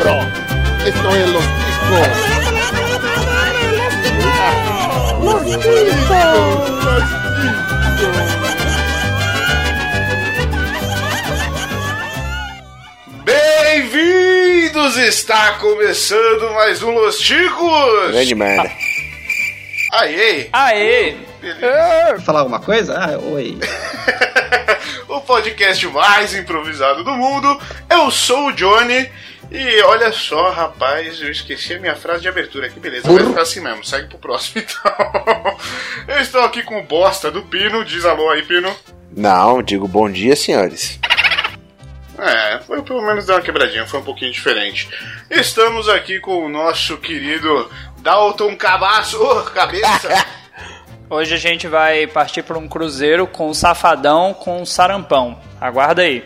cerebro. Esto es los ticos. Los ticos. Bem-vindos! Está começando mais um Los Ticos! Grande merda. Aê! Aê! Quer falar alguma coisa? Ah, oi. o podcast mais improvisado do mundo. Eu sou o Johnny. E olha só, rapaz, eu esqueci a minha frase de abertura aqui, beleza? Vai ficar assim mesmo, segue pro próximo então. eu estou aqui com o bosta do Pino, diz alô aí, Pino. Não, digo bom dia, senhores. É, foi pelo menos dar uma quebradinha, foi um pouquinho diferente. Estamos aqui com o nosso querido Dalton Cabaço, oh, cabeça. Hoje a gente vai partir para um cruzeiro com o Safadão com o Sarampão. Aguarda aí.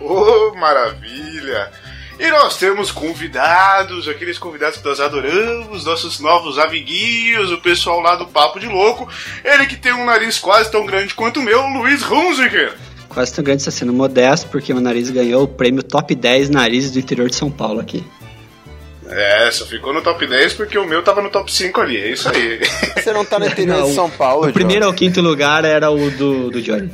Oh, maravilha! E nós temos convidados, aqueles convidados que nós adoramos, nossos novos amiguinhos, o pessoal lá do Papo de Louco. Ele que tem um nariz quase tão grande quanto o meu, Luiz Hunziker. Quase tão grande está sendo modesto, porque meu nariz ganhou o prêmio Top 10 Narizes do interior de São Paulo aqui. É, só ficou no top 10 porque o meu tava no top 5 ali, é isso aí. Você não tá no interior Não, de São Paulo, O Johnny. primeiro ao quinto lugar era o do, do Johnny.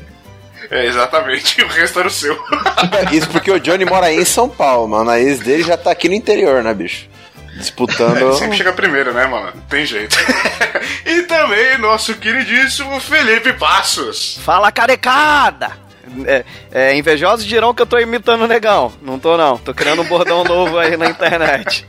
É, exatamente, o resto era o seu. Isso porque o Johnny mora aí em São Paulo, mas o nariz dele já tá aqui no interior, né, bicho? Disputando. Ele sempre chega primeiro, né, mano? Não tem jeito. e também nosso queridíssimo Felipe Passos. Fala carecada! É, é, invejosos dirão que eu tô imitando o negão. Não tô, não. Tô criando um bordão novo aí na internet.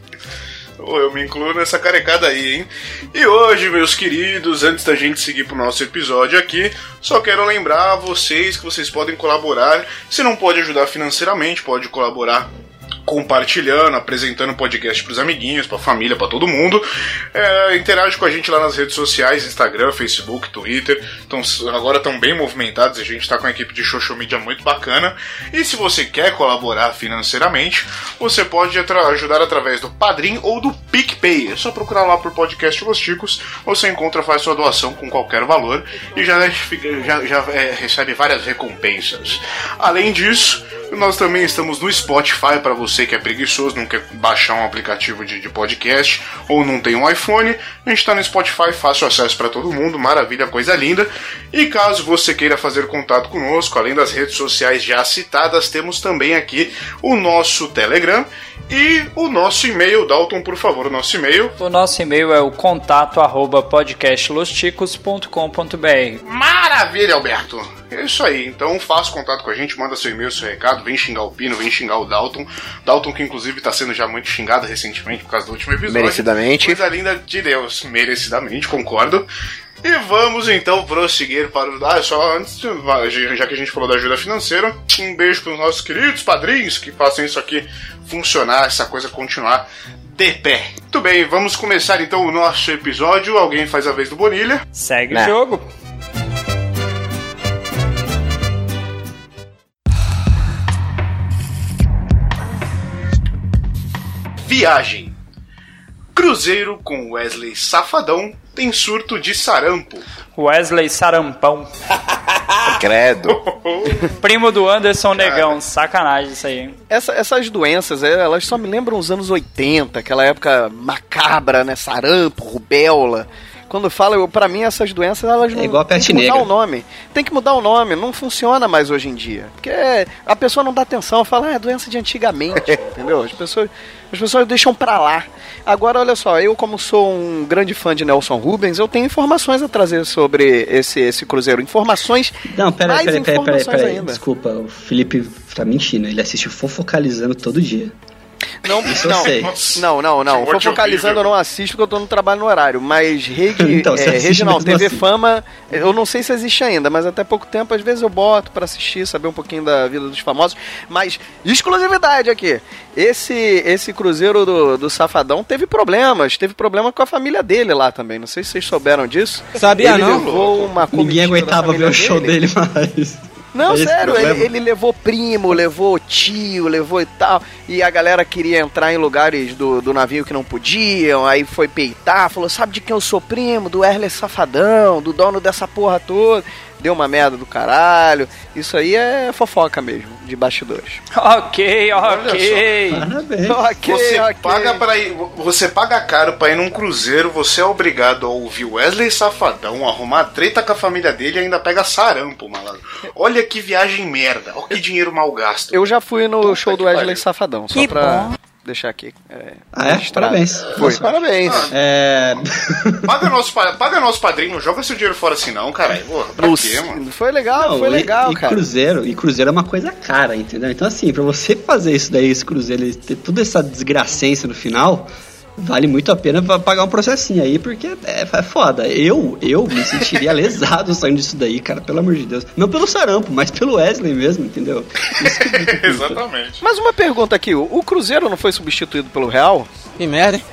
Ô, eu me incluo nessa carecada aí, hein? E hoje, meus queridos, antes da gente seguir pro nosso episódio aqui, só quero lembrar a vocês que vocês podem colaborar. Se não pode ajudar financeiramente, pode colaborar compartilhando, apresentando o podcast pros amiguinhos, pra família, pra todo mundo. É, interage com a gente lá nas redes sociais, Instagram, Facebook, Twitter. Então, agora estão bem movimentados, a gente tá com uma equipe de social media muito bacana. E se você quer colaborar financeiramente, você pode ajudar através do Padrim ou do PicPay. É só procurar lá por podcast Los Ticos, você encontra, faz sua doação com qualquer valor e já, já, já é, recebe várias recompensas. Além disso, nós também estamos no Spotify para você que é preguiçoso, não quer baixar um aplicativo de, de podcast ou não tem um iPhone. A gente está no Spotify, fácil acesso para todo mundo, maravilha, coisa linda. E caso você queira fazer contato conosco, além das redes sociais já citadas, temos também aqui o nosso Telegram e o nosso e-mail. Dalton, por favor, o nosso e-mail. O nosso e-mail é o contato arroba podcastlosticos.com.br. Maravilha, Alberto! É isso aí. Então faça contato com a gente, manda seu e-mail, seu recado, vem xingar o Pino, vem xingar o Dalton. Dalton, que inclusive está sendo já muito xingado recentemente por causa do último episódio. Merecidamente. Coisa linda de Deus, merecidamente, concordo. E vamos então prosseguir para o. Ah, só antes, de- já que a gente falou da ajuda financeira, um beijo para os nossos queridos padrinhos que façam isso aqui funcionar, essa coisa continuar de pé. Muito bem, vamos começar então o nosso episódio. Alguém faz a vez do Bonilha. Segue Né. o jogo. Viagem. Cruzeiro com Wesley Safadão tem surto de sarampo. Wesley Sarampão. Credo. Primo do Anderson Negão. Sacanagem isso aí. Essa- essas doenças, é, elas só me lembram os anos 80, aquela época macabra, né? Sarampo, rubéola. Quando fala, pra mim essas doenças, elas não. igual a tem peste que mudar negra. o nome. Tem que mudar o nome, não funciona mais hoje em dia. Porque a pessoa não dá atenção, fala, ah, é doença de antigamente, entendeu? As pessoas, as pessoas deixam pra lá. Agora, olha só, eu como sou um grande fã de Nelson Rubens, eu tenho informações a trazer sobre esse, esse cruzeiro. Informações Não, peraí, peraí, peraí, peraí, peraí. Desculpa, o Felipe tá mentindo. Ele assiste Fofocalizando todo dia. Não, Isso eu não, sei. não, não, não. Que ódio Focalizando eu não assisto porque eu tô no trabalho no horário. Mas rede, Então, é, regional, TV assim. Fama, eu não sei se existe ainda, mas até pouco tempo, às vezes eu boto pra assistir, saber um pouquinho da vida dos famosos. Mas, exclusividade aqui. Esse esse cruzeiro do, do Safadão teve problemas. Teve problema com a família dele lá também. Não sei se vocês souberam disso. Sabia ele não? Ninguém aguentava ver o show dele mais. Não, sério, ele, ele levou primo, levou tio, levou e tal. E a galera queria entrar em lugares do, do navio que não podiam. Aí foi peitar, falou: Sabe de quem eu sou primo? Do Erle Safadão, do dono dessa porra toda. Deu uma merda do caralho. Isso aí é fofoca mesmo, de bastidores. Ok, ok. Parabéns. ok, Você ok. paga para ir, você paga caro pra ir num cruzeiro, você é obrigado a ouvir Wesley Safadão, arrumar treta com a família dele e ainda pega sarampo, malandro. Olha que viagem merda, olha que dinheiro mal gasto. Eu já fui no Puta show do Wesley pariu. Safadão, só Que pra deixar aqui. É, Ah, é? Parabéns. Foi. Parabéns. É. Paga nosso, pa- paga nosso padrinho, não joga seu dinheiro fora assim não, caralho. Porra, pra quê, mano? Foi legal, Não, foi e- legal, e, cara. Cruzeiro, e Cruzeiro é uma coisa cara, entendeu? Então, assim, pra você fazer isso daí, esse Cruzeiro, ter toda essa desgracência no final, vale muito a pena pa- pagar um processinho aí, porque é, é foda. Eu, eu me sentiria lesado saindo disso daí, cara, pelo amor de Deus. Não pelo sarampo, mas pelo Wesley mesmo, entendeu? Isso que me preocupa. Exatamente. Mas uma pergunta aqui, o Cruzeiro não foi substituído pelo Real? Que merda, hein?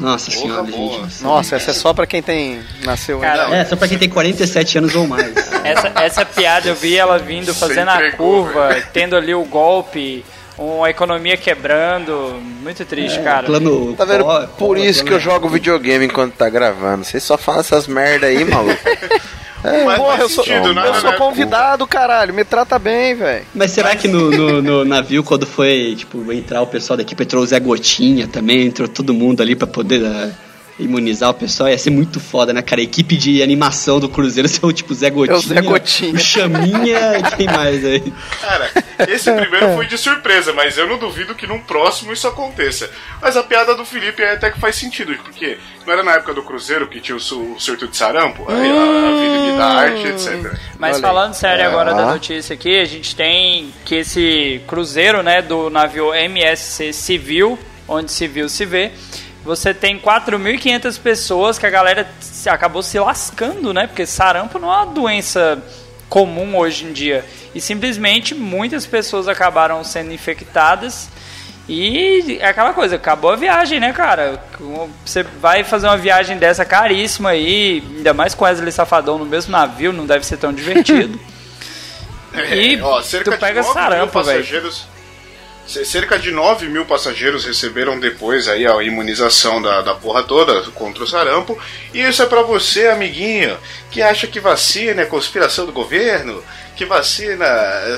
Nossa Porra, senhora, boa. gente. Nossa, essa é só pra quem tem nasceu Cara, É, só pra quem tem 47 anos ou mais. Essa, essa piada eu vi ela vindo, fazendo a curva, tendo ali o golpe, uma economia quebrando. Muito triste, cara. Plano Tá vendo? Por isso que eu jogo videogame enquanto tá gravando. Vocês só falam essas merda aí, maluco. Mas Porra, eu sou, sentido, eu sou né? convidado, caralho. Me trata bem, velho. Mas será que no, no, no navio, quando foi, tipo, entrar o pessoal da equipe, entrou o Zé Gotinha também, entrou todo mundo ali pra poder ah, imunizar o pessoal? Ia ser muito foda, né, cara? A equipe de animação do Cruzeiro ser o tipo Zé Gotinha. Zé Gotinha. O Chaminha e quem mais aí? Cara, esse primeiro foi de surpresa, mas eu não duvido que num próximo isso aconteça. Mas a piada do Felipe até que faz sentido, porque não era na época do Cruzeiro que tinha o, su- o surto de sarampo? Aí a, a vida da arte, etc. Mas Olha falando sério agora da notícia aqui, a gente tem que esse cruzeiro, né, do navio MSC Civil, onde civil se vê, você tem 4.500 pessoas que a galera acabou se lascando, né, porque sarampo não é uma doença comum hoje em dia. E simplesmente muitas pessoas acabaram sendo infectadas e é aquela coisa, acabou a viagem, né, cara? Você vai fazer uma viagem dessa caríssima aí, ainda mais com Wesley Safadão no mesmo navio, não deve ser tão divertido. E É, ó, tu pega de 9 mil sarampo, velho. passageiros. Cerca de 9 mil passageiros receberam depois aí a imunização da, da porra toda contra o sarampo. E isso é pra você, amiguinho, que acha que vacina é conspiração do governo, que vacina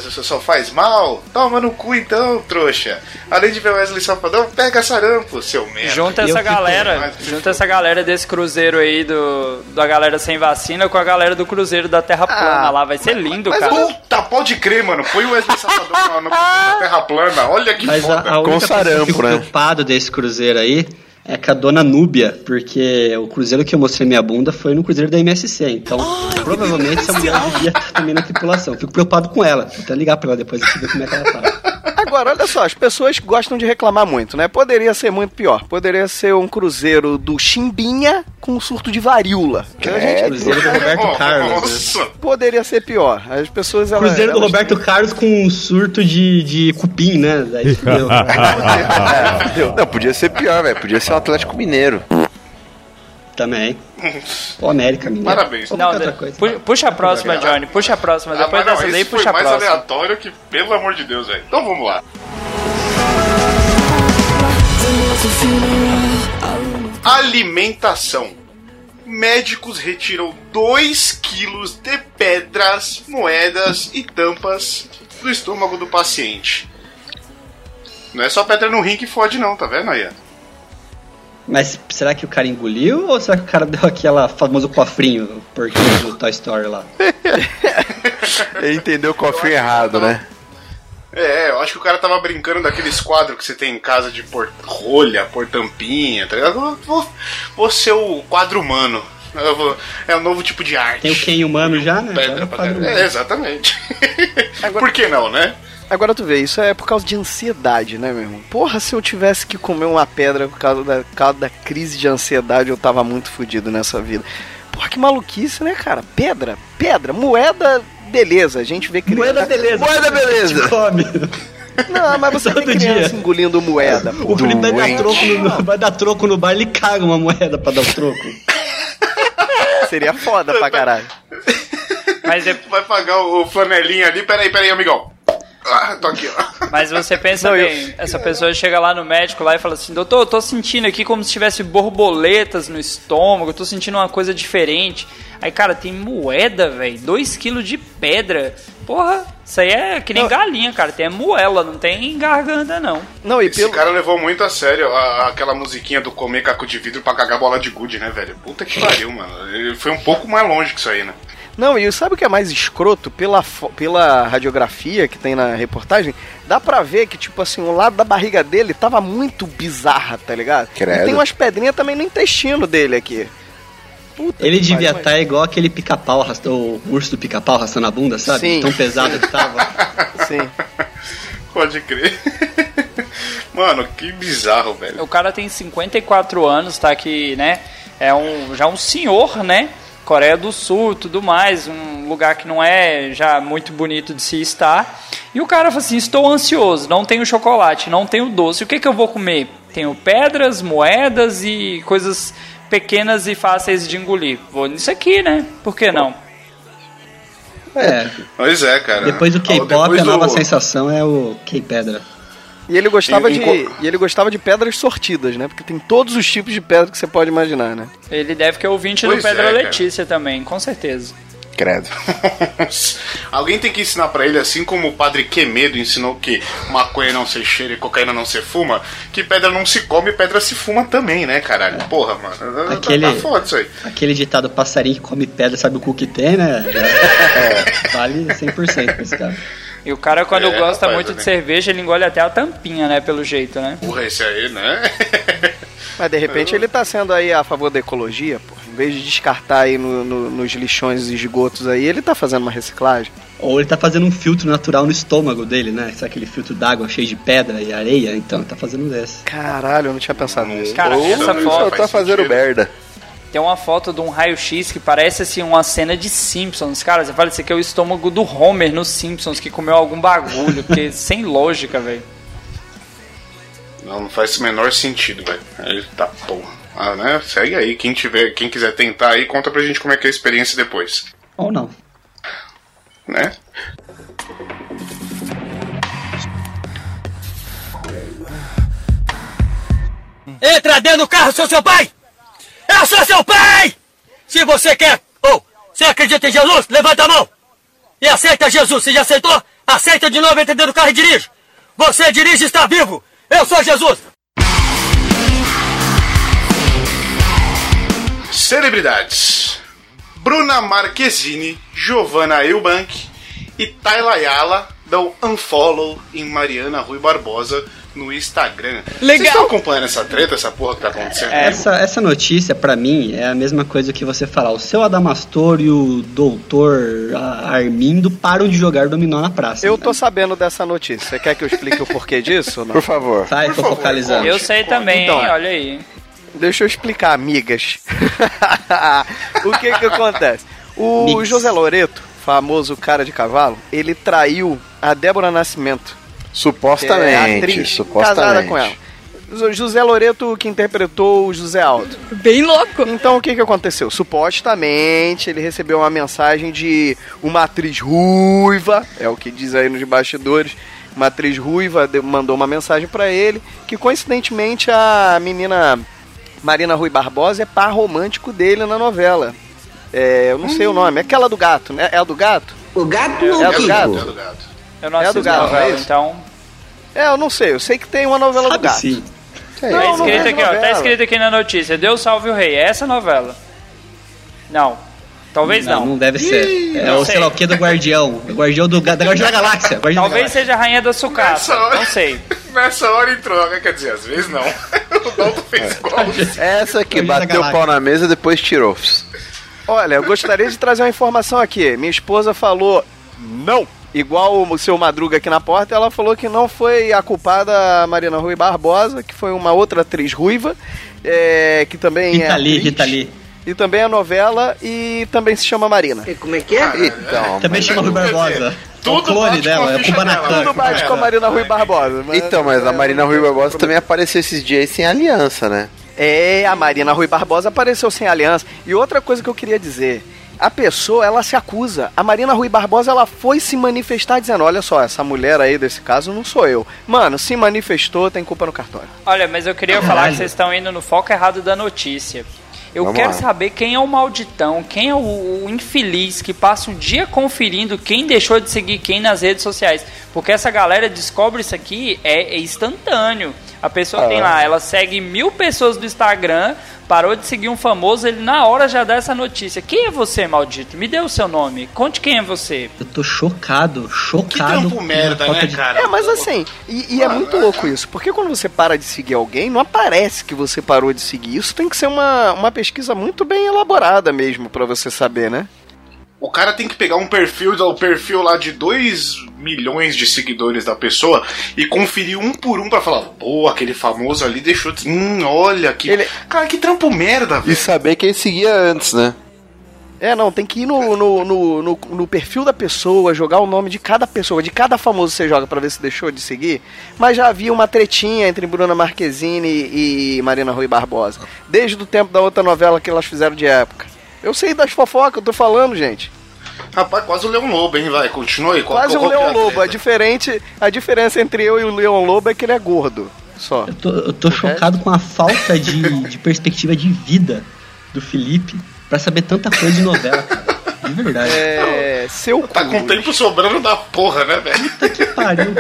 só faz mal. Toma no cu então, trouxa. Além de ver Wesley Safadão, pega sarampo, seu merda. Junta eu essa fico- galera, junta essa galera desse cruzeiro aí do da galera sem vacina com a galera do cruzeiro da Terra plana lá, vai ser lindo, Mas cara. puta, pode crer, mano. Põe o Wesley Safadão na, terra plana. Olha que Mas foda. a, a única sarampo, eu fico né? preocupado desse Cruzeiro aí é com a dona Núbia, porque o Cruzeiro que eu mostrei minha bunda foi no Cruzeiro da MSC, então provavelmente essa mulher devia estar também na tripulação. Fico preocupado com ela, vou até ligar pra ela depois e ver como é que ela tá. Agora, olha só, as pessoas gostam de reclamar muito, né? Poderia ser muito pior. Poderia ser um cruzeiro do Chimbinha com um surto de varíola. Que a gente- Cruzeiro do Roberto Carlos. Nossa. Poderia ser pior. As pessoas elas, Cruzeiro do elas- Roberto Carlos com um surto de, de cupim, né? Fudeu. Não, podia ser pior, velho. Podia ser um Atlético Mineiro. Também. Pô, América, menino. Parabéns. Ou Não, outra coisa. pu- puxa a próxima, Johnny. Puxa a próxima. Ah, Depois mas não, dessa daí, puxa a mais próxima. aleatório que, pelo amor de Deus, velho. Então vamos lá. Alimentação. Médicos retiram 2 quilos de pedras, moedas e tampas do estômago do paciente. Não é só pedra no rim que fode, não, tá vendo aí? Mas será que o cara engoliu ou será que o cara deu aquela famoso cofrinho porquinho do Toy Story lá? Ele entendeu o cofre errado, né? É, eu acho que o cara tava brincando daqueles quadros que você tem em casa de pôr rolha, pôr tampinha, tá ligado? Vou, vou, vou ser o quadro humano. Vou- é um novo tipo de arte. Tem o Ken humano já, né? Pedra Agora caralho. um- É, exatamente. Por que não, né? Agora tu vê, isso é por causa de ansiedade, né, meu irmão? Porra, se eu tivesse que comer uma pedra por causa da, por causa da crise de ansiedade, eu tava muito fudido nessa vida. Porra, que maluquice, né, cara? Pedra, pedra, moeda, beleza. A gente vê criança. Moeda beleza. Moeda beleza. Come. Não, mas você Todo criança dia. engolindo moeda. pô. O Felipe vai dar, troco no, vai dar troco no bar, ele caga uma moeda pra dar o troco. Seria foda pra caralho. Mas, de- Vai pagar o, o flanelinha ali. Peraí, peraí, amigão. Ah, tô aqui, ó. mas você pensa Não, eu- bem, essa pessoa chega lá no médico lá e fala assim, doutor, eu tô sentindo aqui como se tivesse borboletas no estômago, eu tô sentindo uma coisa diferente. Aí, cara, tem moeda, velho. 2 quilos de pedra. Porra, isso aí é que nem Não. galinha, cara. Tem moela, não tem garganta, não. Não, e Esse pelo. cara levou muito a sério a- aquela musiquinha do comer caco de vidro pra cagar bola de gude, né, velho? Puta que pariu, mano. Ele foi um pouco mais longe que isso aí, né? Não, e sabe o que é mais escroto? Pela, pela radiografia que tem na reportagem, dá pra ver que, tipo assim, o lado da barriga dele tava muito bizarra, tá ligado? Credo. E tem umas pedrinhas também no intestino dele aqui. Puta Ele que devia estar igual aquele pica-pau, o urso do pica-pau arrastando a bunda, sabe? Sim. Tão pesado que tava. Sim. Pode crer. Mano, que bizarro, velho. O cara tem 54 anos, tá aqui, né? É um, já um senhor, né? Coreia do Sul e tudo mais, um lugar que não é já muito bonito de se estar. E o cara fala assim: estou ansioso, não tenho chocolate, não tenho doce, o que, que eu vou comer? Tenho pedras, moedas e coisas pequenas e fáceis de engolir. Vou nisso aqui, né? Por que não? É, Pois é, cara. depois do K-pop, Depois a nova do- sensação é o K-Pedra. E ele gostava Em- em de. co- E ele gostava de pedras sortidas, né? Porque tem todos os tipos de pedra que você pode imaginar, né? Ele deve que é ouvinte Pois do Pedra é, cara. Letícia também, com certeza. Credo. Alguém tem que ensinar pra ele, assim como o padre Quemedo ensinou que maconha não se cheira e cocaína não se fuma, que pedra não se come e pedra se fuma também, né, caralho? Porra, mano. tá- Aquele- Tá foda isso aí. Aquele ditado passarinho que come pedra sabe o cu que tem, né? É, vale 100% pra esse cara. E o cara, quando É, gosta rapaz, muito de cerveja, ele engole até a tampinha, né? Pelo jeito, né? Porra, esse aí, né? Mas de repente ele tá sendo aí a favor da ecologia, pô. Em vez de descartar aí no- no- nos lixões e esgotos aí, ele tá fazendo uma reciclagem. Ou ele tá fazendo um filtro natural no estômago dele, né? Sabe aquele filtro d'água cheio de pedra e areia? Então, ele tá fazendo desse. Caralho, eu não tinha pensado nisso. Cara, Ou essa foto faz tá fazendo sentido. merda. Tem uma foto de um raio-x que parece assim uma cena de Simpsons. Cara, você fala, isso aqui é o estômago do Homer nos Simpsons que comeu algum bagulho, porque sem lógica, velho. Não, não faz o menor sentido, velho. Aí tá porra. Ah, né? Segue aí. Quem tiver, quem quiser tentar aí, conta pra gente como é que é a experiência depois. Ou não. Né? Entra dentro do carro, sou seu pai! Eu sou seu pai! Se você quer, ou você acredita em Jesus, levanta a mão! E aceita Jesus, você já aceitou? Aceita de novo, dentro do carro e dirige! Você dirige e está vivo! Eu sou Jesus! Celebridades: Bruna Marquezine, Giovanna Eubank e Tayla Ayala dão unfollow em Mariana Rui Barbosa no Instagram. Vocês estão acompanhando essa treta, essa porra que tá acontecendo? Essa, essa notícia, pra mim, é a mesma coisa que você falar. O seu Adamastor e o doutor Armindo param de jogar dominó na praça. Eu tô sabendo dessa notícia. Você quer que eu explique o porquê disso? Por favor. Sai, tô favor, focalizando. Eu sei também, Então, olha aí. Deixa eu explicar, amigas. o que que acontece? O Mix. José Loreto, famoso cara de cavalo, ele traiu a Débora Nascimento. Que é Supostamente. atriz, supostamente. casada com ela. O José Loreto que interpretou o José Aldo. Bem louco. Então o que que aconteceu? Supostamente ele recebeu uma mensagem de uma atriz ruiva, é o que diz aí nos bastidores. Uma atriz ruiva mandou uma mensagem pra ele, que coincidentemente a menina Marina Rui Barbosa é par romântico dele na novela. É, eu não sei o nome, é aquela do gato, né? É a do gato? O gato É a do É gato? do gato. Eu não É assisto do Galo, novela, é isso? então. É, eu não sei, eu sei que tem uma novela do Sabe gato. sim. Não, Tá não escrito vejo aqui, ó. Tá escrito aqui na notícia. Deus salve o rei. É essa novela? Não. Talvez Não, não. não deve ser. É não o sei sei. lá o que do Guardião. O Guardião do, da Guardião da Galáxia. Guardião da Talvez Galáxia. seja a rainha da Nessa sucata. hora- Não sei. Nessa hora entrou, né? quer dizer, às vezes não. o Dalton fez igual. Essa aqui Guardião da bateu o pau na mesa e depois tirou. Olha, eu gostaria de trazer uma informação aqui. Minha esposa falou não. Igual o seu Madruga aqui na porta, ela falou que não foi a culpada a Marina Rui Barbosa, que foi uma outra atriz ruiva, é, que também é atriz, Rita Lee. e também é novela e também se chama Marina. Como é que é? Então, Também chama Rui Barbosa. É o tudo clone dela, é o Kubanacan. dela. Tudo bate com a Marina Rui Barbosa. mas- então, mas a Marina Rui Barbosa também apareceu esses dias aí sem aliança, né? É, a Marina Rui Barbosa apareceu sem aliança. E outra coisa que eu queria dizer, a pessoa, ela se acusa. A Marina Rui Barbosa, ela foi se manifestar dizendo, olha só, essa mulher aí desse caso não sou eu. Mano, se manifestou, tem culpa no cartório. Olha, mas eu queria falar que vocês estão indo no foco errado da notícia. Eu Vamos quero lá. saber quem é o malditão, quem é o, o infeliz que passa o dia conferindo quem deixou de seguir quem nas redes sociais. Porque essa galera descobre isso aqui é, é instantâneo. A pessoa Ah. tem lá, ela segue mil pessoas do Instagram, parou de seguir um famoso, ele na hora já dá essa notícia. Quem é você, maldito? Me dê o seu nome. Conte quem é você. Eu tô chocado, Que chocado. trampo com a merda, né, de- cara? É, mas assim, e, e é muito louco isso, porque quando você para de seguir alguém, não aparece que você parou de seguir. Isso tem que ser uma, uma pesquisa muito bem elaborada mesmo pra você saber, né? O cara tem que pegar um perfil, o perfil lá de 2 milhões de seguidores da pessoa e conferir um por um pra falar, pô, aquele famoso ali deixou de. Hum, olha que. Ele- Cara, que trampo merda, E velho. saber quem seguia antes, né? É, não, tem que ir no, no, no, no, no perfil da pessoa, jogar o nome de cada pessoa, de cada famoso que você joga pra ver se deixou de seguir. Mas já havia uma tretinha entre Bruna Marquezine e Marina Rui Barbosa. Desde o tempo da outra novela que elas fizeram de época. Eu sei das fofocas, eu tô falando, gente. Rapaz, quase o Leão Lobo, hein? Vai, continue. Qual- Quase é a Leão Lobo. A, treta? diferente, a diferença entre eu e o Leão Lobo é que ele é gordo. Só. Eu tô, eu tô chocado com a falta de, de perspectiva de vida do Felipe pra saber tanta coisa de novela, cara. De verdade. É. Seu Tá com tempo sobrando da porra, né, velho? Puta que pariu.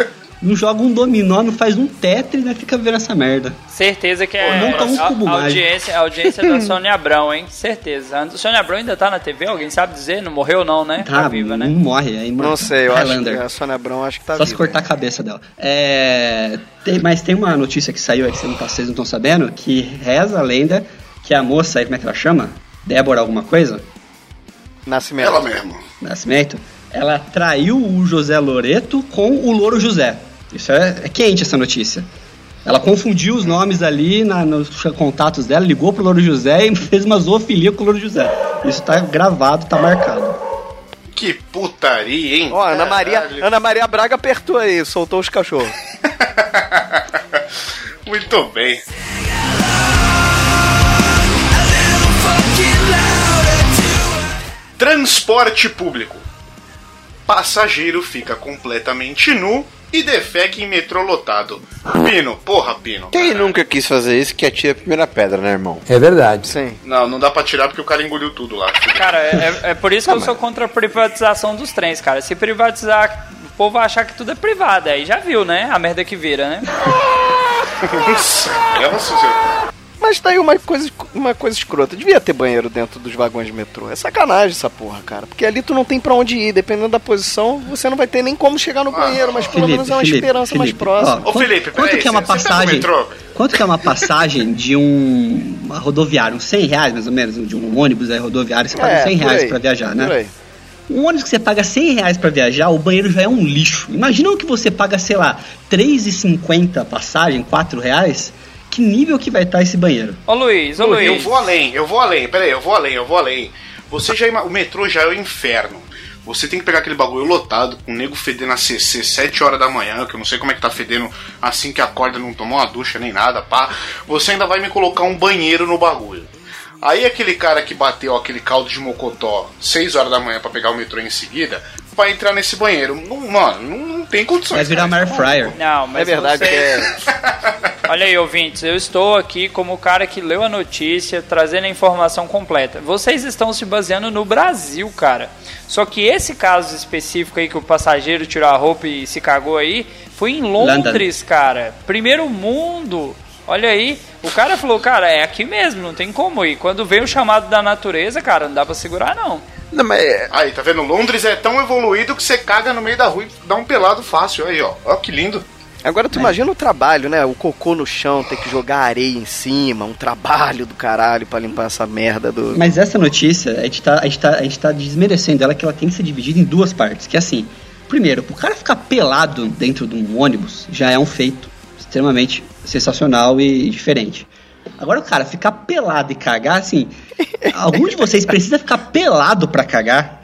Não joga um dominó, não faz um tetra e ainda fica vendo essa merda. Certeza que é não tá um a, cubo a mágico. audiência, a audiência da Sônia Abrão, hein? Certeza. A Sônia Abrão ainda tá na TV? Alguém sabe dizer? Não morreu não, né? Tá, viva, né? não morre. Aí, Não sei, eu acho Highlander. que a Sônia Abrão acho que tá Só se viva. cortar a cabeça dela. É, tem- mas tem uma notícia que saiu aí que vocês não- vocês não estão sabendo, que reza a lenda que a moça aí, como é que ela chama? Débora alguma coisa? Nascimento. Ela mesmo. Nascimento. Ela traiu o José Loreto com o Louro José. Isso é, é quente essa notícia. Ela confundiu os nomes ali na- nos contatos dela, ligou pro Louro José e fez uma zoofilia com o Louro José. Isso tá gravado, tá marcado. Que putaria, hein? Ó, Ana Maria. Ana Maria Braga apertou aí, soltou os cachorros. Muito bem. Transporte público. Passageiro fica completamente nu e defeca em metrô lotado. Pino, porra, Pino. Quem nunca quis fazer isso que atira a primeira pedra, né, irmão? É verdade. Sim. Não, não dá pra tirar porque o cara engoliu tudo lá. Cara, é, é por isso que eu sou contra a privatização dos trens, cara. Se privatizar, o povo vai achar que tudo é privado. Aí já viu, né? A merda que vira, né? Nossa, senhora. Mas tá aí uma coisa, uma coisa escrota. Devia ter banheiro dentro dos vagões de metrô. É sacanagem essa porra, cara. Porque ali tu não tem pra onde ir. Dependendo da posição, você não vai ter nem como chegar no banheiro. Mas pelo menos é uma esperança mais próxima. Ô, Felipe, quanto peraí, que é uma o passagem? metrô? Quanto que é uma passagem de um uma rodoviária? Uns 100 reais, mais ou menos, de um ônibus aí, rodoviário, você paga 100 por reais aí, pra viajar, por né? aí. Um ônibus que você paga 100 reais pra viajar, o banheiro já é um lixo. Imagina o que você paga, sei lá, 3,50 a passagem, 4 reais. Que nível que vai estar esse banheiro? Ô Luiz, ô Eu Luiz. vou além, eu vou além, peraí, eu vou além, eu vou além. Você já o metrô já é o inferno. Você tem que pegar aquele bagulho lotado, com o nego fedendo a CC 7 horas da manhã, que eu não sei como é que tá fedendo assim que acorda, não tomou uma ducha nem nada, pá. Você ainda vai me colocar um banheiro no bagulho. Aí aquele cara que bateu aquele caldo de mocotó 6 horas da manhã pra pegar o metrô em seguida, vai entrar nesse banheiro. Não, mano, não, não tem condições. Vai virar uma air fryer. Não, mas É verdade você- que é. Olha aí, ouvintes, eu estou aqui como o cara que leu a notícia, trazendo a informação completa. Vocês estão se baseando no Brasil, cara. Só que esse caso específico aí que o passageiro tirou a roupa e se cagou aí, foi em Londres, cara. Primeiro mundo. Olha aí, o cara falou, cara, é aqui mesmo, não tem como ir. Quando vem o chamado da natureza, cara, não dá pra segurar não. Não, mas é- Aí, tá vendo? Londres é tão evoluído que você caga no meio da rua e dá um pelado fácil. Aí, ó. Ó que lindo. Agora tu imagina o trabalho, né? O cocô no chão, ter que jogar areia em cima, um trabalho do caralho pra limpar essa merda do. Mas essa notícia, a gente, tá, a, gente tá, a gente tá desmerecendo ela, que ela tem que ser dividida em duas partes. Que é assim, primeiro, o cara ficar pelado dentro de um ônibus já é um feito extremamente sensacional e diferente. Agora o cara ficar pelado e cagar, assim, algum de vocês precisa ficar pelado pra cagar?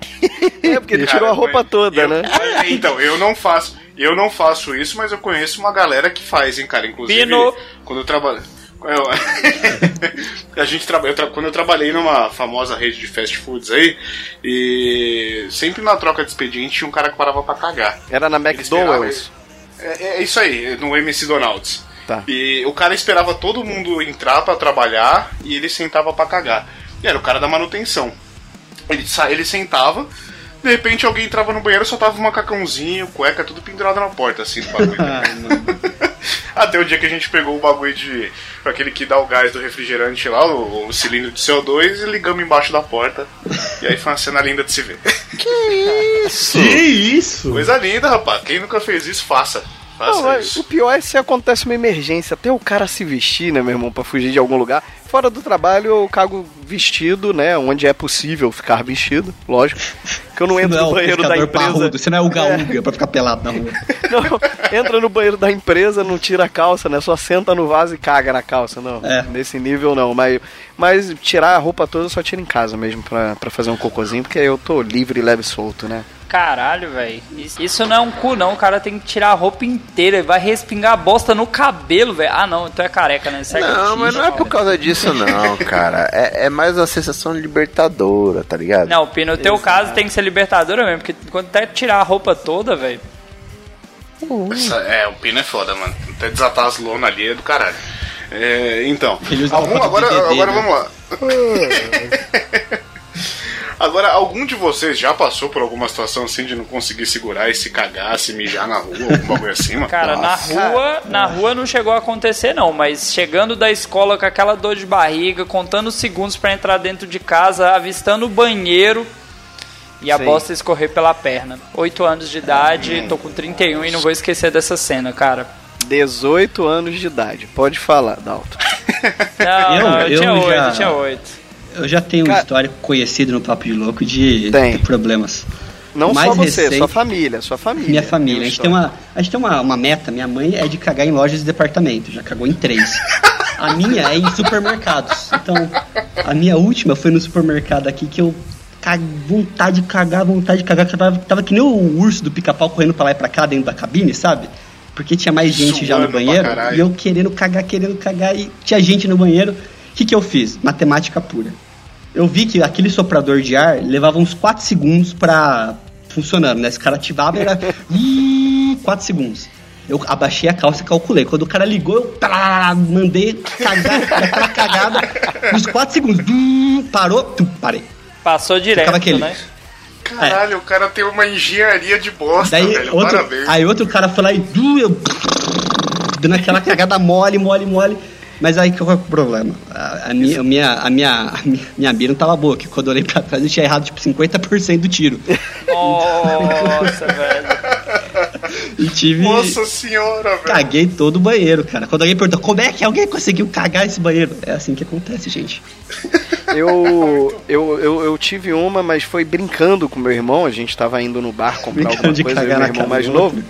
É, porque ele Cara, tirou a roupa eu- toda, eu- né? Então, eu não faço. Eu não faço isso, mas eu conheço uma galera que faz, hein, cara. Inclusive, Pino. quando eu trabalho. Eu, a gente traba, eu tra- quando eu trabalhei numa famosa rede de fast foods aí, e sempre na troca de expediente tinha um cara que parava pra cagar. Era na McDonald's. É, é isso aí, no MC Donald's. Tá. E o cara esperava todo mundo entrar pra trabalhar e ele sentava pra cagar. E era o cara da manutenção. Ele, sa- ele sentava, de repente alguém entrava no banheiro só tava um macacãozinho, cueca, tudo pendurado na porta, assim, do bagulho. Mano. Até o dia que a gente pegou o bagulho de. aquele que dá o gás do refrigerante lá, o, o cilindro de CO2, e ligamos embaixo da porta. E aí foi uma cena linda de se ver. Que isso? Coisa linda, rapaz. Quem nunca fez isso, faça. Faça Não, isso. o pior é se acontece uma emergência, até o cara se vestir, né, meu irmão, pra fugir de algum lugar. Fora do trabalho, eu cago vestido, né, onde é possível ficar vestido, lógico. Que eu não entro Não é no banheiro da empresa. parrudo, você não é o gaúga pra ficar pelado na rua. Não, entra no banheiro da empresa, não tira a calça, né? Só senta no vaso e caga na calça, não. É. Nesse nível não, mas, mas tirar a roupa toda eu só tiro em casa mesmo pra, pra fazer um cocôzinho, porque aí eu tô livre, leve e solto, né? Caralho, velho. Isso, isso não é um cu, não. O cara tem que tirar a roupa inteira. Ele vai respingar a bosta no cabelo, velho. Ah, não. Tu é careca, né? Segue Não, mas não é por causa disso, não, cara. É, é mais uma sensação libertadora, tá ligado? Não, Pi, no teu caso tem que ser libertadora mesmo. Porque quando até tirar a roupa toda, velho. Essa- é, o pino é foda, mano. Até desatar as lonas ali é do caralho. É, então, algum, agora, agora né? vamos lá. Agora, algum de vocês já passou por alguma situação assim de não conseguir segurar e se cagar, se mijar na rua, algum bagulho assim, mano? Cara, Nossa. na rua, na rua não chegou a acontecer não, mas chegando da escola com aquela dor de barriga, contando os segundos pra entrar dentro de casa, avistando o banheiro e a Sim. bosta escorrer pela perna. 8 anos de idade, tô com 31 e não vou esquecer dessa cena, cara. 18 anos de idade, pode falar, Dalton. Não, Eu- não, eu, eu tinha 8, já- eu tinha 8. Eu já tenho um Cara- histórico conhecido no Papo de Louco de, Tem. de problemas. Não Mais só você, recente- sua família, sua família. Minha família. A um gente tem, uma, a gente tem uma, uma meta. Minha mãe é de cagar em lojas de departamento. Já cagou em três. A minha é em supermercados. Então, a minha última foi no supermercado aqui que eu. ca- Vontade de cagar, vontade de cagar. que Tava, tava que nem o urso do pica-pau correndo pra lá e pra cá dentro da cabine, sabe? Porque tinha mais gente já no Suando banheiro. E eu querendo cagar, querendo cagar. E tinha gente no banheiro. O que, que eu fiz? Matemática pura. Eu vi que aquele soprador de ar levava uns 4 segundos pra funcionando, né? Esse cara ativava e era 4 segundos. Eu abaixei a calça e calculei. Quando o cara ligou, eu mandei cagar, aquela cagada nos 4 segundos. Parou, tum, parei. Passou direto, Ficava aquele- né? Caralho, o cara tem uma engenharia de bosta, Daí velho. outro, Parabéns. aí outro cara foi lá e du, eu, dando aquela cagada mole, mole, mole. Mas aí qual é o problema? A, a minha, a, minha, a, minha, a minha, minha mira não tava boa, que quando eu olhei pra trás eu tinha errado tipo 50% do tiro. Nossa, velho. E tive. Nossa senhora, velho. Caguei todo o banheiro, cara. Quando alguém perguntou como é que alguém conseguiu cagar esse banheiro, é assim que acontece, gente. Eu, eu, eu, eu tive uma, mas foi brincando com meu irmão. A gente tava indo no bar comprar Brincando alguma de coisa, e meu irmão mais novo. outro.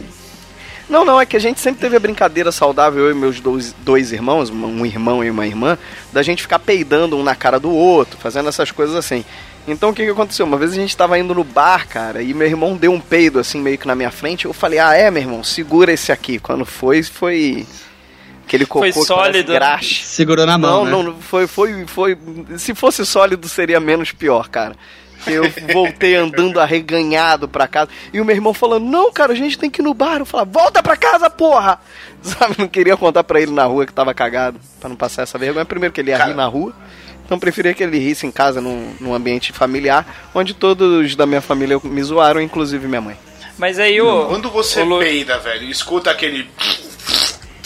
Não, não, é que a gente sempre teve a brincadeira saudável, eu e meus dois, dois irmãos, um irmão e uma irmã, da gente ficar peidando um na cara do outro, fazendo essas coisas assim. Então o que, que aconteceu? Uma vez a gente tava indo no bar, cara, e meu irmão deu um peido assim, meio que na minha frente. Eu falei, ah, é, meu irmão, segura esse aqui. Quando foi, foi. Aquele cocô Foi sólido, né? graxa. Segurou na mão, Não, né? não, foi, foi, foi. Se fosse sólido, seria menos pior, cara. Eu voltei andando arreganhado pra casa. E o meu irmão falando: Não, cara, a gente tem que ir no bar. Eu falava: Volta pra casa, porra! Sabe, não queria contar pra ele na rua que tava cagado, pra não passar essa vergonha. Primeiro que ele ia Cara. rir na rua. Então preferia que ele risse em casa, num, num ambiente familiar, onde todos da minha família me zoaram, inclusive minha mãe. Mas aí o. Quando você o Lu- peida, velho, escuta aquele.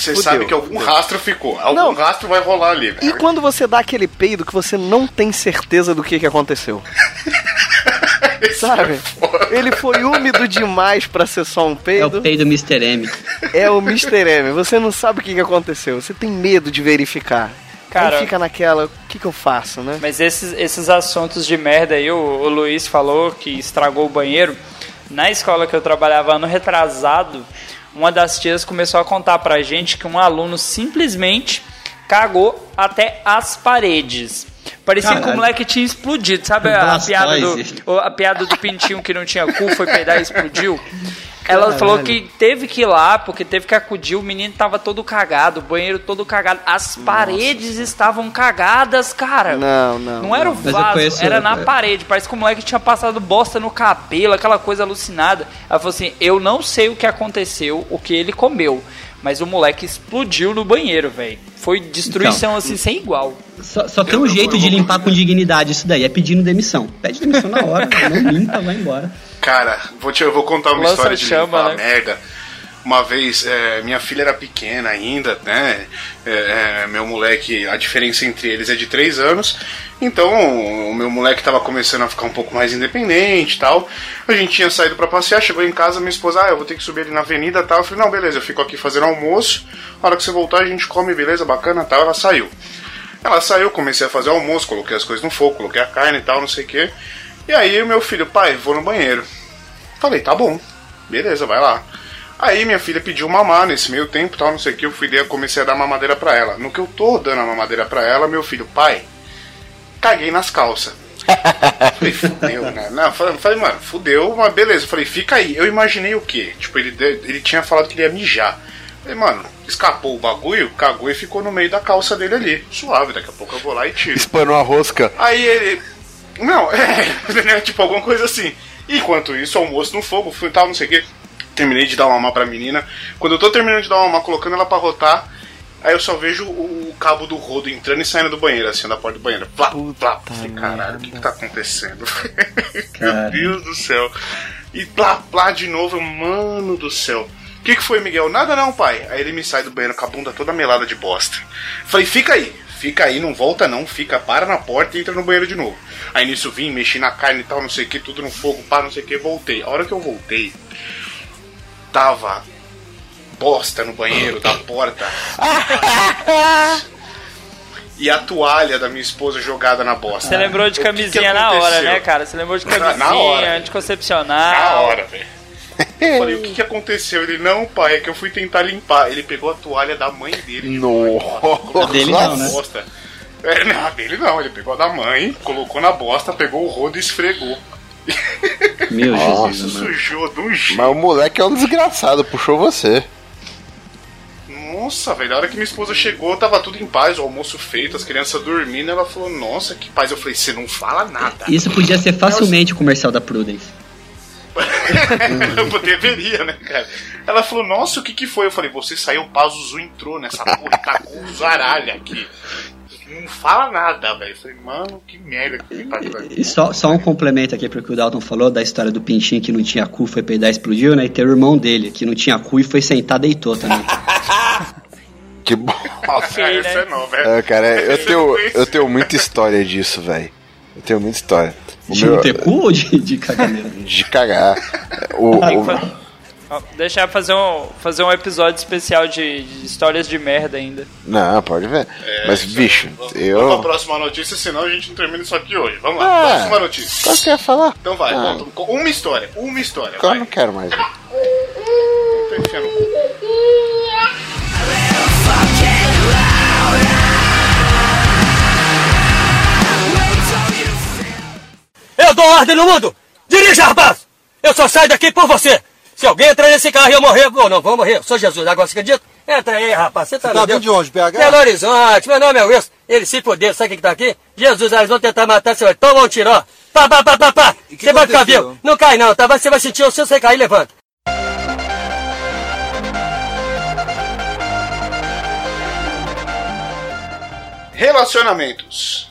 Você sabe que algum fudeu. rastro ficou. Algum Não. rastro vai rolar ali, E quando você dá aquele peido que você não tem certeza do que, que aconteceu? Sabe? Ele foi úmido demais pra ser só um É peido. o peido Mr. M. É o Mr. M. Você não sabe o que, que aconteceu. Você tem medo de verificar. Cara- Aí fica naquela, o que, que eu faço, né? Mas esses, esses assuntos de merda aí, o, o Luiz falou que estragou o banheiro. Na escola que eu trabalhava ano retrasado, uma das tias começou a contar pra gente que um aluno simplesmente cagou até as paredes. Parecia que o Caralho. moleque tinha explodido, sabe a, a piada do, a piada do pintinho que não tinha cu, foi peidar e explodiu? Ela Caralho. falou que teve que ir lá, porque teve que acudir, o menino tava todo cagado, o banheiro todo cagado, as paredes estavam cagadas, cara. Não, não. Não era o vaso, era na é. parede. Parece que o moleque tinha passado bosta no cabelo, aquela coisa alucinada. Ela falou assim: Eu não sei o que aconteceu, o que ele comeu. Mas o moleque explodiu no banheiro, velho. Foi destruição Então. assim sem igual. Só, só tem um jeito de limpar com dignidade isso daí, é pedindo demissão. Pede demissão na hora, não limpa, vai embora. Cara, vou, te, eu vou contar uma Lança história de chama, limpar né? merda. Uma vez, é, minha filha era pequena ainda, né? É, é, meu moleque, a diferença entre eles é de 3 anos. Então, o meu moleque tava começando a ficar um pouco mais independente tal. A gente tinha saído pra passear, chegou em casa, minha esposa, ah, eu vou ter que subir ali na avenida tal. Eu falei, não, beleza, eu fico aqui fazendo almoço. Na hora que você voltar, a gente come, beleza, bacana tal. Ela saiu. Ela saiu, comecei a fazer almoço, coloquei as coisas no fogo, coloquei a carne e tal, não sei o que. E aí o meu filho, pai, vou no banheiro. Falei, tá bom, beleza, vai lá. Aí minha filha pediu mamar nesse meio tempo, tal, não sei o que, eu fui dar, comecei a dar mamadeira pra ela. No que eu tô dando a mamadeira pra ela, meu filho, pai, caguei nas calças. falei, fudeu, né? Não, falei, mano, fudeu, mas beleza. Falei, fica aí. Eu imaginei o quê? Tipo, ele, ele tinha falado que ele ia mijar. Falei, mano, escapou o bagulho, cagou e ficou no meio da calça dele ali. Suave, daqui a pouco eu vou lá e tiro. Espanou a rosca. Aí ele. Não, é, né, tipo alguma coisa assim. Enquanto isso, almoço no fogo, fui tal, não sei o que. Terminei de dar uma mamar pra menina. Quando eu tô terminando de dar uma mamar, colocando ela pra rotar, aí eu só vejo o, cabo do rodo entrando e saindo do banheiro, assim, da porta do banheiro. Plá, plá. Falei, caralho, o que, que tá acontecendo? Meu Deus do céu. E plá, plá de novo, mano do céu. O que, que foi, Miguel? Nada não, pai. Aí ele me sai do banheiro com a bunda toda melada de bosta. Falei, fica aí, fica aí, não volta não, fica, para na porta e entra no banheiro de novo. Aí nisso vim, mexi na carne e tal, não sei o que, tudo no fogo, pá, não sei o que, voltei. A hora que eu voltei, tava bosta no banheiro da porta. e a toalha da minha esposa jogada na bosta. Você lembrou de O que que camisinha na hora, né, cara? Você lembrou de camisinha, na hora. anticoncepcional. Na hora, velho. Eu Falei, o que, que aconteceu? Ele, não, pai, é que eu fui tentar limpar. Ele pegou a toalha da mãe dele. Nossa. A dele não, né? Bosta. É, não, a dele não. Ele pegou a da mãe, colocou na bosta, pegou o rodo e esfregou. Meu Nossa, Jesus. Sujou de um jeito. Mas o moleque é um desgraçado, puxou você. Nossa, velho, na hora que minha esposa chegou, tava tudo em paz, o almoço feito, as crianças dormindo. Ela falou, nossa, que paz. Eu falei, você não fala nada. Isso podia ser facilmente o comercial da Prudence. Deveria, né, cara? Ela falou, nossa, o que que foi? Eu falei, você saiu, Pazuzu entrou nessa porra tacou um zaralho aqui. Não fala nada, velho. Falei, mano, que merda que tá E só, só um complemento aqui porque o Dalton falou da história do pintinho que não tinha cu, foi peidar e explodiu, né? E tem o irmão dele que não tinha cu e foi sentar deitou também. Que bom. Ok, Ah, essa é né? nova, é. É, cara, eu Essa tenho, eu teno muita história disso, velho. Eu tenho muita história. O De não ter cu ou de, de caganeira? de cagar. O, que o- Deixar eu fazer um, fazer um episódio especial de, de histórias de merda ainda. Não, pode ver. Mas, bicho, Vamos pra eu. próxima notícia, senão a gente não termina isso aqui hoje. Vamos lá, Ah. próxima notícia. Qual que ia falar? Então vai, Ah. conta uma história, uma história, Eu vai. não quero mais. Tô enfiando o cu. Eu dou ordem no mundo! Dirija, rapaz! Eu só saio daqui por você! Se alguém entrar nesse carro e eu morrer, ou não, vou morrer. Eu sou Jesus, agora você acredita? Entra aí, rapaz. Você tá, Tá no vindo de onde, BH? Belo Horizonte. Meu nome é Wilson. Ele se fodeu, sabe quem que tá aqui? Jesus, eles vão tentar matar você. vai. Toma um tiro, ó. Pá, pá, pá, pá, pá. E Você vai ficar vivo. Não cai não, tá? Você vai sentir o seu, você cair, levanta. Relacionamentos.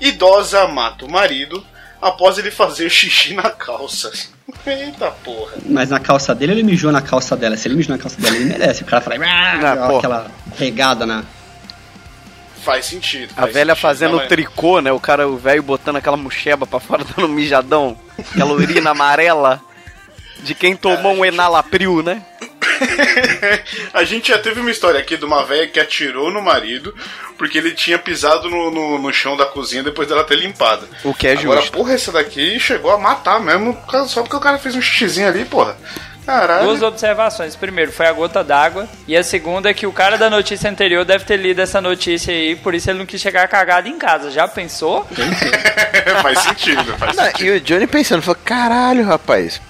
Idosa mata o marido após ele fazer xixi na calça. Eita porra. Mas na calça dele ele mijou na calça dela. Se ele mijou na calça dela, ele merece. O cara fala, "Ah", Ah, aquela regada na. Faz sentido. A faz velha sentido, fazendo não é? tricô, né? O cara, o velho botando aquela mocheba pra fora, dando um mijadão. Aquela urina amarela. De quem tomou um enalapril, né? A gente já teve uma história aqui de uma velha que atirou no marido porque ele tinha pisado no, no, no chão da cozinha depois dela ter limpado. O que é Agora, justo. porra, essa daqui chegou a matar mesmo só porque o cara fez um xixizinho ali, porra. Caralho. Duas observações. Primeiro, foi a gota d'água. E a segunda é que o cara da notícia anterior deve ter lido essa notícia aí, por isso ele não quis chegar cagado em casa. Já pensou? faz sentido, faz Não, sentido. e o Johnny pensando, falou, caralho, rapaz.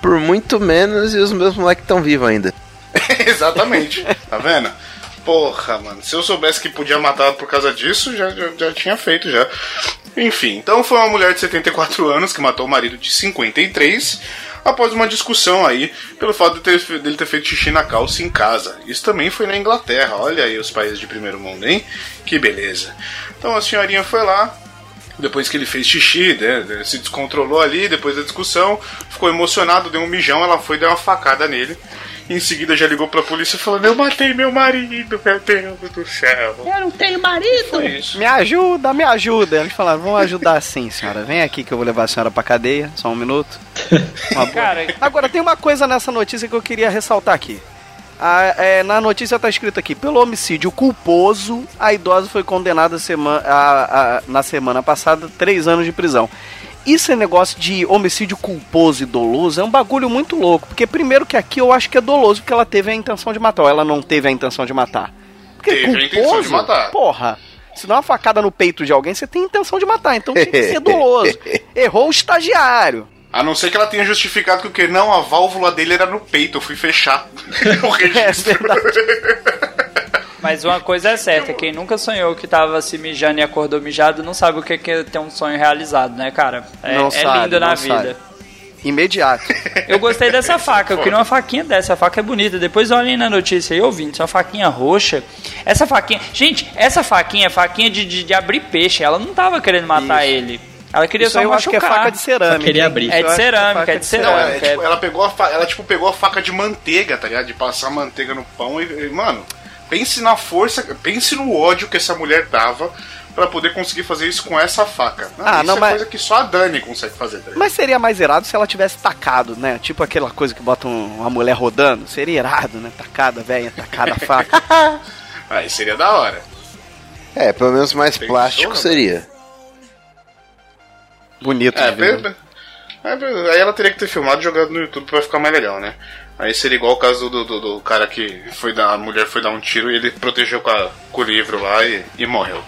Por muito menos e os meus moleques estão vivos ainda. Exatamente. Tá vendo? Porra, mano. Se eu soubesse que podia matar por causa disso, já, já, já tinha feito já. Enfim, então foi uma mulher de 74 anos que matou o marido de 53 após uma discussão aí pelo fato de ter, dele ter feito xixi na calça em casa. Isso também foi na Inglaterra. Olha aí os países de primeiro mundo, hein? Que beleza. Então a senhorinha foi lá, depois que ele fez xixi, né, se descontrolou ali, depois da discussão, ficou emocionado, deu um mijão, ela foi dar uma facada nele. Em seguida já ligou pra polícia falando, eu matei meu marido, meu Deus do céu. Eu não tenho marido. Me ajuda, me ajuda. Eles falaram, vamos ajudar sim, senhora. Vem aqui que eu vou levar a senhora pra cadeia. Só um minuto. Uma boa. Cara, Agora, tem uma coisa nessa notícia que eu queria ressaltar aqui. A- é, na notícia tá escrito aqui: pelo homicídio culposo, a idosa foi condenada sema- a- a- na semana passada a três anos de prisão. Isso é negócio de homicídio culposo e doloso é um bagulho muito louco. Porque, primeiro, que aqui eu acho que é doloso porque ela teve a intenção de matar. Ou ela não teve a intenção de matar. Porque Teve a intenção de matar. Porra. Se dá uma facada no peito de alguém, você tem intenção de matar. Então tem que ser doloso. Errou o estagiário. A não ser que ela tenha justificado que o que? Não, a válvula dele era no peito, eu fui fechar. o registro. Mas uma coisa é certa, quem nunca sonhou que tava se mijando e acordou mijado não sabe o que é ter um sonho realizado, né, cara? É, Não é sabe, lindo na não vida. sabe. Imediato. Eu gostei dessa faca, eu queria uma faquinha dessa, a faca é bonita. Depois olhem na notícia aí, ouvindo, uma faquinha roxa. Essa faquinha. Gente, essa faquinha é faquinha de, de, de abrir peixe. Ela não tava querendo matar Isso. ele. Ela queria Isso só eu acho que é machucar. faca de cerâmica. Queria abrir. É de acho que cerâmica, é de Não, cerâmica. é, tipo, ela pegou a fa- ela tipo pegou a faca de manteiga, tá ligado? De passar manteiga no pão e, e, mano, pense na força, pense no ódio que essa mulher tava pra poder conseguir fazer isso com essa faca. Não, Ah, isso não, é mas- coisa que só a Dani consegue fazer, tá ligado? Mas seria mais irado se ela tivesse tacado, né? Tipo aquela coisa que bota um- uma mulher rodando. Seria irado, né? Tacada, velha, tacada a faca. Aí seria da hora. É, pelo menos mais Tem plástico show, seria. Bonito, É, per- é, aí ela teria que ter filmado e jogado no YouTube pra ficar mais legal, né? Aí seria igual o caso do, do, do cara que foi dar, a mulher foi dar um tiro e ele protegeu com, a- com o livro lá e, e morreu.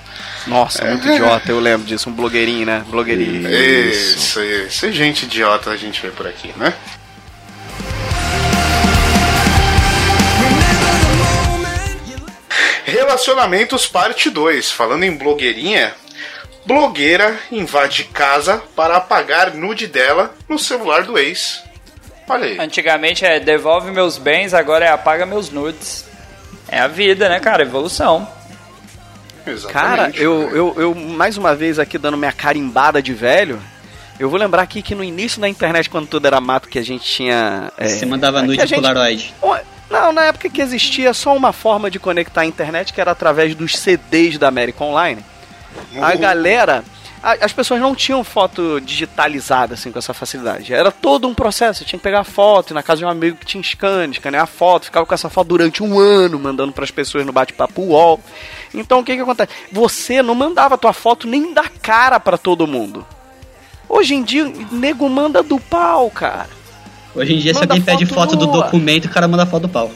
Nossa, muito idiota, eu lembro disso. Um blogueirinho, né? Blogueirinho. Isso, isso. E gente idiota a gente vê por aqui, né? Relacionamentos parte 2. Falando em blogueirinha, blogueira invade casa para apagar nude dela no celular do ex. Olha aí. Antigamente é devolve meus bens, agora é apaga meus nudes. É a vida, né, cara? Evolução. Cara, Exatamente. eu, eu, eu, mais uma vez aqui dando minha carimbada de velho, eu vou lembrar aqui que no início da internet, quando tudo era mato, que a gente tinha. é, Você mandava que nude gente- Polaroid. Não, na época que existia só uma forma de conectar a internet, que era através dos CDs da América Online. A galera. a- as pessoas não tinham foto digitalizada assim com essa facilidade. Era todo um processo. Você tinha que pegar a foto na casa de um amigo que tinha scan, escanear a foto, ficava com essa foto durante um ano, mandando para as pessoas no bate-papo UOL. Então o que que acontece? Você não mandava a tua foto nem da cara para todo mundo. Hoje em dia, nego manda do pau, cara. Hoje em dia, se Manda alguém pede foto foto do documento, o cara manda foto do pau.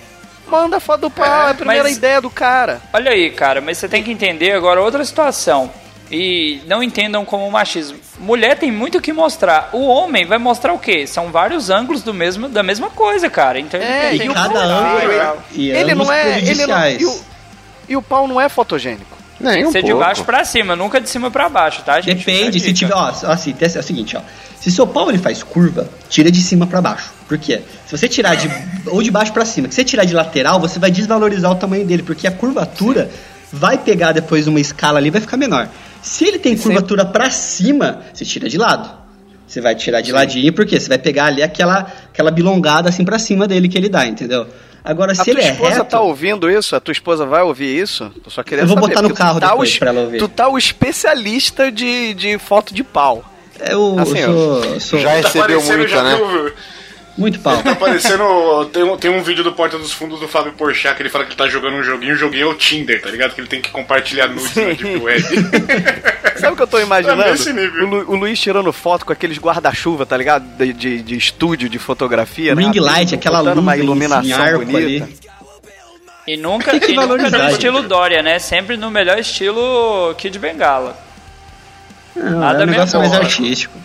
Manda foto do pau, é, a primeira mas- ideia do cara. Olha aí, cara, mas você tem que entender agora outra situação. E não entendam como machismo. Mulher tem muito o que mostrar. O homem vai mostrar o quê? São vários ângulos do mesmo, da mesma coisa, cara. Então ele É, tem E que o cada mostrar. ângulo e ele ambos não é. Ele não, e, o, e o pau não é fotogênico. Nem Tem um que ser de pouco. baixo pra cima, nunca de cima pra baixo, tá, gente? Depende, se tiver, ó, assim, é o seguinte, ó. Se seu pau ele faz curva, tira de cima pra baixo. Por quê? Se você tirar de ou de baixo pra cima, que você tirar de lateral, você vai desvalorizar o tamanho dele, porque a curvatura vai pegar depois uma escala ali, e vai ficar menor. Se ele tem curvatura pra cima, você tira de lado. Você vai tirar de ladinho, porque você vai pegar ali aquela aquela bilongada assim pra cima dele que ele dá, entendeu? Agora A se tua ele é esposa reto, tá ouvindo isso? A tua esposa vai ouvir isso? Eu só queria Eu vou saber, botar no porque carro tá depois o, pra ela ouvir. Tu tá o especialista de, de foto de pau. eu, assim, eu sou, sou Já Tá recebeu parecendo, muita, já né? Muito pau. Tá parecendo. Tem um, tem um vídeo do Porta dos Fundos do Fábio Porchat que ele fala que ele tá jogando um joguinho, o joguinho é o Tinder, tá ligado? Que ele tem que compartilhar nudes na Deep Web. Sabe o que eu tô imaginando? Tá nesse nível. O, Lu- o Luiz tirando foto com aqueles guarda-chuva, tá ligado? De, de, de estúdio, de fotografia. Ring né? light, aquela uma luz em iluminação arco bonita. ali. E nunca, Tem que e nunca no estilo Dória, né? Sempre no melhor estilo Kid Bengala. Não, Nada é um negócio mais artístico.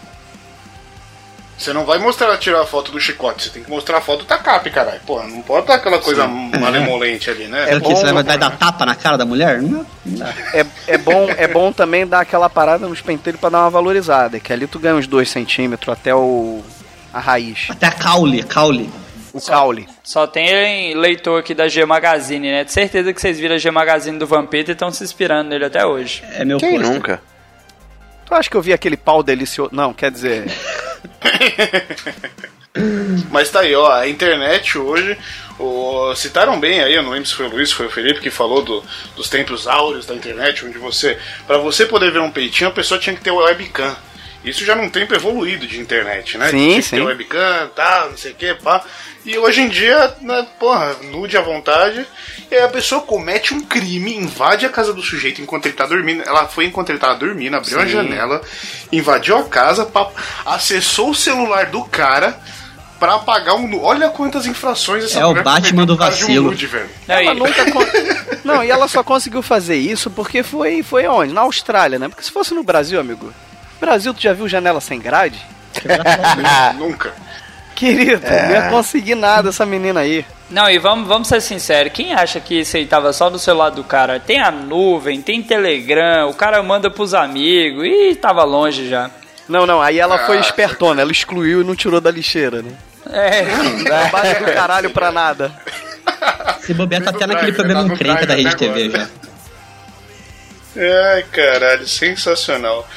Você não vai mostrar tirar a foto do chicote, você tem que mostrar a foto do tacape, caralho. Pô, não pode estar aquela coisa malemolente ali, né? É o que? bom, Você vai, vai dar tapa na cara da mulher? Não. É, é, bom, é bom também dar aquela parada nos penteiros pra dar uma valorizada. Que ali tu ganha uns 2 centímetros até o, A raiz. Até a caule, caule. O caule. Só tem leitor aqui da G Magazine, né? De certeza que vocês viram a G Magazine do Vampeta e estão se inspirando nele até hoje. É meu Quem pôster. nunca? Tu acha que eu vi aquele pau delicioso? Não, quer dizer. Mas tá aí, ó, a internet hoje, o- citaram bem aí, eu não lembro se foi o Luiz, foi o Felipe que falou do- dos tempos áureos da internet, onde você, Pra você poder ver um peitinho, a pessoa tinha que ter o webcam. Isso já num tempo evoluído de internet, né? Sim, tinha sim. ter webcam, tal, não sei o que, pá. E hoje em dia, né, porra, nude à vontade, e aí a pessoa comete um crime, invade a casa do sujeito enquanto ele tá dormindo. Ela foi enquanto ele tava dormindo, abriu a Sim. janela, invadiu a casa, pá, acessou o celular do cara pra apagar um. Olha quantas infrações essa É o mulher Batman do de um vacilo. nude, velho. Não, Ela e- nunca. con- Não, e ela só conseguiu fazer isso porque foi, foi onde? Na Austrália, né? Porque se fosse no Brasil, amigo. Brasil, tu já viu janela sem grade? Nunca. Querido, não ia conseguir nada essa menina aí. Não, e vamos, vamos ser sinceros, quem acha que isso aí tava só no celular do cara? Tem a nuvem, tem Telegram, o cara manda pros amigos, e tava longe já. Não, não, aí ela foi Ah, espertona, ela excluiu e não tirou da lixeira, né? É, Trabalho do caralho pra nada. Se bobear, tá No até naquele programa encrenca da Rede TV já. Ai, caralho, sensacional.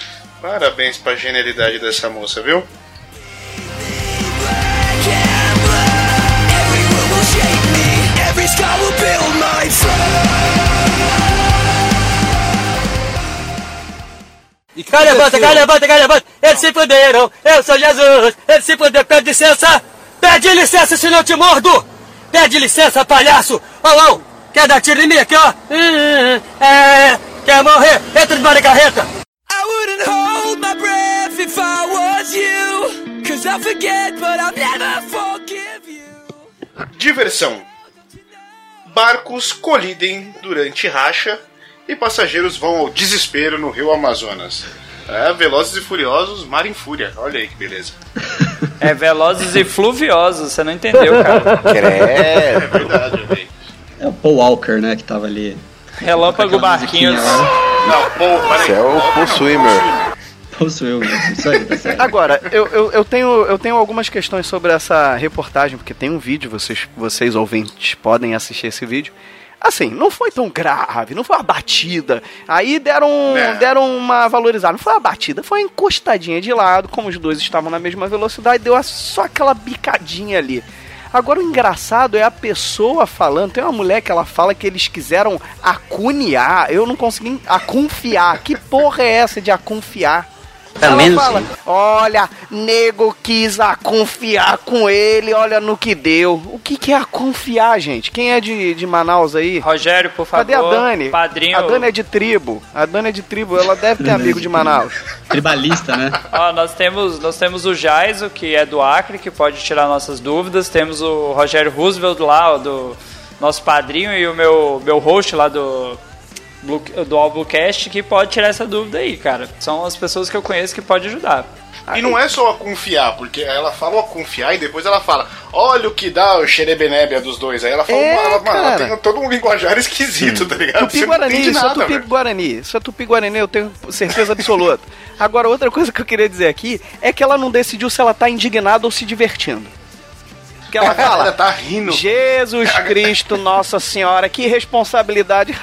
Parabéns pra genialidade dessa moça, viu? E cá levanta, cá levanta, cá levanta. Eles se fuderam. Eu sou Jesus. Eles se fuderam. Pede licença. Pede licença, senão eu te mordo. Pede licença, palhaço. Ô, ô. Quer dar tiro em mim aqui, ó? Hum, É. Quer morrer? Entra debaixo da carreta. I wouldn't hold my breath if I was you. Cause I'll forget, but I'll never forgive you. Diversão. Barcos colidem durante racha e passageiros vão ao desespero no rio Amazonas. É, Velozes e Furiosos, Mar em Fúria. Olha aí que beleza. é velozes e fluviosos, você não entendeu, cara. É Credo. verdade, velho. É o Paul Walker, né, que tava ali. Relâmpago Barquinhos. musiquinha. Não, pô, peraí. Esse é o Paul Swimmer. Possuiu, né? Isso aí, tá certo. Agora, eu, eu, eu, tenho, eu tenho algumas questões sobre essa reportagem, porque tem um vídeo, vocês, vocês ouvintes podem assistir esse vídeo. Assim, não foi tão grave, não foi uma batida. Aí deram, É. deram uma valorizada. Não foi uma batida, foi uma encostadinha de lado, como os dois estavam na mesma velocidade, deu só aquela bicadinha ali. Agora o engraçado é a pessoa falando. Tem uma mulher que ela fala que eles quiseram acunear. Eu não consegui aconfiar. Que porra é essa de aconfiar? Também ela não fala, sei. olha, nego quis a confiar com ele, olha no que deu. O que, que é a confiar, gente? Quem é de, de Manaus aí? Rogério, por favor. Cadê a Dani? Padrinho. A Dani é de tribo. A Dani é de tribo, ela deve ter amigo de Manaus. Tribalista, né? Ó, nós temos, nós temos o Jaiso, que é do Acre, que pode tirar nossas dúvidas. Temos o Rogério Roosevelt lá, ó, do nosso padrinho, e o meu, meu host lá do, do Alblucast, que pode tirar essa dúvida aí, cara. São as pessoas que eu conheço que podem ajudar. E não é só a confiar, porque ela fala a confiar e depois ela fala, olha o que dá o xerebenébia dos dois. Aí ela fala, É, ela, mano, ela tem todo um linguajar esquisito, tá ligado? Tupi Você não Guarani, é nada, Tupi velho. Guarani. Isso é Tupi Guarani, eu tenho certeza absoluta. Agora, outra coisa que eu queria dizer aqui é que ela não decidiu se ela tá indignada ou se divertindo. Que ela Ela fala, tá rindo. Jesus Cristo, Nossa Senhora, que responsabilidade.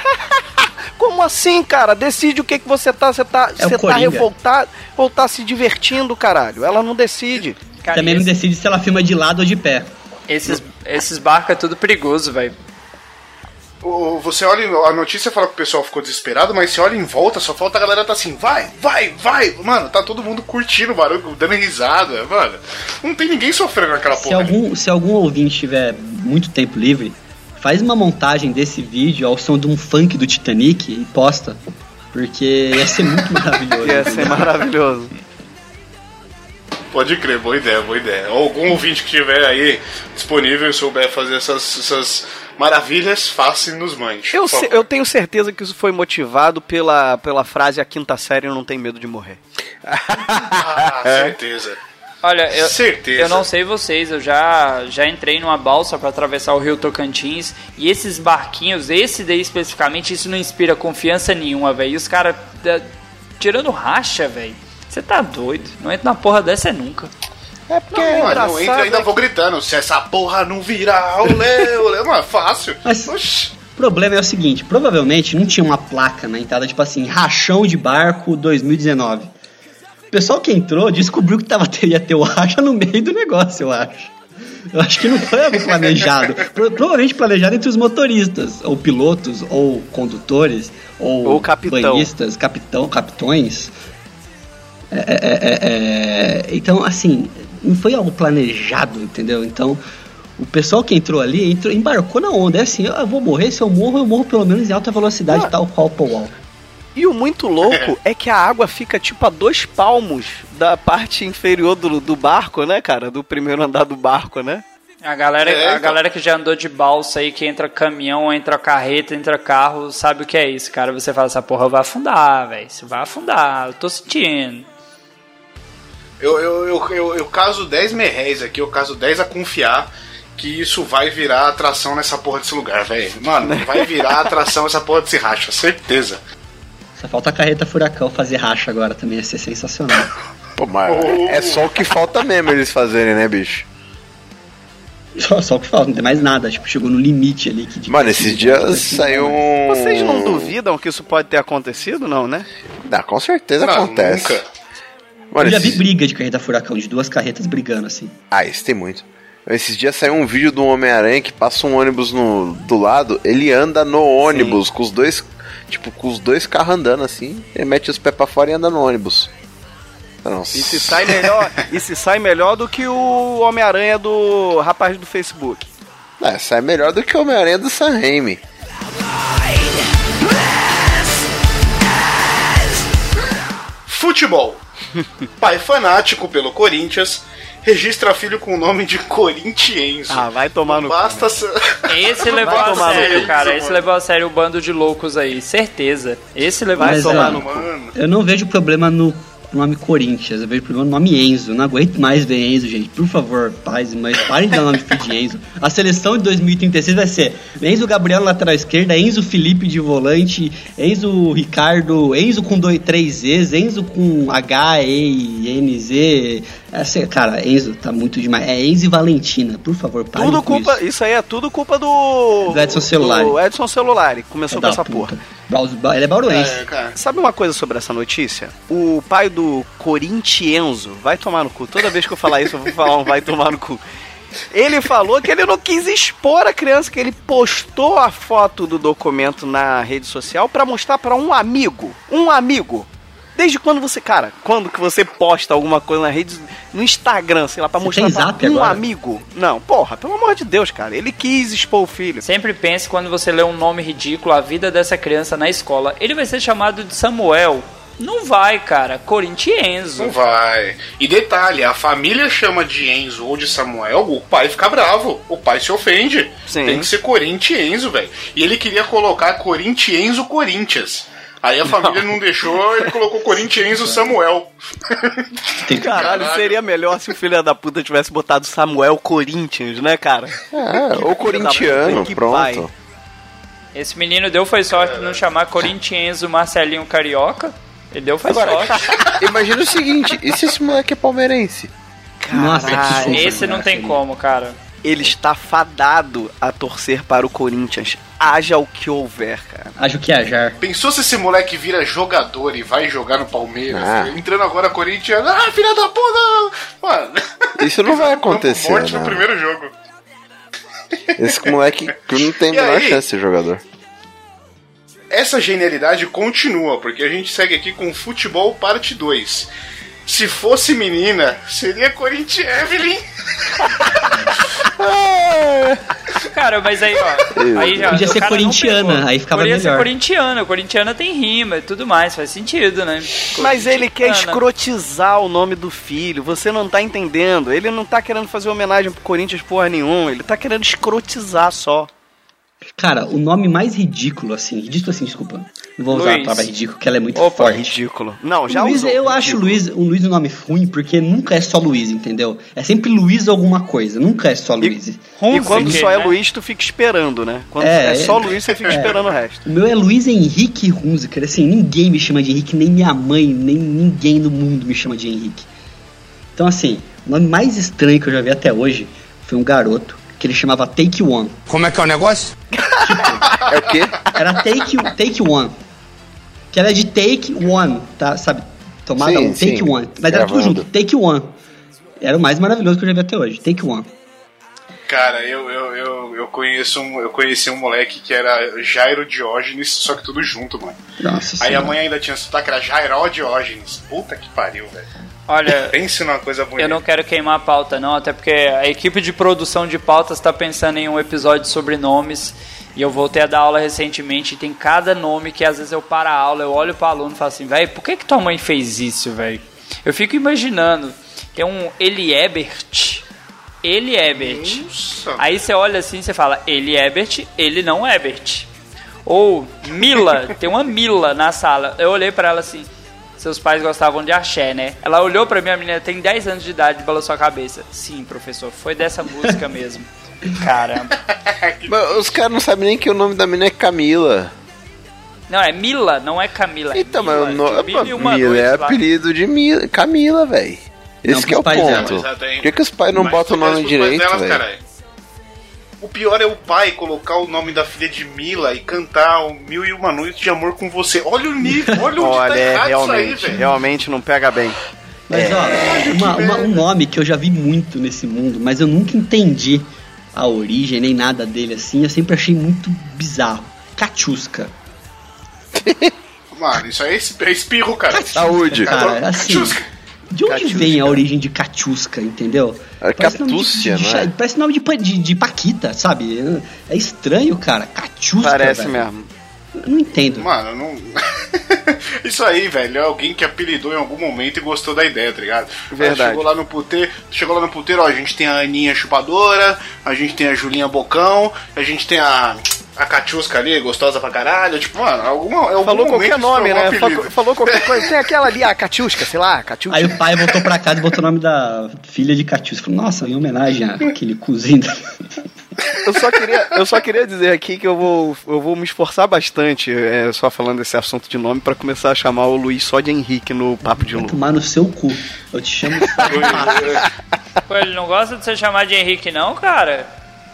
Como assim, cara? Decide o que, que você tá. Você tá, É você tá revoltado ou tá se divertindo, caralho? Ela não decide. Cara, Também não esse- decide se ela filma de lado ou de pé. esses, esses barcos é tudo perigoso, velho. Você olha a notícia fala que o pessoal ficou desesperado, mas você olha em volta, só falta a galera tá assim, vai, vai, vai. Mano, tá todo mundo curtindo o barulho, dando risada, mano. Não tem ninguém sofrendo naquela Se porra. algum, se algum ouvinte tiver muito tempo livre, faz uma montagem desse vídeo ao som de um funk do Titanic e posta. Porque ia ser muito maravilhoso. Ia ser maravilhoso. Pode crer, boa ideia, boa ideia. Algum ouvinte que tiver aí disponível e souber fazer essas, essas maravilhas, faça e nos mande. Eu, se- eu tenho certeza que isso foi motivado pela, pela frase a quinta série não tem medo de morrer. Ah, certeza. Olha, eu, Certeza. eu não sei vocês, eu já, já entrei numa balsa pra atravessar o rio Tocantins e esses barquinhos, esse daí especificamente, isso não inspira confiança nenhuma, velho. E os caras tirando racha, velho. Você tá doido? Não entra na porra dessa nunca. É porque Não, é mano, eu engraçado. entro e ainda é vou gritando. Se essa porra não virar, olê, olê. Mano, é fácil. Mas- Oxi. O problema é o seguinte, provavelmente não tinha uma placa na entrada, tipo assim, rachão de barco 2019. O pessoal que entrou descobriu que tava, ia ter o racha no meio do negócio, eu acho. Eu acho que não foi algo planejado. Pro- provavelmente planejado entre os motoristas, ou pilotos, ou condutores, ou, Ou capitão. banhistas, capitão, capitões. É, é, é, é, então, assim, não foi algo planejado, entendeu? Então, o pessoal que entrou ali entrou, embarcou na onda. É assim, eu vou morrer, se eu morro, eu morro pelo menos em alta velocidade, tal qual o Paul Walker. E o muito louco é que a água fica tipo a dois palmos da parte inferior do, do barco, né, cara? Do primeiro andar do barco, né? A galera, É, a então. galera que já andou de balsa aí, que entra caminhão, entra carreta, entra carro, sabe o que é isso, cara. Você fala, essa porra vai afundar, velho. Isso vai afundar, eu tô sentindo. Eu, eu, eu, eu, eu caso 10 merréis aqui, eu caso 10 a confiar que isso vai virar atração nessa porra desse lugar, velho. Mano, vai virar atração essa porra desse racha, certeza. Só falta a carreta furacão fazer racha agora também, ia ser sensacional. Pô, mas é só o que falta mesmo eles fazerem, né, bicho? Só, só o que falta, não tem mais nada, tipo, chegou no limite ali. Que Mano, esses dias saiu um. Vocês não duvidam que isso pode ter acontecido, não, né? Ah, com certeza Não, acontece. nunca. Mano, Eu já vi esses... briga de carreta furacão, de duas carretas brigando assim. Ah, isso tem muito. Esses dias saiu um vídeo do Homem-Aranha que passa um ônibus no, do lado, ele anda no ônibus, com os dois. Tipo, com os dois carros andando assim, ele mete os pés pra fora e anda no ônibus. Nossa. E se sai melhor, e se sai melhor do que o Homem-Aranha do rapaz do Facebook. É, sai melhor do que o Homem-Aranha do Sam Raimi. Futebol. Pai fanático pelo Corinthians registra filho com o nome de Corinthians. Ah, vai tomar no cu. Basta ser... Esse levou Vai a tomar no sério, cara. mano. Esse levou a sério o bando de loucos aí, certeza. Esse levou Vai a Mas, sério. tomar ó, no. Mano, Eu não vejo problema no nome Corinthians, eu vejo problema no nome Enzo. Eu não aguento mais ver Enzo, gente. Por favor, pais e mães, parem de dar nome de filho de Enzo. A seleção de 2036 vai ser Enzo Gabriel lateral esquerda, Enzo Felipe de volante, Enzo Ricardo, Enzo com dois, três Zs, Enzo com H, E, N, Z. Essa, cara, Enzo tá muito demais. É Enzo e Valentina, por favor, parem Tudo com culpa, isso. isso. aí é tudo culpa do Do Edson Celulari. Do Edson Celulari, que começou É com essa puta. porra. Ele é bauruense. é. Sabe uma coisa sobre essa notícia? O pai do Corintienzo vai tomar no cu. Toda vez que eu falar isso, eu vou falar um vai tomar no cu. Ele falou que ele não quis expor a criança, que ele postou a foto do documento na rede social pra mostrar pra um amigo. Um amigo. Desde quando você, cara, quando que você posta alguma coisa na rede, no Instagram, sei lá, pra Você mostrar pra um agora? amigo? Não, porra, pelo amor de Deus, cara. Ele quis expor o filho. Sempre pense quando você lê um nome ridículo, a vida dessa criança na escola. Ele vai ser chamado de Samuel. Não vai, cara. Corintienzo. Não vai. E detalhe, a família chama de Enzo ou de Samuel, o pai fica bravo. O pai se ofende. Sim. Tem que ser Corinthians, velho. E ele queria colocar Corinthians Corinthians. Aí a família não deixou, ele colocou Corinthians Samuel. Tem- Caralho, Caralho. seria melhor se o filho da puta tivesse botado Samuel Corinthians, né, cara? É, ou corintiano, Que pai. pronto. Esse menino deu foi sorte de não chamar Corintienzo Marcelinho Carioca. Ele deu foi Agora, sorte. imagina o seguinte, e se esse moleque é palmeirense? Nossa, que Caralho, susto. Esse não tem como, cara. Ele está fadado a torcer para o Corinthians. Haja o que houver, cara. Acho que é ajar. Pensou se esse moleque vira jogador e vai jogar no Palmeiras? Ah. Entrando agora Corinthians. Ah, filha da puta! Mano. Isso não vai acontecer, Morte no primeiro jogo. Esse moleque que não tem a menor aí? chance de ser jogador. Essa genialidade continua, porque a gente segue aqui com Futebol Parte 2. Se fosse menina, seria Corinthians Evelyn. Cara, mas aí, ó. Aí já, Podia ser corintiana, aí ficava Podia ser melhor. corintiana. Corintiana tem rima e tudo mais, faz sentido, né? Mas ele quer escrotizar o nome do filho, você não tá entendendo. Ele não tá querendo fazer homenagem pro Corinthians porra nenhuma, ele tá querendo escrotizar só. Cara, o nome mais ridículo, assim, ridículo assim, desculpa. Não vou usar Luiz. a palavra ridículo, porque ela é muito Opa, forte. Ridículo. Não, já Luiz, usou. eu acho Ridículo. Luiz, um Luiz um nome ruim, porque nunca é só Luiz, entendeu? É sempre Luiz alguma coisa, nunca é só Luiz. E Hunziker, quando só é né? Luiz, tu fica esperando, né? Quando É, é, só é. Luiz, você fica esperando o resto. O meu é Luiz Henrique Hunziker, assim, ninguém me chama de Henrique, nem minha mãe, nem ninguém no mundo me chama de Henrique. Então, assim, o nome mais estranho que eu já vi até hoje foi um garoto que ele chamava Take One. Como é que é o negócio? É o quê? Era Take, take One. Que era de Take One, tá? Sabe? Tomada Sim, um, Take sim. One. Mas era tudo Gravando. junto, Take One. Era o mais maravilhoso que eu já vi até hoje, Take One. Cara, eu, eu, eu, eu conheço um, eu conheci um moleque que era Jairo Diógenes, só que tudo junto, mano. Nossa Aí a senhora. mãe ainda tinha sotaque, era Jairó Diógenes. Puta que pariu, velho. Olha, Pense numa coisa bonita. eu não quero queimar a pauta, não, até porque a equipe de produção de pautas está pensando em um episódio sobre nomes. E eu voltei a dar aula recentemente e tem cada nome que às vezes eu paro a aula, eu olho pro aluno e falo assim, velho, por que, que tua mãe fez isso, velho? Eu fico imaginando, tem um Eliebert. Eliebert. Nossa. Aí você olha assim e você fala, ele Ebert, ele não Ebert. Ou Mila, tem uma Mila na sala. Eu olhei pra ela assim, seus pais gostavam de axé, né? Ela olhou pra mim, a menina tem 10 anos de idade e balançou a cabeça. Sim, professor, foi dessa música mesmo. Caramba. Mas os caras não sabem nem que o nome da menina é Camila. Não, é Mila, não é Camila. é Então, Mila, mas o nome. de mil uma Mila é apelido de Mila, Camila, velho. Esse Não, que é o ponto. Por que, que os pais não Mas botam o nome direito, velho? O pior é o pai colocar o nome da filha de Mila e cantar o Mil e Uma Noites de Amor com Você. Olha o nível, olha onde Olha, tá é, errado realmente, isso aí, velho. realmente não pega bem. Mas ó, uma- uma- um nome que eu já vi muito nesse mundo, mas eu nunca entendi a origem nem nada dele assim, eu sempre achei muito bizarro. Catiusca. Mano, isso aí é é espirro, cara. Saúde. Cara, assim, Catiusca. De onde Catiusca. vem a origem de Catiusca, entendeu? É Parece nome de- Catúcia, de- de- não é? Parece nome de, de, de Paquita, sabe? É estranho, cara. Catiusca, Parece velho. mesmo. Eu não entendo. Mano, não. Isso aí, velho, é alguém que apelidou em algum momento e gostou da ideia, tá ligado? Verdade. Chegou lá no puteiro, chegou lá no puteiro, ó, a gente tem a Aninha chupadora, a gente tem a Julinha Bocão, a gente tem a. A Catiusca ali, gostosa pra caralho. Tipo, mano, alguma, algum Falou qualquer nome, né? Falou, falou qualquer coisa. Tem aquela ali, a Catiusca, sei lá, Catiusca. Aí o pai voltou pra casa e botou o nome da filha de Catiusca. Falou, nossa, em homenagem àquele cozinho. Eu só queria, eu só queria dizer aqui que eu vou, eu vou me esforçar bastante, é, só falando desse assunto de nome, pra começar a chamar o Luiz só de Henrique no Papo de Lu. Tomar no seu cu. Eu te chamo. Pô, ele não gosta de ser chamado de Henrique, não, cara?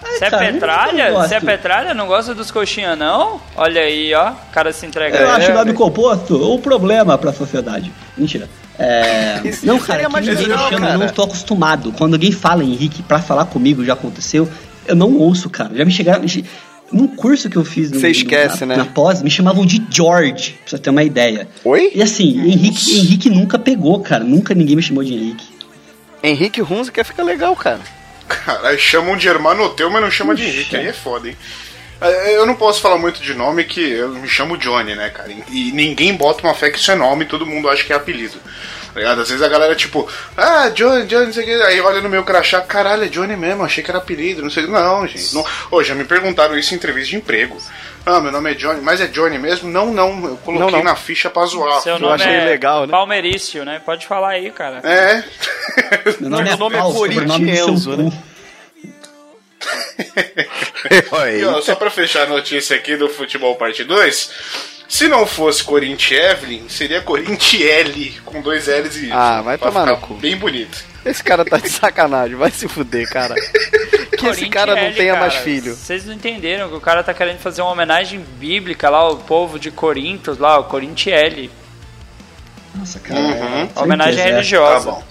Você é cara, eu petralha? Você é petralha? Não gosta dos coxinha, não? Olha aí, ó. O cara se entrega. Eu acho o É, nome composto um problema pra sociedade. Mentira. É... Isso Não, cara, que ninguém me chama, eu cara. não tô acostumado. Quando alguém fala Henrique pra falar comigo, já aconteceu, eu não ouço, cara. Já me chegaram. Num curso que eu fiz no, Você no- esquece, na, né? na pós, me chamavam de George, pra você ter uma ideia. Oi? E assim, Henrique, Henrique nunca pegou, cara. Nunca ninguém me chamou de Henrique. Henrique Hunziker fica legal, cara. Caralho, chamam de Hermanoteu, mas não chama de Henrique. Aí é foda, hein? É, Eu não posso falar muito de nome que eu me chamo Johnny, né, cara? E ninguém bota uma fé que isso é nome, todo mundo acha que é apelido. Tá ligado? Às vezes a galera, tipo, ah, Johnny, Johnny, não sei o que. Aí olha no meu crachá, caralho, é Johnny mesmo, achei que era apelido, não sei. Não, gente. Não. Ô, já me perguntaram isso em entrevista de emprego. Ah, meu nome é Johnny, mas é Johnny mesmo? Não, não, eu coloquei Não, não. na ficha pra zoar. Seu Eu nome achei é legal, né? Palmeirício, né? Pode falar aí, cara. É. Meu nome Meu é, nome é seu Corinthians, né? E ó, só pra fechar a notícia aqui do Futebol Parte 2, se não fosse Corinthians Evelyn, seria Corinthians com dois L's e Y. Ah, vai pra tomar no cu. Bem bonito. Esse cara tá de sacanagem, vai se fuder, cara. Que esse cara não tenha cara. mais filho. Vocês não entenderam que o cara tá querendo fazer uma homenagem bíblica lá ao povo de Corintos, lá, o Corintielli. Nossa, cara. Uhum. é, Homenagem é. Tá religiosa. bom.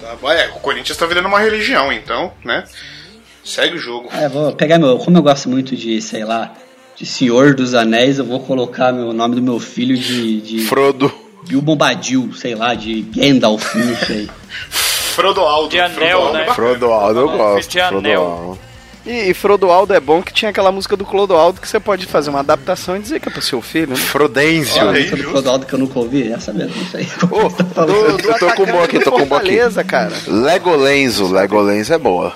Tá bom. É, o Corinthians tá virando uma religião, então, né? Segue o jogo. É, vou pegar meu. Como eu gosto muito de, sei lá, de Senhor dos Anéis, eu vou colocar meu o nome do meu filho de. de Frodo. Bilbo Badil, sei lá, de Gandalf, não sei. Frodoaldo. De anel, Frodoaldo né? é. Frodoaldo, eu gosto. de anel. E, e Frodoaldo é bom que tinha aquela música do Clodoaldo que você pode fazer uma adaptação e dizer que é pro seu filho, né? Frodêncio. A Olha aí, música do. Clodoaldo que eu nunca ouvi, essa mesmo, não sei. Você tá falando. do, do Eu tô com o atacante Bo aqui, tô com o Bo aqui. Cara. Legolenzo. Legolenzo é boa.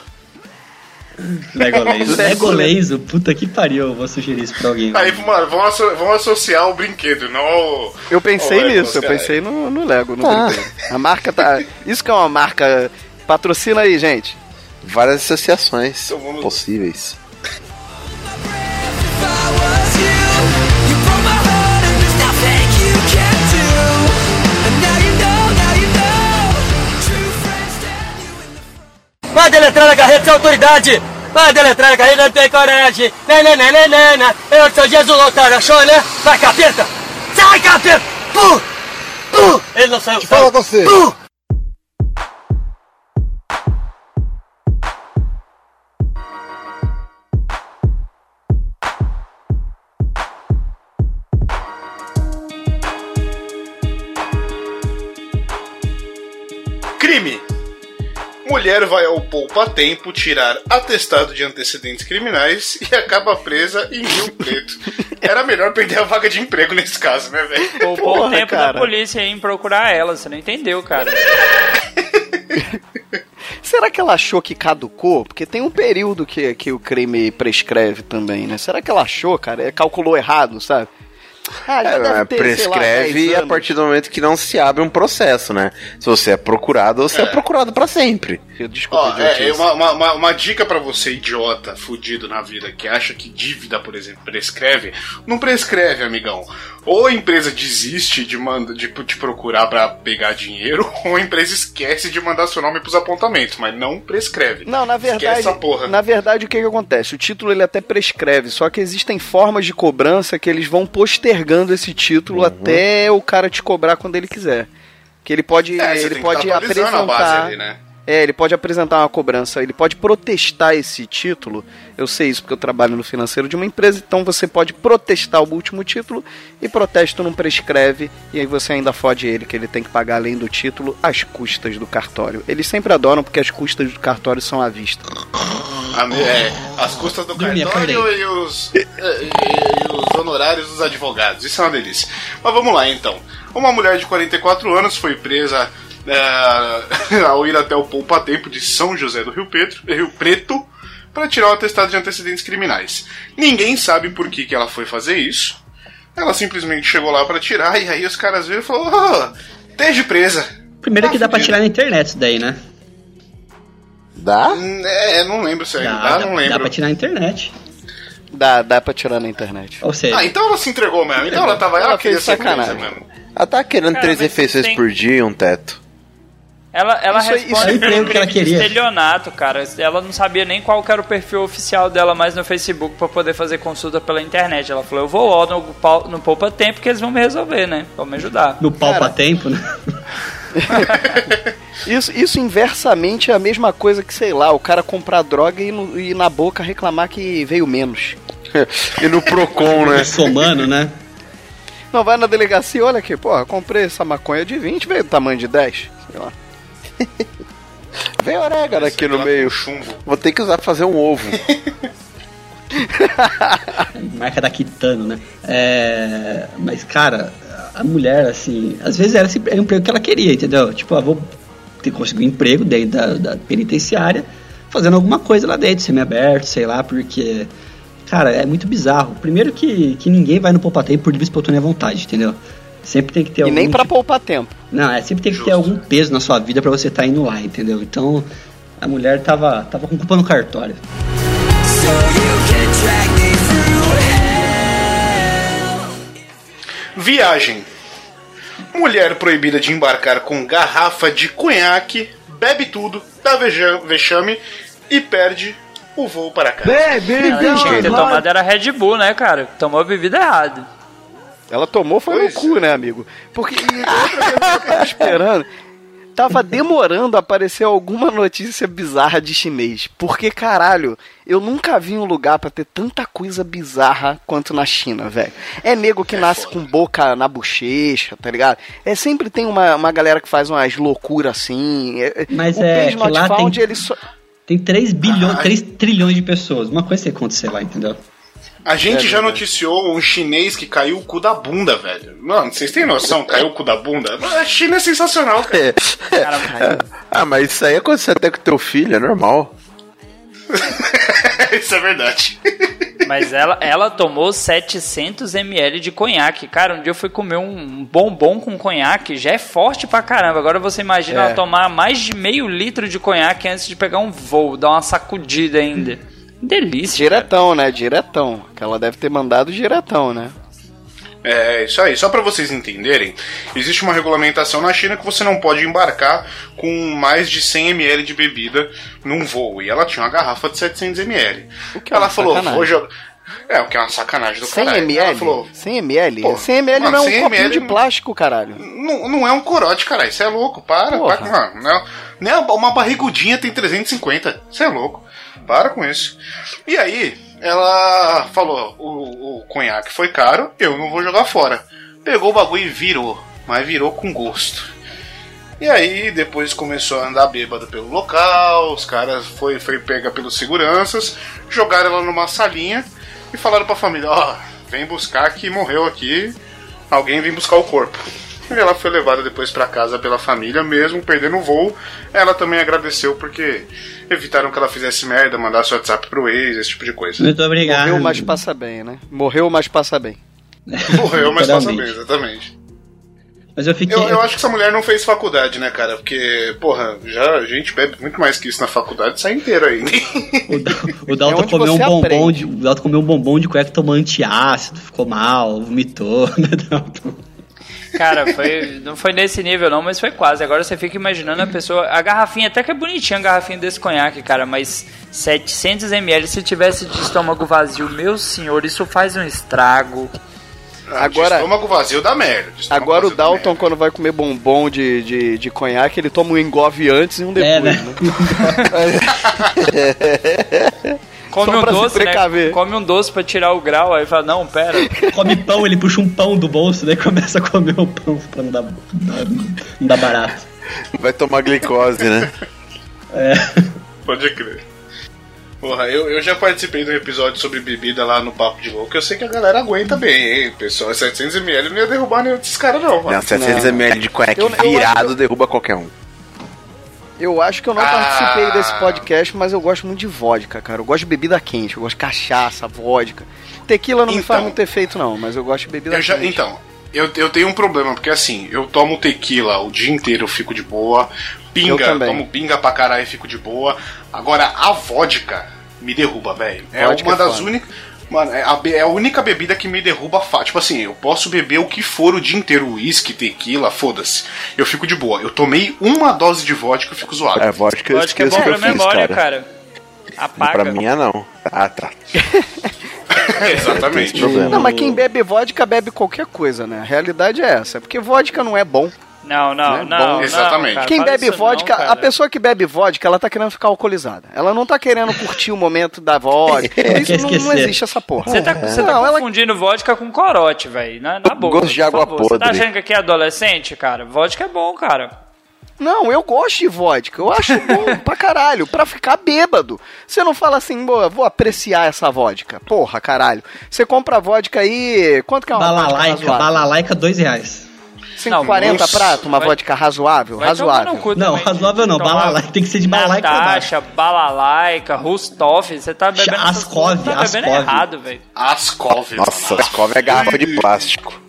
Legolenzo. Legolenzo, puta que pariu, eu vou sugerir isso pra alguém. Aí, mano, vamos, asso- vamos associar o brinquedo, não ao. Eu pensei nisso, eu pensei no, no Lego, no brinquedo. A marca tá. Isso que é uma marca. Patrocina aí, gente. Várias associações Então possíveis. Vai deletrar a carreira sem autoridade! Vai deletrar a carreira, não tem coragem! Né, né, né, né. Eu sou Jesus, otário, achou, né? Vai, capeta! Sai, capeta! Puh! Puh! Ele não saiu. Fala você. Puh! Mulher vai ao poupa-tempo tirar atestado de antecedentes criminais e acaba presa em Rio Preto. Era melhor perder a vaga de emprego nesse caso, né, velho? Poupou o tempo cara. da polícia em procurar ela, você não entendeu, cara. Será que ela achou que caducou? Porque tem um período que, que o crime prescreve também, né? Será que ela achou, cara? Calculou errado, sabe? Ah, já É, deve ter, sei lá, prescreve 10 a partir do momento que não se abre um processo, né? Se você é procurado, você é, É. procurado pra sempre. Desculpa, Ó, é, uma, uma, uma, uma dica pra você, idiota, fudido na vida, que acha que dívida, por exemplo, prescreve. Não prescreve, amigão. Ou a empresa desiste de, manda, de te procurar pra pegar dinheiro, ou a empresa esquece de mandar seu nome pros apontamentos, mas não prescreve. Não, na Esquece verdade, essa porra. na verdade o que, que acontece? O título ele até prescreve, só que existem formas de cobrança que eles vão postergando esse título até o cara te cobrar quando ele quiser. Que ele pode, É, ele pode que tá atualizando a base apresentar, ali, né? é, ele pode apresentar uma cobrança, ele pode protestar esse título. Eu sei isso porque eu trabalho no financeiro de uma empresa, então você pode protestar o último título e protesto não prescreve e aí você ainda fode ele que ele tem que pagar além do título as custas do cartório. Eles sempre adoram porque as custas do cartório são à vista. É, as custas do Dormi, cartório e os, e- e- e os honorários dos advogados. Isso é uma delícia. Mas vamos lá então. Uma mulher de 44 anos foi presa é, ao ir até o poupa-tempo de São José do Rio, Preto, Rio Preto para tirar o atestado de antecedentes criminais. Ninguém sabe por que, que ela foi fazer isso. Ela simplesmente chegou lá para tirar e aí os caras viram e falaram: oh, esteja presa. Primeiro Tá que dá pra fudido. tirar na internet isso daí, né? Dá? É, não lembro se ainda dá, dá, não dá lembro. pra tirar na internet. Dá, dá pra tirar na internet. Ou seja, Ah, então ela se entregou mesmo. Então ela tava Ela ela queria fez ser presa sacanagem. mesmo. Ela tá querendo Cara, três mas refeições tem- por dia e um teto. Ela, ela Isso aí- responde isso é o pelo que ela crime de queria. estelionato, cara. Ela não sabia nem qual que era o perfil oficial dela mais no Facebook pra poder fazer consulta pela internet. Ela falou, eu vou lá no, pau- no Poupa Tempo que eles vão me resolver, né? Vão me ajudar. no pau Cara. pra tempo, né? Isso, isso inversamente é a mesma coisa que, sei lá, o cara comprar droga e, no- e na boca reclamar que veio menos. e no Procon, né? Somando, né? Não, vai na delegacia, olha aqui, porra, comprei essa maconha de 20, veio do tamanho de 10. Sei lá. Vem orégano aqui no meio. com chumbo. Vou ter que usar pra fazer um ovo. Marca da Kitano, né? É, mas, cara, a mulher, assim, às vezes era, esse- era o emprego que ela queria, entendeu? Tipo, ah, vou ter conseguir um emprego dentro da, da penitenciária, fazendo alguma coisa lá dentro, semi-aberto, sei lá, porque, cara, é muito bizarro. Primeiro que, que ninguém vai no poupatempo por livre espontânea vontade, entendeu? Sempre tem que ter E algum nem pra tipo- poupar tempo. Não, é sempre tem que ter Justo. algum peso na sua vida pra você estar indo lá, entendeu? Então, a mulher tava, tava com culpa no cartório. So you can drag me through hell. Viagem. Mulher proibida de embarcar com garrafa de conhaque, bebe tudo, dá vexame e perde o voo para casa. Ela tinha que ter tomado era Red Bull, né, cara? Tomou a bebida errada. Ela tomou foi Pois no cu, né, amigo? Porque outra coisa que eu tava esperando. Tava demorando a aparecer alguma notícia bizarra de chinês. Porque, caralho, eu nunca vi um lugar pra ter tanta coisa bizarra quanto na China, velho. É nego que nasce com boca na bochecha, tá ligado? É sempre tem uma, uma galera que faz umas loucuras assim. É- Mas o é Page lá Found, tem- ele só... Tem 3 bilhões, Ai. 3 trilhões de pessoas. Uma coisa tem que acontecer lá, entendeu? A gente É já noticiou um chinês que caiu o cu da bunda, velho. Mano, vocês têm noção? Caiu o cu da bunda? A China é sensacional, cara. ah, mas isso aí aconteceu até com teu filho, é normal. Isso é verdade. Mas ela, ela tomou 700 ml de conhaque. Cara, um dia eu fui comer um bombom com conhaque, já é forte pra caramba. Agora você imagina É. ela tomar mais de meio litro de conhaque antes de pegar um voo, dar uma sacudida ainda. Delícia. cara. Diretão, né? Diretão. Que ela deve ter mandado diretão, né? É, isso aí. Só pra vocês entenderem, existe uma regulamentação na China que você não pode embarcar com mais de 100 ml de bebida num voo. E ela tinha uma garrafa de 700 ml. O que é ela uma falou, sacanagem. vou jogar. É, o que é uma sacanagem do 100 caralho. ml? Ela falou, 100 ml? Pô, 100 ml mano, não é um 100 copinho ml de plástico, caralho. não, não é um corote, cara. Isso é louco. Para, Porra. para. Mano, não, nem uma barrigudinha tem 350. Isso é louco. Para com isso. E aí, ela falou: o, o conhaque foi caro, eu não vou jogar fora. Pegou o bagulho e virou. Mas virou com gosto. E aí, depois começou a andar bêbado pelo local, os caras foi, foi pega pelos seguranças, jogaram ela numa salinha e falaram pra família, ó, vem buscar que morreu aqui, alguém vem buscar o corpo. E ela foi levada depois pra casa pela família, mesmo perdendo o voo. Ela também agradeceu porque evitaram que ela fizesse merda, mandasse WhatsApp pro ex, esse tipo de coisa. Muito obrigado. Morreu, mas passa bem, né? Morreu, mas passa bem. Morreu, mas passa bem, exatamente. Mas eu fiquei. Eu, eu acho que essa mulher não fez faculdade, né, cara? Porque, porra, já a gente bebe muito mais que isso na faculdade, sai inteiro aí. O, o É Dalton onde comeu um bombom aprende. de. O Dalton comeu um bombom de cueca, tomou antiácido, ficou mal, vomitou, né, Dalton? Cara, foi, não foi nesse nível não, mas foi quase. Agora você fica imaginando a pessoa. A garrafinha, até que é bonitinha a garrafinha desse conhaque, cara, mas 700ml se tivesse de estômago vazio, meu senhor, isso faz um estrago. Agora- De estômago vazio dá merda. Agora o Dalton, quando vai comer bombom de, de, de conhaque, ele toma um engove antes e um depois, É, né? né? Come um doce, né? Come um doce pra tirar o grau, aí fala, não, pera. Come pão, ele puxa um pão do bolso, daí começa a comer o pão pra não dar, não dar- barato. Vai tomar glicose, né? É. Pode crer. Porra, eu, eu já participei de um episódio sobre bebida lá no Papo de Louco. Eu sei que a galera aguenta bem, hein? Pessoal, 700ml não ia derrubar nenhum desses caras, não, mano. Não, 700ml de cueca Eu- eu virado acho derruba qualquer um. Eu acho que eu não Ah. participei desse podcast, mas eu gosto muito de vodka, cara. Eu gosto de bebida quente, eu gosto de cachaça, vodka. Tequila não me faz Então. muito efeito, não, mas eu gosto de bebida Eu já, quente. então, eu, eu tenho um problema, porque assim, eu tomo tequila o dia inteiro, eu fico de boa. Eu Pinga, também. tomo pinga pra caralho e fico de boa. Agora, a vodka me derruba, velho. É uma é das únicas. Mano, é a, é a única bebida que me derruba fácil. Tipo assim, eu posso beber o que for o dia inteiro, uísque, tequila, foda-se. Eu fico de boa. Eu tomei uma dose de vodka e fico zoado. É, vodka, Pode que é bom pra memória, cara. cara. Apaga. Pra mim é não. Ah, tá. Exatamente. Não, mas quem bebe vodka bebe qualquer coisa, né? A realidade é essa, porque vodka não é bom. Não, não, Né? não. Bom, não, exatamente. cara, Quem bebe vodka, não, a pessoa que bebe vodka, ela tá querendo ficar alcoolizada. Ela não tá querendo curtir o momento da vodka. Isso não, não existe essa porra. Você tá, você tá Não, ela- confundindo vodka com corote, velho. Na, na boa. Gosto de água favor. Você tá podre. achando que aqui é adolescente, cara? Vodka é bom, cara. Não, eu gosto de vodka. Eu acho bom pra caralho, pra ficar bêbado. Você não fala assim, boa, vou apreciar essa vodka. Porra, caralho. Você compra vodka aí. Quanto que é uma vodka Balalaica, balalaica, dois reais. 5,40 Nossa. prato, uma Vai- vodka razoável? Vai tomar razoável. cu Não, também. razoável não, balalaica tem que ser de baixo. Natasha, balalaica, Rustoff, você tá bebendo Ascov, coisas, tá bebendo Ascov. errado, velho. Ascov, Nossa. Ascov é garrafa de plástico.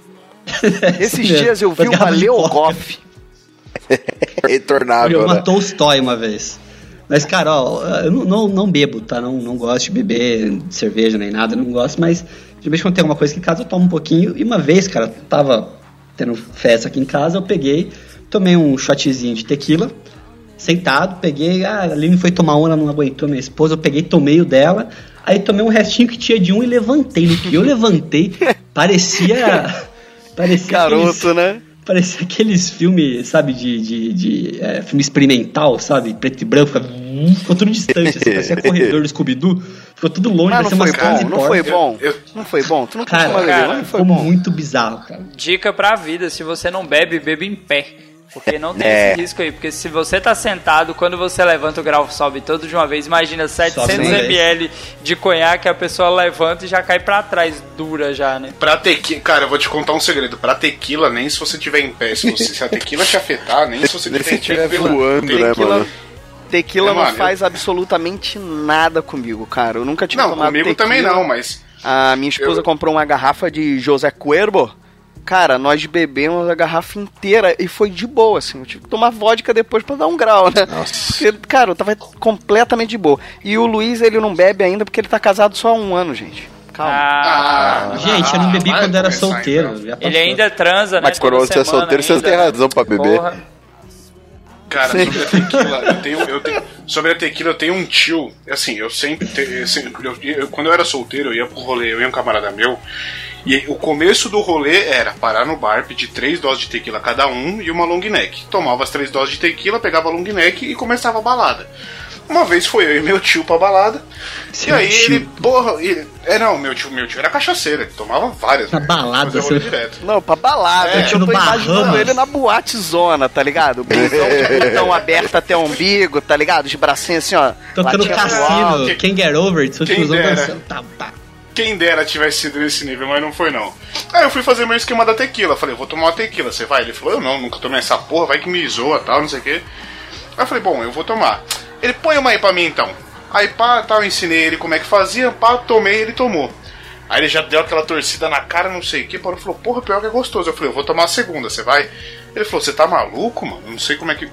Esses mesmo. dias eu vi uma. Leogoff. Retornável, uma né? Tolstói uma vez. Mas, cara, ó, eu não, não, não bebo, tá? Não, não gosto de beber cerveja nem nada, não gosto, mas de vez em quando tem alguma coisa aqui em casa, eu tomo um pouquinho. E uma vez, cara, tava tendo festa aqui em casa, eu peguei, tomei um shotzinho de tequila, sentado, peguei, ah, a Aline foi tomar uma, ela não aguentou minha esposa, eu peguei, tomei o dela, aí tomei um restinho que tinha de um e levantei. No que eu levantei, parecia. Parecia aqueles- Garoto, né? Parecia aqueles filmes, sabe, de, de, de, é, filme experimental, sabe? Preto e branco, ficou tudo distante, assim, parecia corredor do Scooby-Doo. Ficou tudo longe, Mas não foi umas 15 bom, não foi bom. Eu- Não foi bom. Tu não Cara, costuma beber, cara, não foi Ficou bom. muito bizarro, cara. Dica pra vida, se você não bebe, bebe em pé. Porque não tem É. esse risco aí. Porque se você tá sentado, quando você levanta o grau sobe todo de uma vez. Imagina 700 de uma vez. ml de conhaque, a pessoa levanta e já cai pra trás, dura já, né? Pra tequila, cara, eu vou te contar um segredo. Pra tequila, nem se você tiver em pé, se, você, se a tequila te afetar, nem se você tiver se tiver tequila- voando, né, tequila- mano? Tequila É, não faz absolutamente nada comigo, cara. Eu nunca tinha Não, tomado comigo tequila. também não, mas. A minha esposa Eu- comprou uma garrafa de José Cuervo. Cara, nós bebemos a garrafa inteira e foi de boa, assim. Eu tive que tomar vodka depois pra dar um grau, né? Nossa. Porque, cara, eu tava completamente de boa. E o Luiz, ele não bebe ainda porque ele tá casado só há um ano, gente. calma. Ah, Gente, eu não bebi vai quando era solteiro. então. ele ainda transa, né? Mas quando você é solteiro, você ainda, tem né? razão pra beber. Porra. Cara, sobre a tequila, eu tenho, eu tenho- sobre a tequila, eu tenho um tio. Assim, eu sempre. te- eu sempre- eu- eu- quando eu era solteiro, eu ia pro rolê, eu ia um camarada meu. E o começo do rolê era parar no bar, pedir três doses de tequila cada um e uma long neck. Tomava as três doses de tequila, pegava a long neck e começava a balada. Uma vez foi eu e meu tio pra balada. Seu e aí tio. ele, porra, ele, é não, meu tio, meu tio era cachaceiro, ele tomava várias. Na velho, balada, seu- direto. Não, pra balada. É, eu tô imaginando ele na boate zona, tá ligado? Blusão de botão aberto até o umbigo, tá ligado? Os bracinhos assim, ó. Tocando cassino, alto. quem get over it, seu Quem tiozão dera. Tá, tá. Quem dera tivesse sido nesse nível, mas não foi não. Aí eu fui fazer meu esquema da tequila. Falei, vou tomar uma tequila, você vai? Ele falou, eu não, nunca tomei essa porra, vai que me zoa tal, não sei o quê. Aí eu falei, bom, eu vou tomar. Ele põe uma aí pra mim então. Aí pá, tal, eu ensinei ele como é que fazia, pá, tomei, ele tomou. Aí ele já deu aquela torcida na cara, não sei o que, parou e falou, porra, pior que é gostoso. Eu falei, eu vou tomar a segunda, você vai? Ele falou, você tá maluco, mano? Não sei como é que.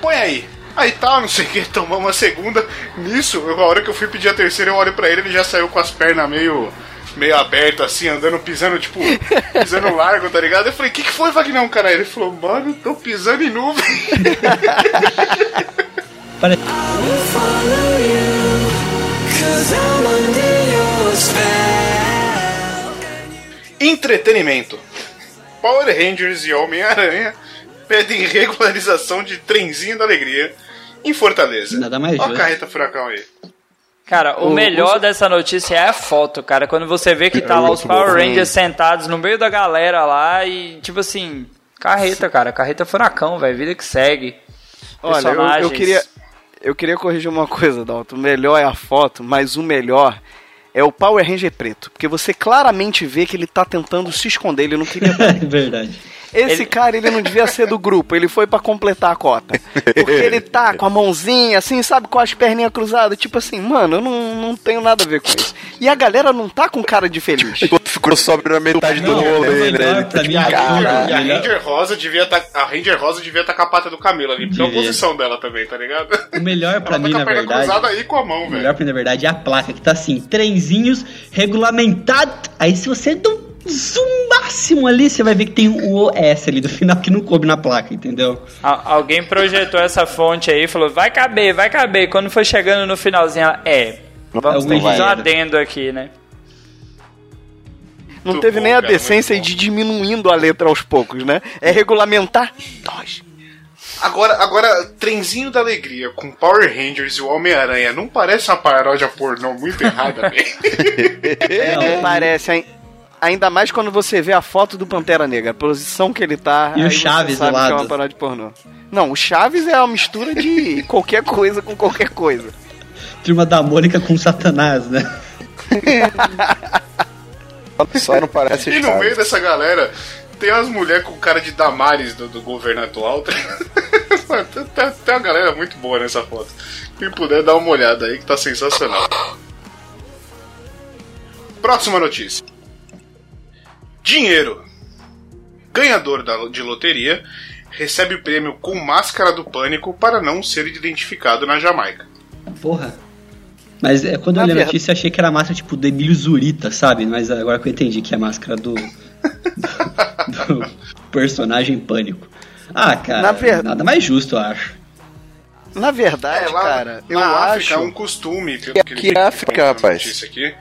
Põe aí. Aí tá, não sei o que, tomamos a segunda. Nisso, eu, a hora que eu fui pedir a terceira, eu olho pra ele, ele já saiu com as pernas meio. meio abertas, assim, andando, pisando, tipo, pisando largo, tá ligado? Eu falei, o que, que foi, Vagnão, cara? Ele falou, mano, tô pisando em nuvem. Parece... Entretenimento. Power Rangers e Homem-Aranha pedem regularização de trenzinho da alegria em Fortaleza. Nada mais Ó a carreta furacão aí. Cara, o, O- melhor o- dessa notícia é a foto, cara. Quando você vê que tá É lá os Power bom. Rangers sentados no meio da galera lá e, tipo assim, carreta, cara. Carreta furacão, velho. Vida que segue. Olha, eu, eu queria. Eu queria corrigir uma coisa, Dalton. O melhor é a foto, mas o melhor é o Power Ranger preto. Porque você claramente vê que ele tá tentando se esconder, ele não queria. É verdade. Esse Ele- cara, ele não devia ser do grupo, ele foi pra completar a cota. Porque ele tá com a mãozinha, assim, sabe, com as perninhas cruzadas, tipo assim, mano, eu não, não tenho nada a ver com isso. E a galera não tá com cara de feliz. Enquanto ficou sobre na metade do Não, rolê, o né? tá mim é A e a Ranger Rosa devia tá, a Ranger Rosa devia estar com a pata do camelo ali, porque é a posição dela também, tá ligado? O melhor pra Ela mim, tá na a perna verdade. cruzada aí com a mão, O velho. melhor pra mim, na verdade, é a placa que tá assim: trenzinhos regulamentados. Aí se você um zoom máximo ali, você vai ver que tem o OS ali do final que não coube na placa, entendeu? A- alguém projetou essa fonte aí e falou, vai caber, vai caber. Quando foi chegando no finalzinho, ela, é, vamos Não ter que um né? adendo aqui, né? Não Muito teve bom, nem a decência de ir diminuindo a letra aos poucos, né? É regulamentar. Dós. Agora, agora, trenzinho da alegria com Power Rangers e o Homem-Aranha não parece uma paródia pornô muito errada, velho? Não parece, hein? Ainda mais quando você vê a foto do Pantera Negra, a posição que ele tá. E o aí você Chaves do sabe que é lado. uma paródia pornô. Não, o Chaves é uma mistura de qualquer coisa com qualquer coisa. Turma da Mônica com Satanás, né? Só não parece E no Chaves. meio dessa galera tem as mulheres com cara de Damares do, do governo atual. tem, tem- tem uma galera muito boa nessa foto. Quem puder dar uma olhada aí que tá sensacional. Próxima notícia. Dinheiro. Ganhador da, de loteria recebe o prêmio com máscara do pânico para não ser identificado na Jamaica. Porra. Mas é, quando eu li a notícia, eu achei que era a máscara tipo do Emílio Zurita, sabe? Mas agora que eu entendi que é a máscara do, do, do personagem pânico. Ah, cara, Na ver- nada mais justo, eu acho. Na verdade, É, lá cara, eu na África acho. é um costume. Pelo Que- que, que ele África, põe na rapaz? notícia Aqui.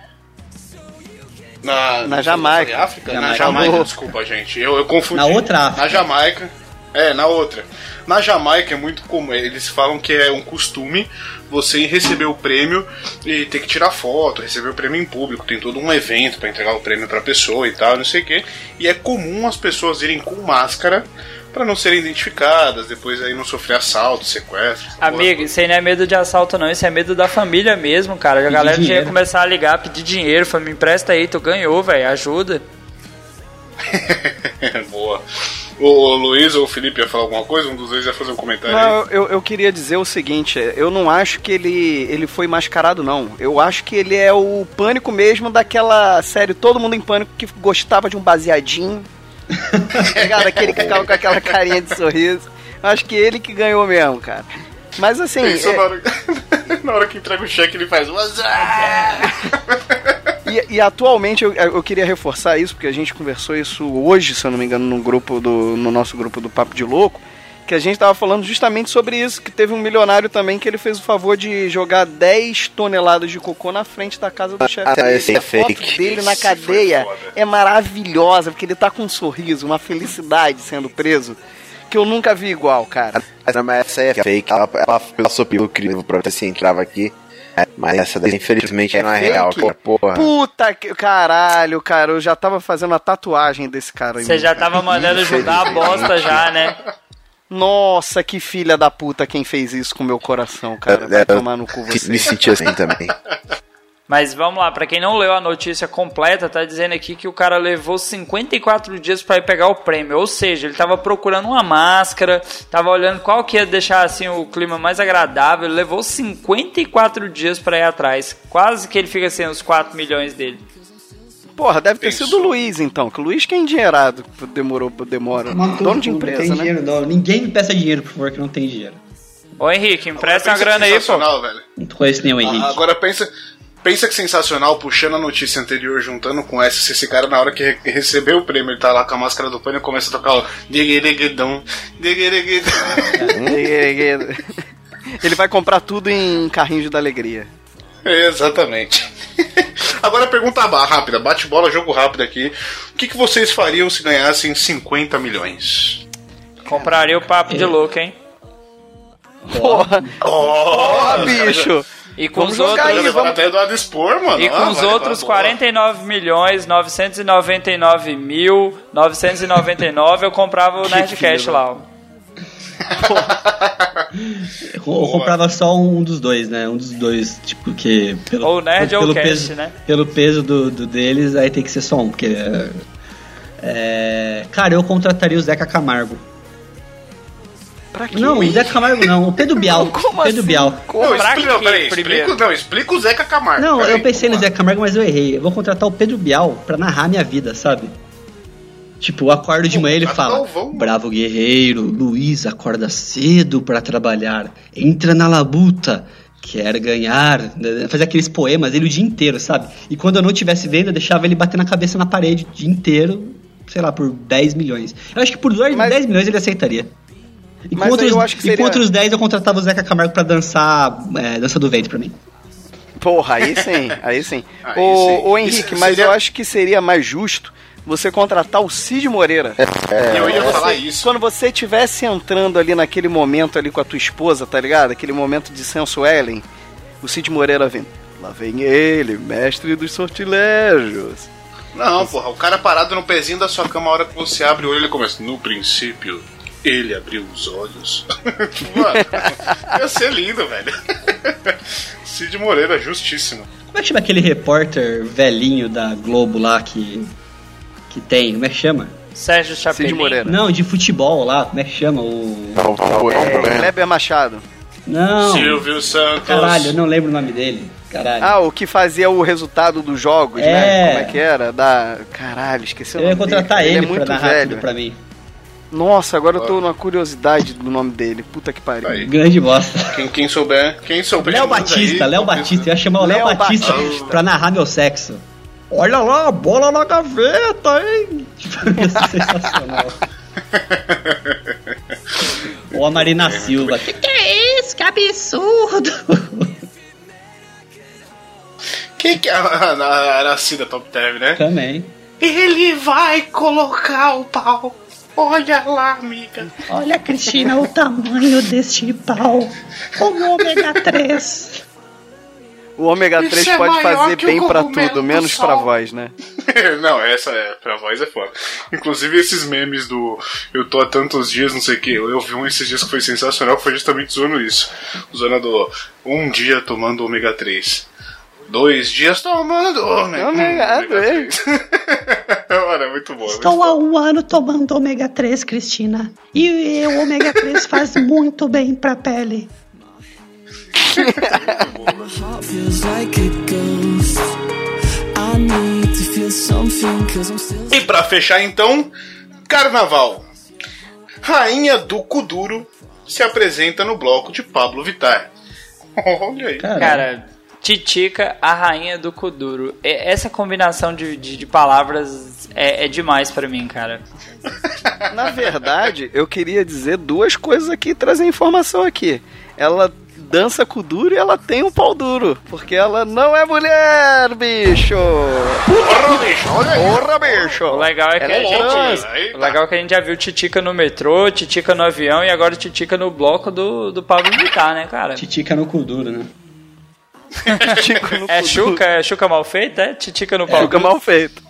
Na, Na Jamaica. África? Na Jamaica. Jamaica, desculpa, gente. Eu, eu confundi. Na outra África. Na Jamaica. É, na outra. Na Jamaica é muito comum. Eles falam que é um costume você receber o prêmio e ter que tirar foto, receber o prêmio em público. Tem todo um evento pra entregar o prêmio pra pessoa e tal, não sei o quê. E é comum as pessoas irem com máscara pra não serem identificadas, depois aí não sofrer assalto, sequestro. Amigo, isso aí não é medo de assalto, não. Isso é medo da família mesmo, cara. A galera já ia dinheiro. começar a ligar, pedir dinheiro. Falei, me empresta aí, tu ganhou, velho. Ajuda. Boa. O, Luiz ou o Felipe ia falar alguma coisa? Um dos dois ia fazer um comentário aí. Não, eu, eu queria dizer o seguinte, eu não acho que ele, ele foi mascarado, não. Eu acho que ele é o pânico mesmo daquela série Todo Mundo em Pânico que gostava de um baseadinho. ligado? Aquele que ficava com aquela carinha de sorriso. Acho que ele que ganhou mesmo, cara. Mas assim, é- na, hora, na hora que entrega o cheque, ele faz. "What's up?" E, e atualmente eu, eu queria reforçar isso, porque a gente conversou isso hoje, se eu não me engano, no grupo do, no nosso grupo do Papo de Louco, que a gente tava falando justamente sobre isso, que teve um milionário também que ele fez o favor de jogar 10 toneladas de cocô na frente da casa do chefe Ah, dele. esse é fake. dele na cadeia é maravilhosa, porque ele tá com um sorriso, uma felicidade sendo preso, que eu nunca vi igual, cara. Mas essa aí é fake. Ela, ela passou pelo crivo pra ver se entrava aqui. É, Mas essa daí, infelizmente, não é fake? real, cara. Porra. Puta que. Caralho, cara, eu já tava fazendo a tatuagem desse cara aí. Você já tava mandando julgar a bosta já, né? Nossa, que filha da puta quem fez isso com o meu coração, cara. Vai É, tomar no cu Me você. senti assim também. Mas vamos lá, pra quem não leu a notícia completa, tá dizendo aqui que o cara levou 54 dias pra ir pegar o prêmio. Ou seja, ele tava procurando uma máscara, tava olhando qual que ia deixar assim o clima mais agradável. Ele levou 54 dias pra ir atrás. Quase que ele fica sem os 4 milhões dele. Porra, deve ter Pensou. sido o Luiz então, que o Luiz que é endinheirado, demorou, demora. Dono de não empresa, tem né? dinheiro, não. Ninguém me peça dinheiro, por favor, que não tem dinheiro. Ô Henrique, empresta uma grana aí, pô. sensacional, velho. Não conheço nenhum Henrique. Ah, Agora pensa, pensa que sensacional, puxando a notícia anterior, juntando com essa, se esse cara na hora que re- recebeu o prêmio, ele tá lá com a máscara do pânico e começa a tocar o digereguedão, digereguedão. Ele vai comprar tudo em carrinhos da alegria. Exatamente. Agora pergunta rápida, bate bola, jogo rápido aqui. O que, que vocês fariam se ganhassem 50 milhões? Compraria o papo de louco, hein? Porra, porra, bicho. E com Vamos os jogar outros. aí, vamos- até do expor, mano. E com Ah, os vai outros levar a bola. 49 milhões 999 mil 999 eu comprava o Nerdcast lá. ó. Eu, eu comprava só um dos dois, né? Um dos dois, tipo, que. Pelo, Ou nerd ou pelo cast, peso, né? Pelo peso do, do deles, aí tem que ser só um, porque. é, é, cara, eu contrataria o Zeca Camargo. Pra quê? Não, o Zeca Camargo não, o Pedro Bial. Como Pedro assim? Bial. Não, Pra explica, não, peraí, explica, não, explica o Zeca Camargo. Não, peraí, eu pensei no. Zeca Camargo, mas eu errei. Eu vou contratar o Pedro Bial pra narrar minha vida, sabe? Tipo, eu acordo de manhã e ele contrata fala: o. Bravo guerreiro, Luiz acorda cedo pra trabalhar, entra na labuta, quer ganhar. Fazer aqueles poemas ele o dia inteiro, sabe? E quando eu não tivesse vendo, eu deixava ele bater na cabeça na parede o dia inteiro, sei lá, por 10 milhões. Eu acho que por dois- Mas- 10 milhões ele aceitaria. E com, outros, e com seria- outros 10 eu contratava o Zeca Camargo pra dançar é, Dança do Vento pra mim. Porra, aí sim, aí sim. Aí ô, sim. Isso Henrique, mas seria- eu acho que seria mais justo você contratar o Cid Moreira. Eu ia Você- falar isso. Quando você estivesse entrando ali naquele momento ali com a tua esposa, tá ligado? Aquele momento de senso Ellen, o Cid Moreira vem. Lá vem ele, mestre dos sortilégios. Não, porra, o cara parado no pezinho da sua cama, a hora que você abre o olho, ele começa. No princípio, ele abriu os olhos. Mano, ia ser lindo, velho. Cid Moreira, justíssimo. Como é que chama aquele repórter velhinho da Globo lá que. Que tem? Como é que chama? Sérgio Chapelin. Cid Moreira. Não, de futebol lá, como é que chama? O. É, Kleber Machado. Não! Silvio Santos. Caralho, eu não lembro o nome dele. Caralho. Ah, o que fazia o resultado dos jogos, É. né? Como é que era? Da. Caralho, esqueci o eu nome ia contratar dele. ele, Ele é muito pra narrar velho. tudo pra mim. Nossa, agora eu tô numa curiosidade do nome dele. Puta que pariu. Aí. Grande bosta. Quem, quem souber, quem souber. Léo Batista, Léo Batista. Eu ia chamar o Léo Léo Batista, Batista. pra narrar meu sexo. Olha lá, a bola na gaveta, hein? Sensacional. Ou a Marina Silva. Que que é isso? Que absurdo! Quem que é a Aracida Top Term, né? Também. Ele vai colocar o pau. Olha lá, amiga. Olha, Cristina, o tamanho deste pau. Como ômega 3. O ômega Isso 3 é pode maior fazer bem pra cogumelo tudo, do menos pra voz, né? não, essa é, pra voz é foda. Inclusive esses memes do eu tô há tantos dias, não sei o que, eu vi um esses dias que foi sensacional, que foi justamente zoando isso. Zoando do um dia tomando ômega 3. Dois dias tomando ômega, Ômega ômega 3. Mano, é muito bom. é muito Estou há foda. um ano tomando ômega 3, Cristina. E o ômega 3 faz muito bem pra pele. E pra fechar então, Carnaval. Rainha do Kuduro se apresenta no bloco de Pablo Vittar. Olha aí. Cara, Titica, a rainha do Kuduro. E- Essa combinação de, de, de palavras é, é demais pra mim, cara. Na verdade, eu queria dizer duas coisas aqui, trazer informação aqui. Ela dança com o duro e ela tem um pau duro. Porque ela não é mulher, bicho! Porra, bicho, olha aí. Porra, bicho! O legal é que Ela a é gente. trans. O legal é que a gente já viu Titica no metrô, Titica no avião e agora Titica no bloco do, do Pablo Vittar, né, cara? Titica no Kuduro, né? Tico no É cu Chuca, é Chuca mal feita? É Titica no duro. Fica Pablo. mal feito.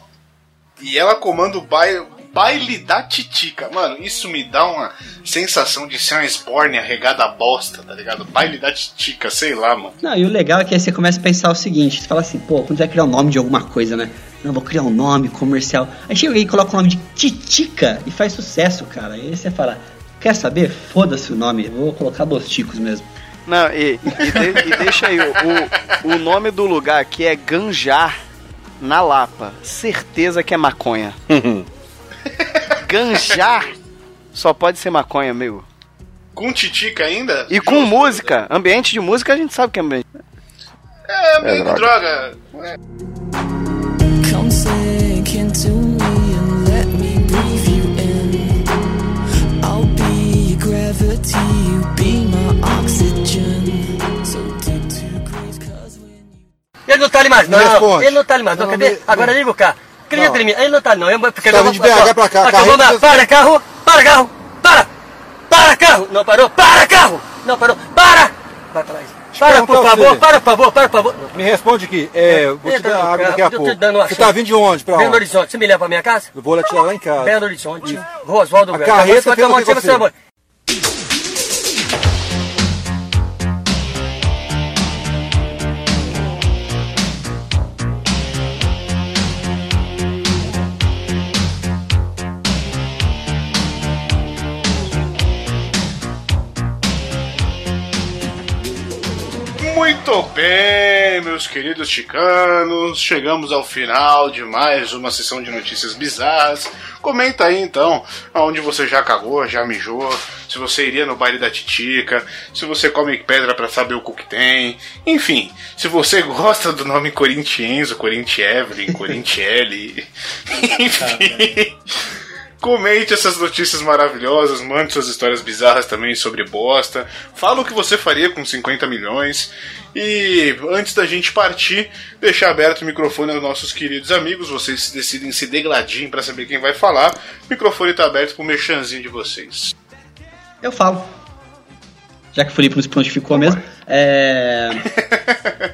E ela comanda o baile, baile da Titica. Mano, isso me dá uma sensação de ser uma Sborne regada a bosta, tá ligado? Baile da Titica, sei lá, mano. Não, e o legal é que aí você começa a pensar o seguinte: você fala assim, pô, quando vai criar o nome de alguma coisa, né? Não, vou criar um nome comercial. Aí chega alguém e coloca o nome de Titica e faz sucesso, cara. Aí você fala, quer saber? Foda-se o nome, vou colocar dos ticos mesmo. Não, e, e, de- e deixa aí, o, o, o nome do lugar aqui é Ganjar, na Lapa. Certeza que é maconha. Ganjar só pode ser maconha, meu. Com Titica ainda? E com música, ambiente de música a gente sabe que é ambiente. É, meio droga. droga. É. Come sink into me and let me breathe you in. I'll be your gravity, you be my oxygen. So deep to grace, cause when you. Ele não tá ali mais, Não não. responde. ele não tá ali mais, não. Não, Cadê? me- Agora liga o carro. Não. em mim, ele não tá não. Eu, porque Tá vindo de vou- BH pra cá, vamos lá. Para, carro! Para, carro! Para! Para, carro! Não parou? Para, carro! Não parou. Para! Vai pra lá. Para, por favor, você. para, por favor, para, por favor. Me responde aqui. É, vou te Entra dar no água carro, daqui a tô te pouco. dando uma Você chance. tá vindo de onde? Pra Belo? Horizonte. Você me leva pra minha casa? Eu vou lá tirar lá em casa. Belo Horizonte. Rua Oswaldo A Velho. carreta Vai fica com você, você. Muito bem, meus queridos chicanos, chegamos ao final de mais uma sessão de notícias bizarras. Comenta aí então aonde você já cagou, já mijou, se você iria no baile da Titica, se você come pedra pra saber o cu que tem, enfim, se você gosta do nome Corintienzo, Corintievelyn, Corintiele, enfim. Comente essas notícias maravilhosas, mande suas histórias bizarras também sobre bosta. Fala o que você faria com 50 milhões. E antes da gente partir, deixar aberto o microfone aos nossos queridos amigos. Vocês decidem se degladinho para saber quem vai falar. O microfone tá aberto pro merchanzinho de vocês. Eu falo. Já que o Felipe não se prontificou mesmo. É...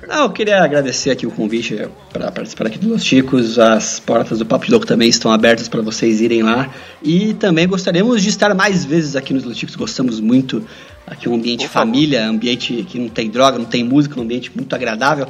Não, eu queria agradecer aqui o convite para participar aqui dos Los Chicos. As portas do Papo de Louco também estão abertas para vocês irem lá. E também gostaríamos de estar mais vezes aqui nos Los Chicos. Gostamos muito. Aqui um ambiente família, ambiente que não tem droga, não tem música, um ambiente muito agradável.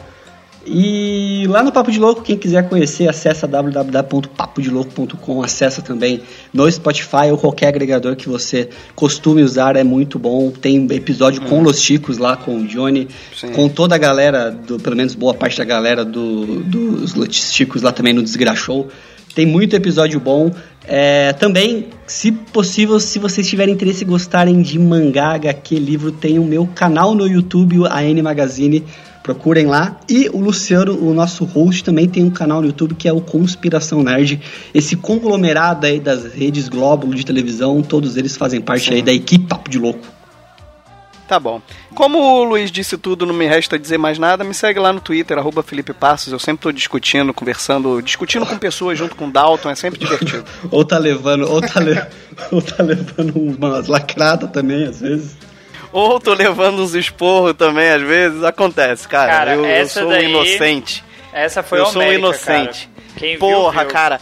E lá no Papo de Louco, quem quiser conhecer, acessa www.papodelouco.com, acessa também no Spotify ou qualquer agregador que você costume usar, é muito bom. Tem episódio com Los Chicos lá, com o Johnny, com toda a galera, do, pelo menos boa parte da galera do, dos Los Chicos lá também no Desgraxou. Tem muito episódio bom. É, também, se possível, se vocês tiverem interesse e gostarem de mangá, HQ, livro, tem o meu canal no YouTube, a N Magazine. Procurem lá. E o Luciano, o nosso host, também tem um canal no YouTube que é o Conspiração Nerd. Esse conglomerado aí das redes Glóbulo de televisão, todos eles fazem parte aí da equipe Papo de Louco. Tá bom. Como o Luiz disse tudo, não me resta dizer mais nada, me segue lá no Twitter, arroba Felipe Passos. Eu sempre tô discutindo, conversando, discutindo com pessoas junto com o Dalton, é sempre divertido. Ou tá levando, ou tá, le- ou tá levando umas lacradas também, às vezes. Ou tô levando uns esporros também, às vezes, acontece, cara. Cara, eu, eu sou daí- um inocente. Essa foi eu sou um inocente. cara. Quem viu, Porra, viu. cara.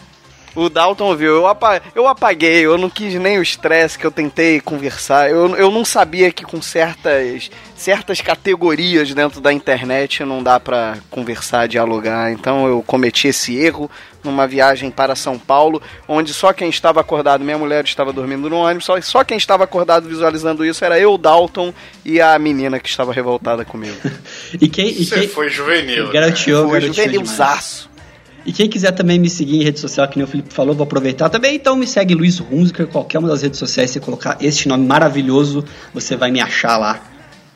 O Dalton viu, eu, apa- eu apaguei, eu não quis nem o estresse que eu tentei conversar. Eu, eu não sabia que com certas, certas categorias dentro da internet não dá pra conversar, dialogar. Então eu cometi esse erro numa viagem para São Paulo, onde só quem estava acordado, minha mulher estava dormindo no ônibus, só, só quem estava acordado visualizando isso era eu, Dalton e a menina que estava revoltada comigo. E quem, e Você quem foi juvenil. né? garoteou, Foi garoteou demais. juvenilzaço. E quem quiser também me seguir em rede social, que nem o Felipe falou, vou aproveitar também. Então me segue Luiz Hunziker, qualquer uma das redes sociais, se colocar este nome maravilhoso, você vai me achar lá.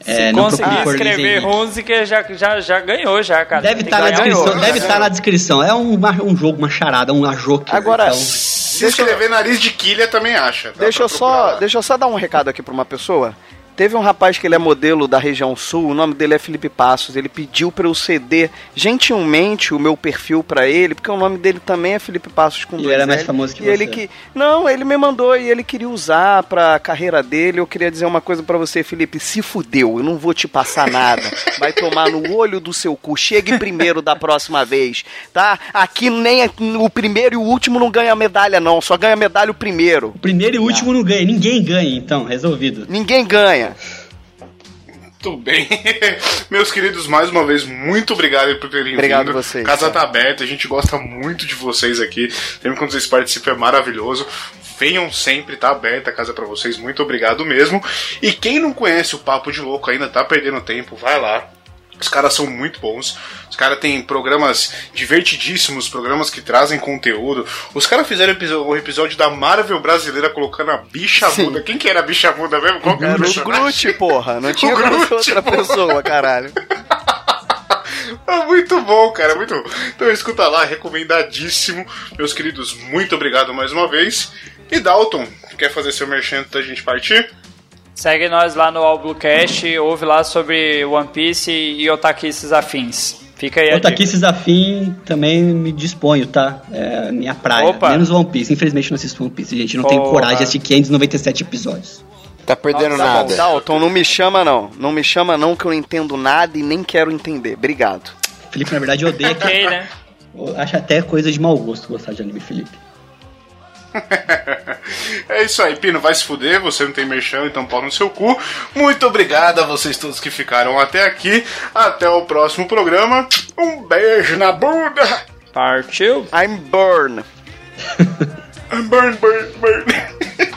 É, Se não conseguir escrever. Hunziker, já, já, já ganhou, já, cara. Deve estar na que ganhar. descrição, ganhou, deve estar na ganhou. descrição. É um, um jogo, uma charada, um joker. Agora, então, Se escrever nariz de quilha também acha. Deixa eu, procurar só, deixa eu só dar um recado aqui pra uma pessoa. Teve um rapaz que ele é modelo da região sul, o nome dele é Felipe Passos. Ele pediu pra eu ceder gentilmente o meu perfil pra ele, porque o nome dele também é Felipe Passos com Ele dois era mais famoso que e ele você. que Não, ele me mandou e ele queria usar pra carreira dele. Eu queria dizer uma coisa pra você, Felipe, se fudeu, eu não vou te passar nada. Vai tomar no olho do seu cu. Chegue primeiro da próxima vez, tá? Aqui nem é- o primeiro e o último não ganha medalha não, só ganha medalha o primeiro. o primeiro e o último não ganha. Ninguém ganha, então, resolvido. Ninguém ganha. Muito bem. Meus queridos, mais uma vez, muito obrigado por terem Obrigado vindo. vocês, Casa tá. aberta, a gente gosta muito de vocês aqui. Sempre quando vocês participam é maravilhoso. Venham sempre, tá aberta a casa pra vocês. Muito obrigado mesmo. E quem não conhece o Papo de Louco ainda tá perdendo tempo, vai lá. Os caras são muito bons. Os caras têm programas divertidíssimos, programas que trazem conteúdo. Os caras fizeram o episódio da Marvel brasileira colocando a bicha Sim. muda. Quem que era a bicha muda mesmo? Qual que era o Era o? Groot, porra. Não tinha Groot, outra porra. pessoa, caralho. É muito bom, cara, muito bom. Então escuta lá, recomendadíssimo. Meus queridos, muito obrigado mais uma vez. E Dalton, quer fazer seu merchan antes da gente partir? Segue nós lá no All Bluecast, ouve lá sobre One Piece e otaquices afins. Fica aí a Outra aqui, dica. esses afim, também me disponho, tá? É minha praia. Opa. Menos One Piece. Infelizmente não assisto One Piece, gente. Não tenho coragem de assistir 597 episódios. Tá perdendo Tá bom. nada. Dalton, não me chama não. Não me chama não que eu não entendo nada e nem quero entender. Obrigado. Felipe, na verdade, odeia que Ok, né? Eu acho até coisa de mau gosto gostar de anime, Felipe. É isso aí, Pino, vai se fuder, você não tem merchan, então pau no seu cu. Muito obrigado a vocês todos que ficaram até aqui. Até o próximo programa. Um beijo na bunda. Partiu. I'm burn. Burn, burn, burn.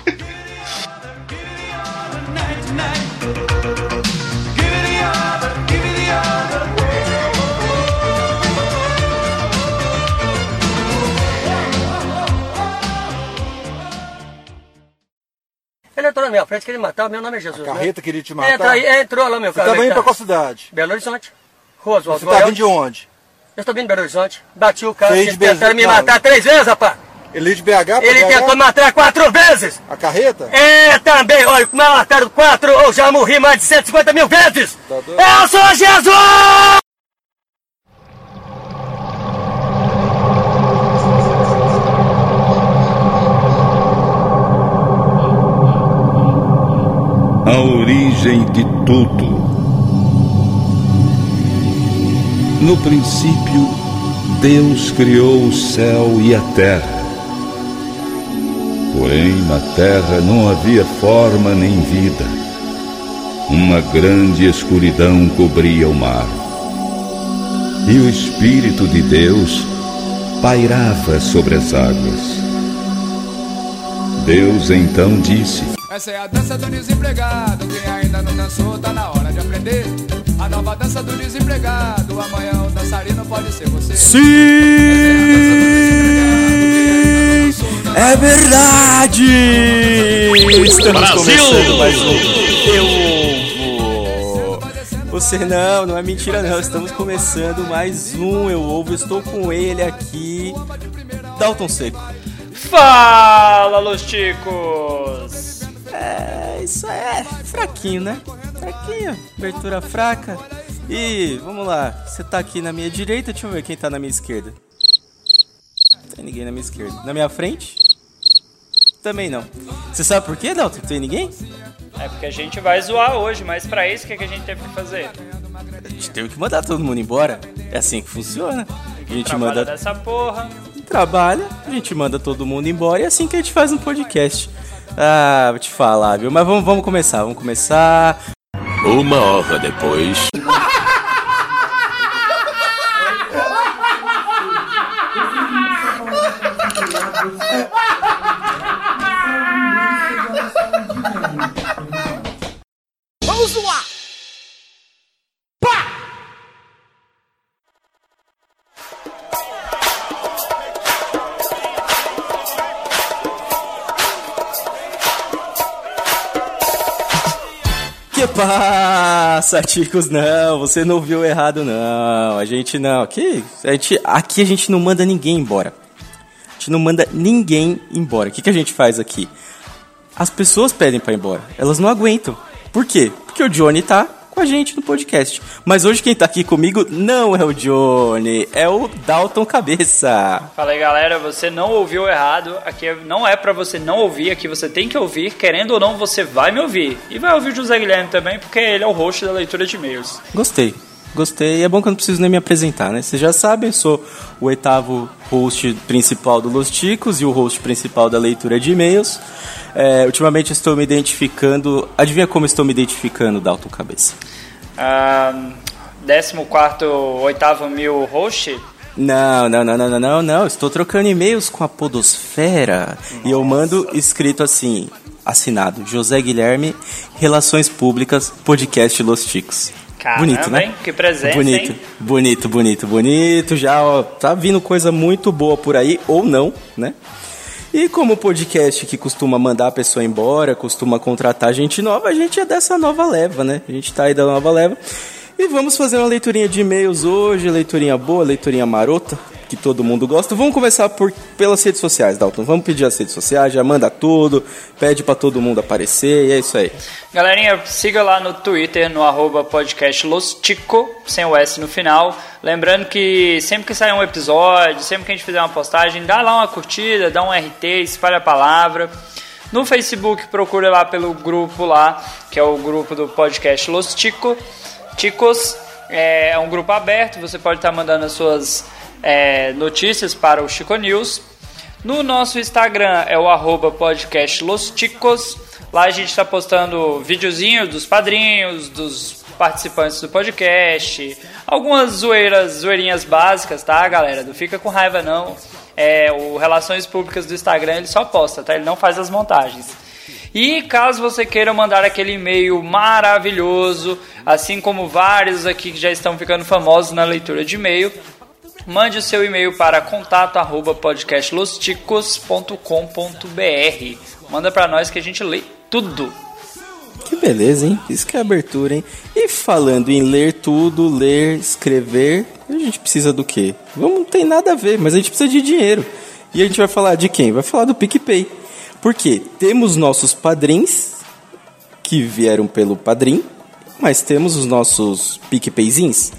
Ele entrou na minha frente, queria me matar, meu nome é Jesus. A né? carreta queria te matar? Entra aí, entrou lá, meu Você carro. tava indo pra tá? qual cidade? Belo Horizonte. Rua Oswaldo Você tá vindo de onde? Eu estou vindo de Belo Horizonte. Bati o carro, Veio eles tentaram me matar três vezes, rapaz. Ele é de BH Ele BH? tentou me matar quatro vezes. A carreta? É, também, olha, mataram quatro, eu já morri mais de 150 mil vezes. Tá? Eu sou Jesus! A origem de tudo. No princípio, Deus criou o céu e a terra. Porém, na terra não havia forma nem vida. Uma grande escuridão cobria o mar. E o Espírito de Deus pairava sobre as águas. Deus então disse: Essa é a dança do desempregado. Quem ainda não dançou, tá na hora de aprender. A nova dança do desempregado. Amanhã o dançarino pode ser você. É verdade! Estamos começando mais um Eu Ovo. Você não, não é mentira não. Estamos começando mais um Eu Ovo. Estou com ele aqui, Dalton Seco. Fala, Los Ticos! É, isso é fraquinho, né? Fraquinho, abertura fraca. E vamos lá, você tá aqui na minha direita, deixa eu ver quem tá na minha esquerda. Não tem ninguém na minha esquerda. Na minha frente? Também não. Você sabe por quê, Dalton? Tem ninguém? É porque a gente vai zoar hoje, mas pra isso o que, que a gente teve que fazer? A gente teve que mandar todo mundo embora. É assim que funciona. A gente Trabalha manda dessa porra. trabalha, a gente manda todo mundo embora e é assim que a gente faz um podcast. Ah, vou te falar, viu? Mas vamos, vamos começar, vamos começar. Uma hora depois. Opa, Saticos, não, você não viu errado, não. A gente não. Aqui a gente, aqui a gente não manda ninguém embora. A gente não manda ninguém embora. O que, que a gente faz aqui? As pessoas pedem pra ir embora. Elas não aguentam. Por quê? Porque o Johnny tá com a gente no podcast. Mas hoje quem tá aqui comigo não é o Johnny, é o Dalton Cabeça. Fala aí, galera, você não ouviu errado. Aqui não é pra você não ouvir, aqui você tem que ouvir. Querendo ou não, você vai me ouvir. E vai ouvir o José Guilherme também, porque ele é o host da leitura de e-mails. Gostei. Gostei. É bom que eu não preciso nem me apresentar, né? Vocês já sabem, eu sou o oitavo host principal do Los Ticos e o host principal da leitura de e-mails. É, ultimamente estou me identificando. Adivinha como estou me identificando, Dalton Cabeça? Ah, 14 oitavo mil host. Não, não, não, não, não, não. Estou trocando e-mails com a Podosfera. E eu mando escrito assim, assinado, José Guilherme, Relações Públicas, Podcast Los Ticos. Caramba, bonito, né? hein? Que presença, bonito, hein? bonito, bonito, bonito. Já ó, tá vindo coisa muito boa por aí, ou não, né? E como podcast que costuma mandar a pessoa embora, costuma contratar gente nova, a gente é dessa nova leva, né? A gente tá aí da nova leva. E vamos fazer uma leiturinha de e-mails hoje, leiturinha boa, leiturinha marota, que todo mundo gosta. Vamos começar por, pelas redes sociais, Dalton. Vamos pedir as redes sociais, já manda tudo, pede pra todo mundo aparecer e é isso aí. Galerinha, siga lá no Twitter, no arroba podcast Lostico, sem o S no final. Lembrando que sempre que sair um episódio, sempre que a gente fizer uma postagem, dá lá uma curtida, dá um RT, espalha a palavra. No Facebook, procura lá pelo grupo lá, que é o grupo do podcast Los Tico. Ticos é um grupo aberto, você pode estar mandando as suas é, notícias para o Chico News. No nosso Instagram é o arroba podcast Los. Lá a gente está postando videozinhos dos padrinhos, dos participantes do podcast, algumas zoeiras, zoeirinhas básicas, tá, galera? Não fica com raiva não. É, o Relações Públicas do Instagram ele só posta, tá? Ele não faz as montagens. E caso você queira mandar aquele e-mail maravilhoso, assim como vários aqui que já estão ficando famosos na leitura de e-mail, mande o seu e-mail para contato@podcastlosticos.com.br. Manda para nós que a gente lê tudo. Que beleza, hein? Isso que é abertura, hein? E falando em ler tudo, ler, escrever, a gente precisa do quê? Não tem nada a ver, mas a gente precisa de dinheiro. E a gente vai falar de quem? Vai falar do PicPay. Porque temos nossos padrinhos que vieram pelo padrim, mas temos os nossos PicPayzins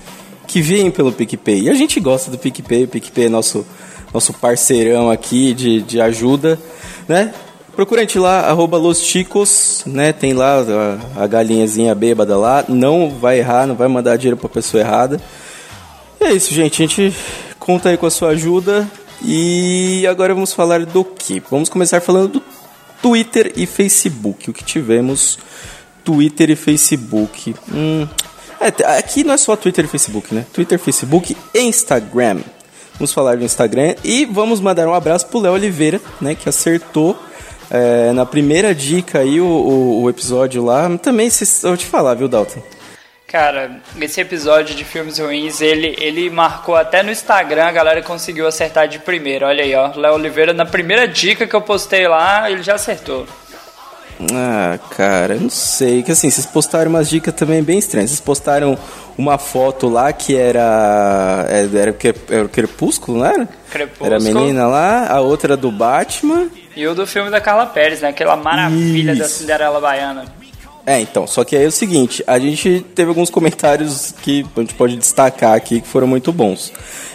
que vêm pelo PicPay. E a gente gosta do PicPay, o PicPay é nosso, nosso parceirão aqui de, de ajuda, né? Procura a gente lá, arroba Los Chicos, né? Tem lá a, a galinhazinha bêbada lá. Não vai errar, não vai mandar dinheiro pra pessoa errada. E é isso, gente. A gente conta aí com a sua ajuda. E agora vamos falar do que? Vamos começar falando do Twitter e Facebook. O que tivemos Twitter e Facebook. Hum, é, aqui não é só Twitter e Facebook, né? Twitter, Facebook e Instagram. Vamos falar do Instagram e vamos mandar um abraço pro Léo Oliveira, né? Que acertou é, na primeira dica aí o, o, o episódio lá. Também, se, eu te falar, viu, Dalton? Cara, esse episódio de filmes ruins, ele, ele marcou até no Instagram, a galera conseguiu acertar de primeira. Olha aí, ó. Léo Oliveira, na primeira dica que eu postei lá, ele já acertou. Ah, cara, eu não sei. Que assim, vocês postaram umas dicas também bem estranhas. Vocês postaram uma foto lá que era. é, Era, era o Crepúsculo, não era? Crepúsculo. Era a menina lá, a outra do Batman. E o do filme da Carla Pérez, né? Aquela maravilha da Isso. Cinderela Baiana. É, então, só que aí é o seguinte, a gente teve alguns comentários que a gente pode destacar aqui que foram muito bons.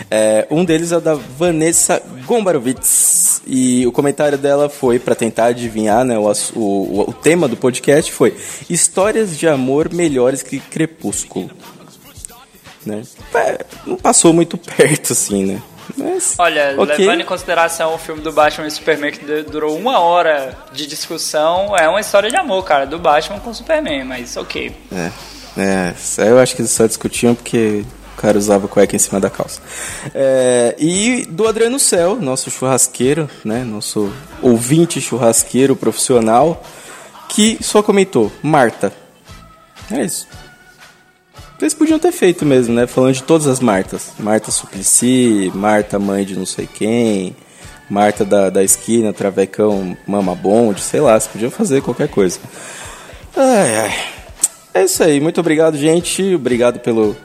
É, um deles é o da Vanessa Gombarovitz, e o comentário dela foi, para tentar adivinhar, né, o, o, o tema do podcast foi Histórias de amor melhores que Crepúsculo. Né? É, não passou muito perto, assim, né? Mas, Olha, ok. levando em consideração o filme do Batman e Superman que du- durou uma hora de discussão, é uma história de amor, cara, do Batman com o Superman, mas ok. É, é, eu acho que eles só discutiam porque o cara usava cueca em cima da calça. É, e do Adriano Céu, nosso churrasqueiro, né, nosso ouvinte churrasqueiro profissional, que só comentou, Marta. É isso. Eles podiam ter feito mesmo, né? Falando de todas as Martas. Marta Suplicy, Marta mãe de não sei quem, Marta da, da esquina, Travecão Mama Bonde, sei lá, você podia fazer qualquer coisa. Ai, ai. É isso aí. Muito obrigado, gente. Obrigado pelo,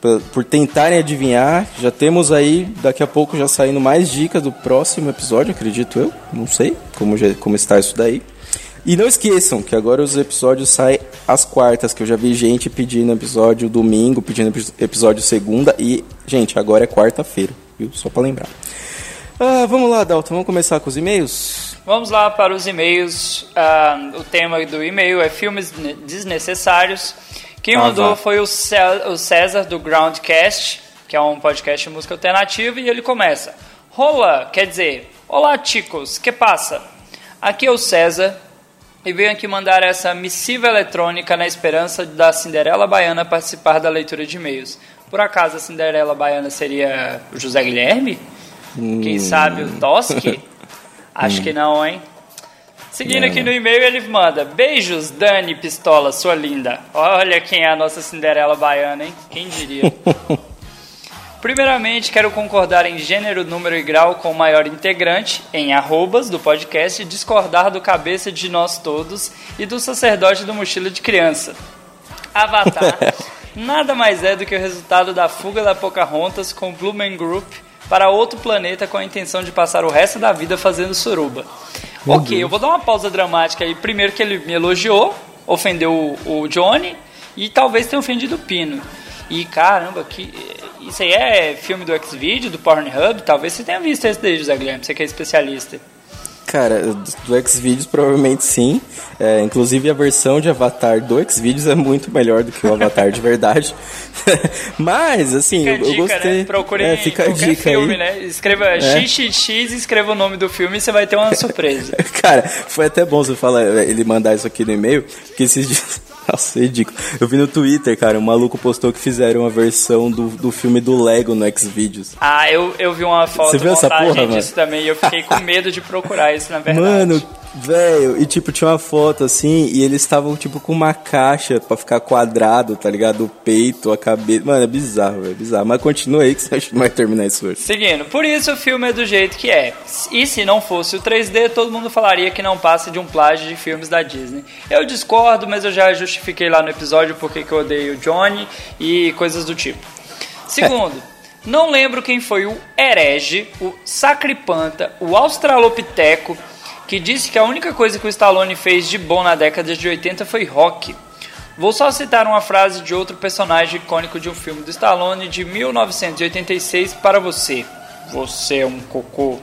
por, por tentarem adivinhar. Já temos aí, daqui a pouco, já saindo mais dicas do próximo episódio, acredito eu. Não sei como, como está isso daí. E não esqueçam que agora os episódios saem às quartas, que eu já vi gente pedindo episódio domingo, pedindo epi- episódio segunda. E, gente, agora é quarta-feira, viu? Só pra lembrar. Ah, vamos lá, Dalton, vamos começar com os e-mails? Vamos lá para os e-mails. Ah, o tema do e-mail é filmes ne- desnecessários. Quem Ah, mandou vá. foi o César do Groundcast, que é um podcast de música alternativa, e ele começa. Rola, quer dizer, olá chicos, que passa? Aqui é o César e venho aqui mandar essa missiva eletrônica na esperança da Cinderela Baiana participar da leitura de e-mails. Por acaso a Cinderela Baiana seria o José Guilherme? Quem Hum. sabe o Toski? Acho Hum. que não, hein? Seguindo Não, aqui no e-mail, ele manda: Beijos, Dani Pistola, sua linda. Olha quem é a nossa Cinderela baiana, hein? Quem diria? Primeiramente, quero concordar em gênero, número e grau com o maior integrante, em arrobas do podcast, e discordar do cabeça de nós todos e do sacerdote do mochila de criança. Avatar nada mais é do que o resultado da fuga da Pocahontas com o Blue Man Group para outro planeta com a intenção de passar o resto da vida fazendo suruba. Meu ok, Deus. eu vou dar uma pausa dramática aí. Primeiro que ele me elogiou, ofendeu o, o Johnny e talvez tenha ofendido o Pino. E caramba, que isso aí é filme do Xvideo, do Pornhub? Talvez você tenha visto esse daí, José Guilherme, você que é especialista. Cara, do Xvideos provavelmente sim. É, inclusive a versão de Avatar do Xvideos é muito melhor do que o Avatar de verdade. Mas, assim, Fica eu, eu dica, gostei. né? Procure é, fica a dica filme, aí. né? Escreva É. XXX e escreva o nome do filme e você vai ter uma surpresa. Cara, foi até bom você falar, ele mandar isso aqui no e-mail, porque esses dias. Nossa, é ridículo. Eu vi no Twitter, cara, um maluco postou que fizeram uma versão do, do filme do Lego no Xvideos. Ah, eu, eu vi uma foto Você viu essa porra, disso também e eu fiquei com medo de procurar isso, na verdade. Mano, velho, e tipo, tinha uma foto assim, e eles estavam tipo com uma caixa pra ficar quadrado, tá ligado? O peito, a cabeça. Mano, é bizarro, velho, bizarro. Mas continua aí que você acha que não vai terminar isso hoje. Seguindo, por isso o filme é do jeito que é. E se não fosse o 3D, todo mundo falaria que não passa de um plágio de filmes da Disney. Eu discordo, mas eu já justifiquei lá no episódio porque que eu odeio Johnny e coisas do tipo. Segundo, não lembro quem foi o herege, o sacripanta, o australopiteco que disse que a única coisa que o Stallone fez de bom na década de 80 foi rock. Vou só citar uma frase de outro personagem icônico de um filme do Stallone de 1986 para você. Você é um cocô.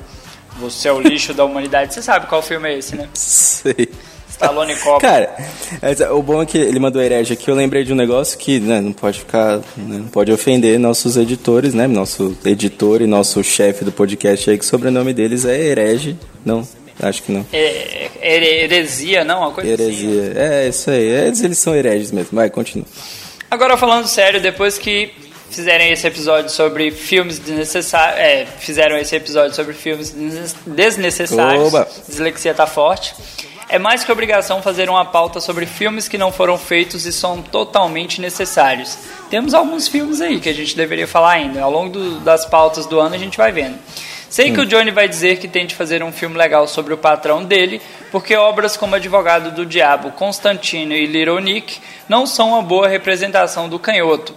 Você é o lixo da humanidade. Você sabe qual filme é esse, né? Sei. Stallone Cobra. Cara, o bom é que ele mandou herege aqui, eu lembrei de um negócio que né, não pode ficar, né, não pode ofender nossos editores, né? Nosso editor e nosso chefe do podcast aí, que o sobrenome deles é herege. Não, acho que não. É, é heresia, não? Uma coisa assim. Heresia. É, isso aí. Eles, eles são hereges mesmo. Vai, continua. Agora falando sério, depois que fizerem esse episódio sobre filmes desnecessários, é, fizeram esse episódio sobre filmes desnecessários, Oba. dislexia tá forte. É mais que obrigação fazer uma pauta sobre filmes que não foram feitos e são totalmente necessários. Temos alguns filmes aí que a gente deveria falar ainda. Ao longo do- das pautas do ano a gente vai vendo. Sei que o Johnny vai dizer que tente fazer um filme legal sobre o patrão dele, porque obras como Advogado do Diabo, Constantino e Little Nick não são uma boa representação do canhoto.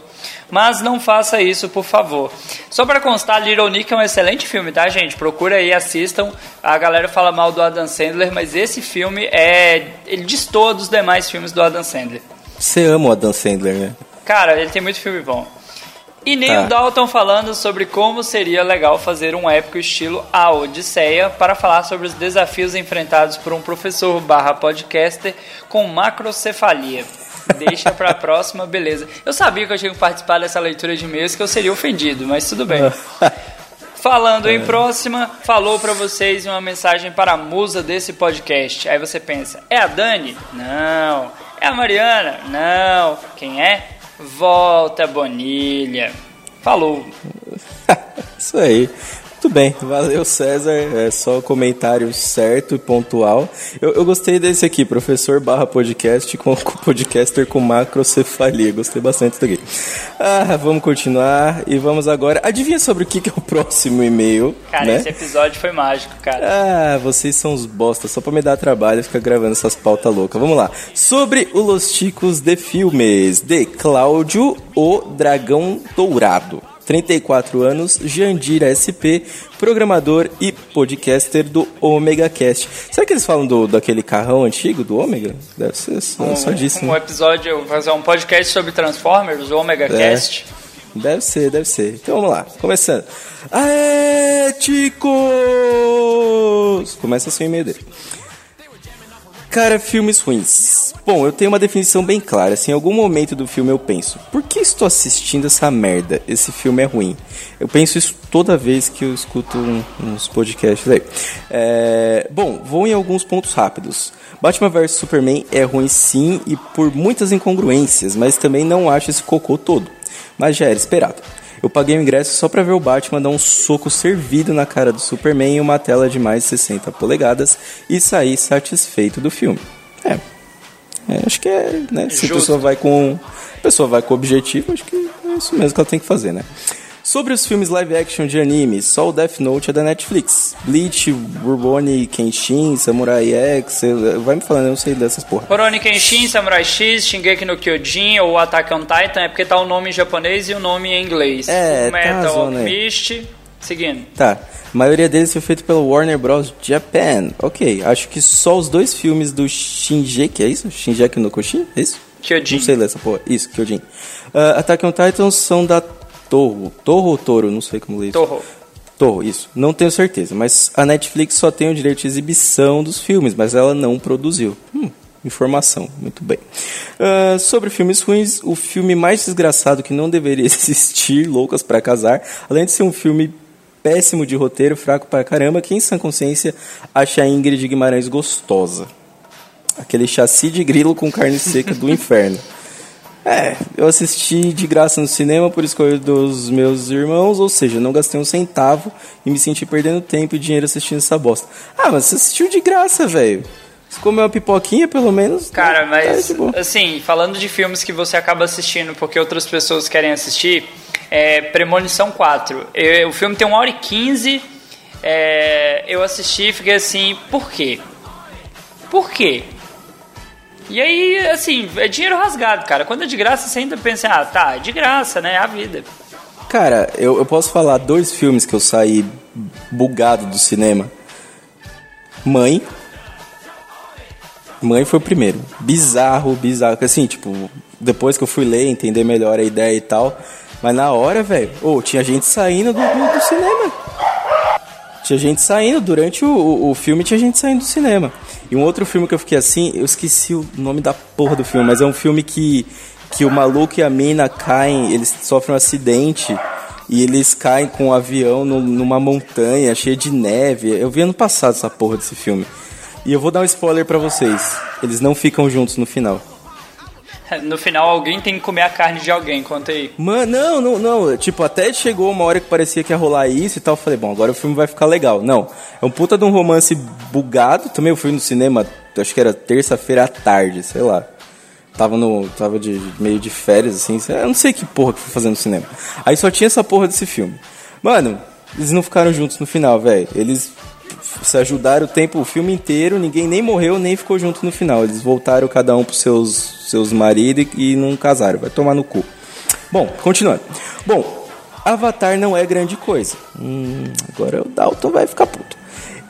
Mas não faça isso, por favor. Só para constar, Little Nick é um excelente filme, tá, gente? Procura aí, assistam. A galera fala mal do Adam Sandler, mas esse filme é. Ele destoa dos demais filmes do Adam Sandler. Você ama o Adam Sandler, né? Cara, ele tem muito filme bom. E nem Tá. o Dalton falando sobre como seria legal fazer um épico estilo A Odisseia para falar sobre os desafios enfrentados por um professor barra podcaster com macrocefalia. Deixa pra próxima, beleza. Eu sabia que eu tinha que participar dessa leitura de e-mails que eu seria ofendido, mas tudo bem. Falando em próxima, falou pra vocês uma mensagem para a musa desse podcast. Aí você pensa, é a Dani? Não. É a Mariana? Não. Quem é? Volta Bonilha. Falou. Isso aí. Muito bem, valeu César, é só comentário certo e pontual. Eu, eu gostei desse aqui, professor barra podcast com, com podcaster com macrocefalia, gostei bastante disso aqui. Ah, vamos continuar e vamos agora, adivinha sobre o que, que é o próximo e-mail, Cara, né? esse episódio foi mágico, cara. Ah, vocês são os bosta, só pra me dar trabalho ficar gravando essas pautas loucas. Vamos lá. Sobre o Los Ticos de Filmes, de Cláudio o Dragão Dourado. 34 anos, Jandir SP, programador e podcaster do Omega Cast. Será que eles falam do, daquele carrão antigo do Omega? Deve ser só, só disso, um né? episódio, fazer um podcast sobre Transformers, o Omega É. Cast. Deve ser, deve ser. Então vamos lá, começando. Aê, ticos! Começa assim o e-mail dele. Cara, filmes ruins. Bom, eu tenho uma definição bem clara. Assim, em algum momento do filme eu penso: por que estou assistindo essa merda? Esse filme é ruim. Eu penso isso toda vez que eu escuto um- uns podcasts aí. É, bom, vou em alguns pontos rápidos. Batman vs Superman é ruim sim e por muitas incongruências, mas também não acho esse cocô todo. Mas já era esperado. Eu paguei o ingresso só pra ver o Batman dar um soco servido na cara do Superman em uma tela de mais de 60 polegadas e sair satisfeito do filme. É. É, acho que é, né? Se a Justo. pessoa vai com. A pessoa vai com objetivo, acho que é isso mesmo que ela tem que fazer, né? Sobre os filmes live action de anime, só o Death Note é da Netflix. Bleach, Rurouni Kenshin, Samurai X, vai me falando, eu não sei dessas porra. Rurouni Kenshin, Samurai X, Shingeki no Kyojin ou Attack on Titan é porque tá o nome em japonês e o nome em inglês. É, tá Metal aí. Alchemist, seguindo. Tá. A maioria deles foi feito pelo Warner Bros. Japan. Ok, acho que só os dois filmes do Shinjeki, é isso? Shinjeki no Koshin? É isso? Kyojin. Não sei ler essa porra. Isso, Kyojin. Uh, Attack on Titan são da Torro. Torro ou Toro? Não sei como ler isso. Torro. Torro, isso. Não tenho certeza. Mas a Netflix só tem o direito de exibição dos filmes, mas ela não produziu. Hum, informação. Muito bem. Ah, sobre filmes ruins, o filme mais desgraçado que não deveria existir, Loucas pra Casar, além de ser um filme péssimo de roteiro, fraco pra caramba, quem em sã consciência acha a Ingrid Guimarães gostosa? Aquele chassi de grilo com carne seca do inferno. É, eu assisti de graça no cinema por escolha dos meus irmãos, ou seja, não gastei um centavo e me senti perdendo tempo e dinheiro assistindo essa bosta. Ah, mas você assistiu de graça, velho. Você comeu uma pipoquinha, pelo menos. Cara, tá mas boa. assim, falando de filmes que você acaba assistindo porque outras pessoas querem assistir, é Premonição 4. Eu- o filme tem 1 hora e 15. é, eu assisti e fiquei assim, por quê? Por quê? E aí, assim, é dinheiro rasgado, cara. Quando é de graça, você ainda pensa, ah, tá, é de graça, né? É a vida. Cara, eu, eu posso falar dois filmes que eu saí bugado do cinema. Mãe. Mãe foi o primeiro. Bizarro, bizarro. Assim, tipo, depois que eu fui ler, entender melhor a ideia e tal. Mas na hora, velho, ô, tinha gente saindo do, do, do cinema. Tinha gente saindo, durante o, o, o filme tinha gente saindo do cinema. E um outro filme que eu fiquei assim, eu esqueci o nome da porra do filme, mas é um filme que, que o maluco e a mina caem, eles sofrem um acidente e eles caem com um avião no- numa montanha cheia de neve. Eu vi ano passado essa porra desse filme. E eu vou dar um spoiler pra vocês. Eles não ficam juntos no final. No final, alguém tem que comer a carne de alguém, conta aí. Mano, não, não, não. Tipo, até chegou uma hora que parecia que ia rolar isso e tal. Eu falei, bom, agora o filme vai ficar legal. Não. É um puta de um romance bugado. Também eu fui no cinema, acho que era terça-feira à tarde, sei lá. Tava no. Tava de meio de férias, assim. Eu não sei que porra que fui fazer no cinema. Aí só tinha essa porra desse filme. Mano, eles não ficaram juntos no final, velho. Eles se ajudaram o tempo, o filme inteiro, ninguém nem morreu, nem ficou junto no final. Eles voltaram cada um pros seus, seus maridos e, não casaram. Vai tomar no cu. Bom, continuando. Bom, Avatar não é grande coisa. Hum, agora o Dalton vai ficar puto.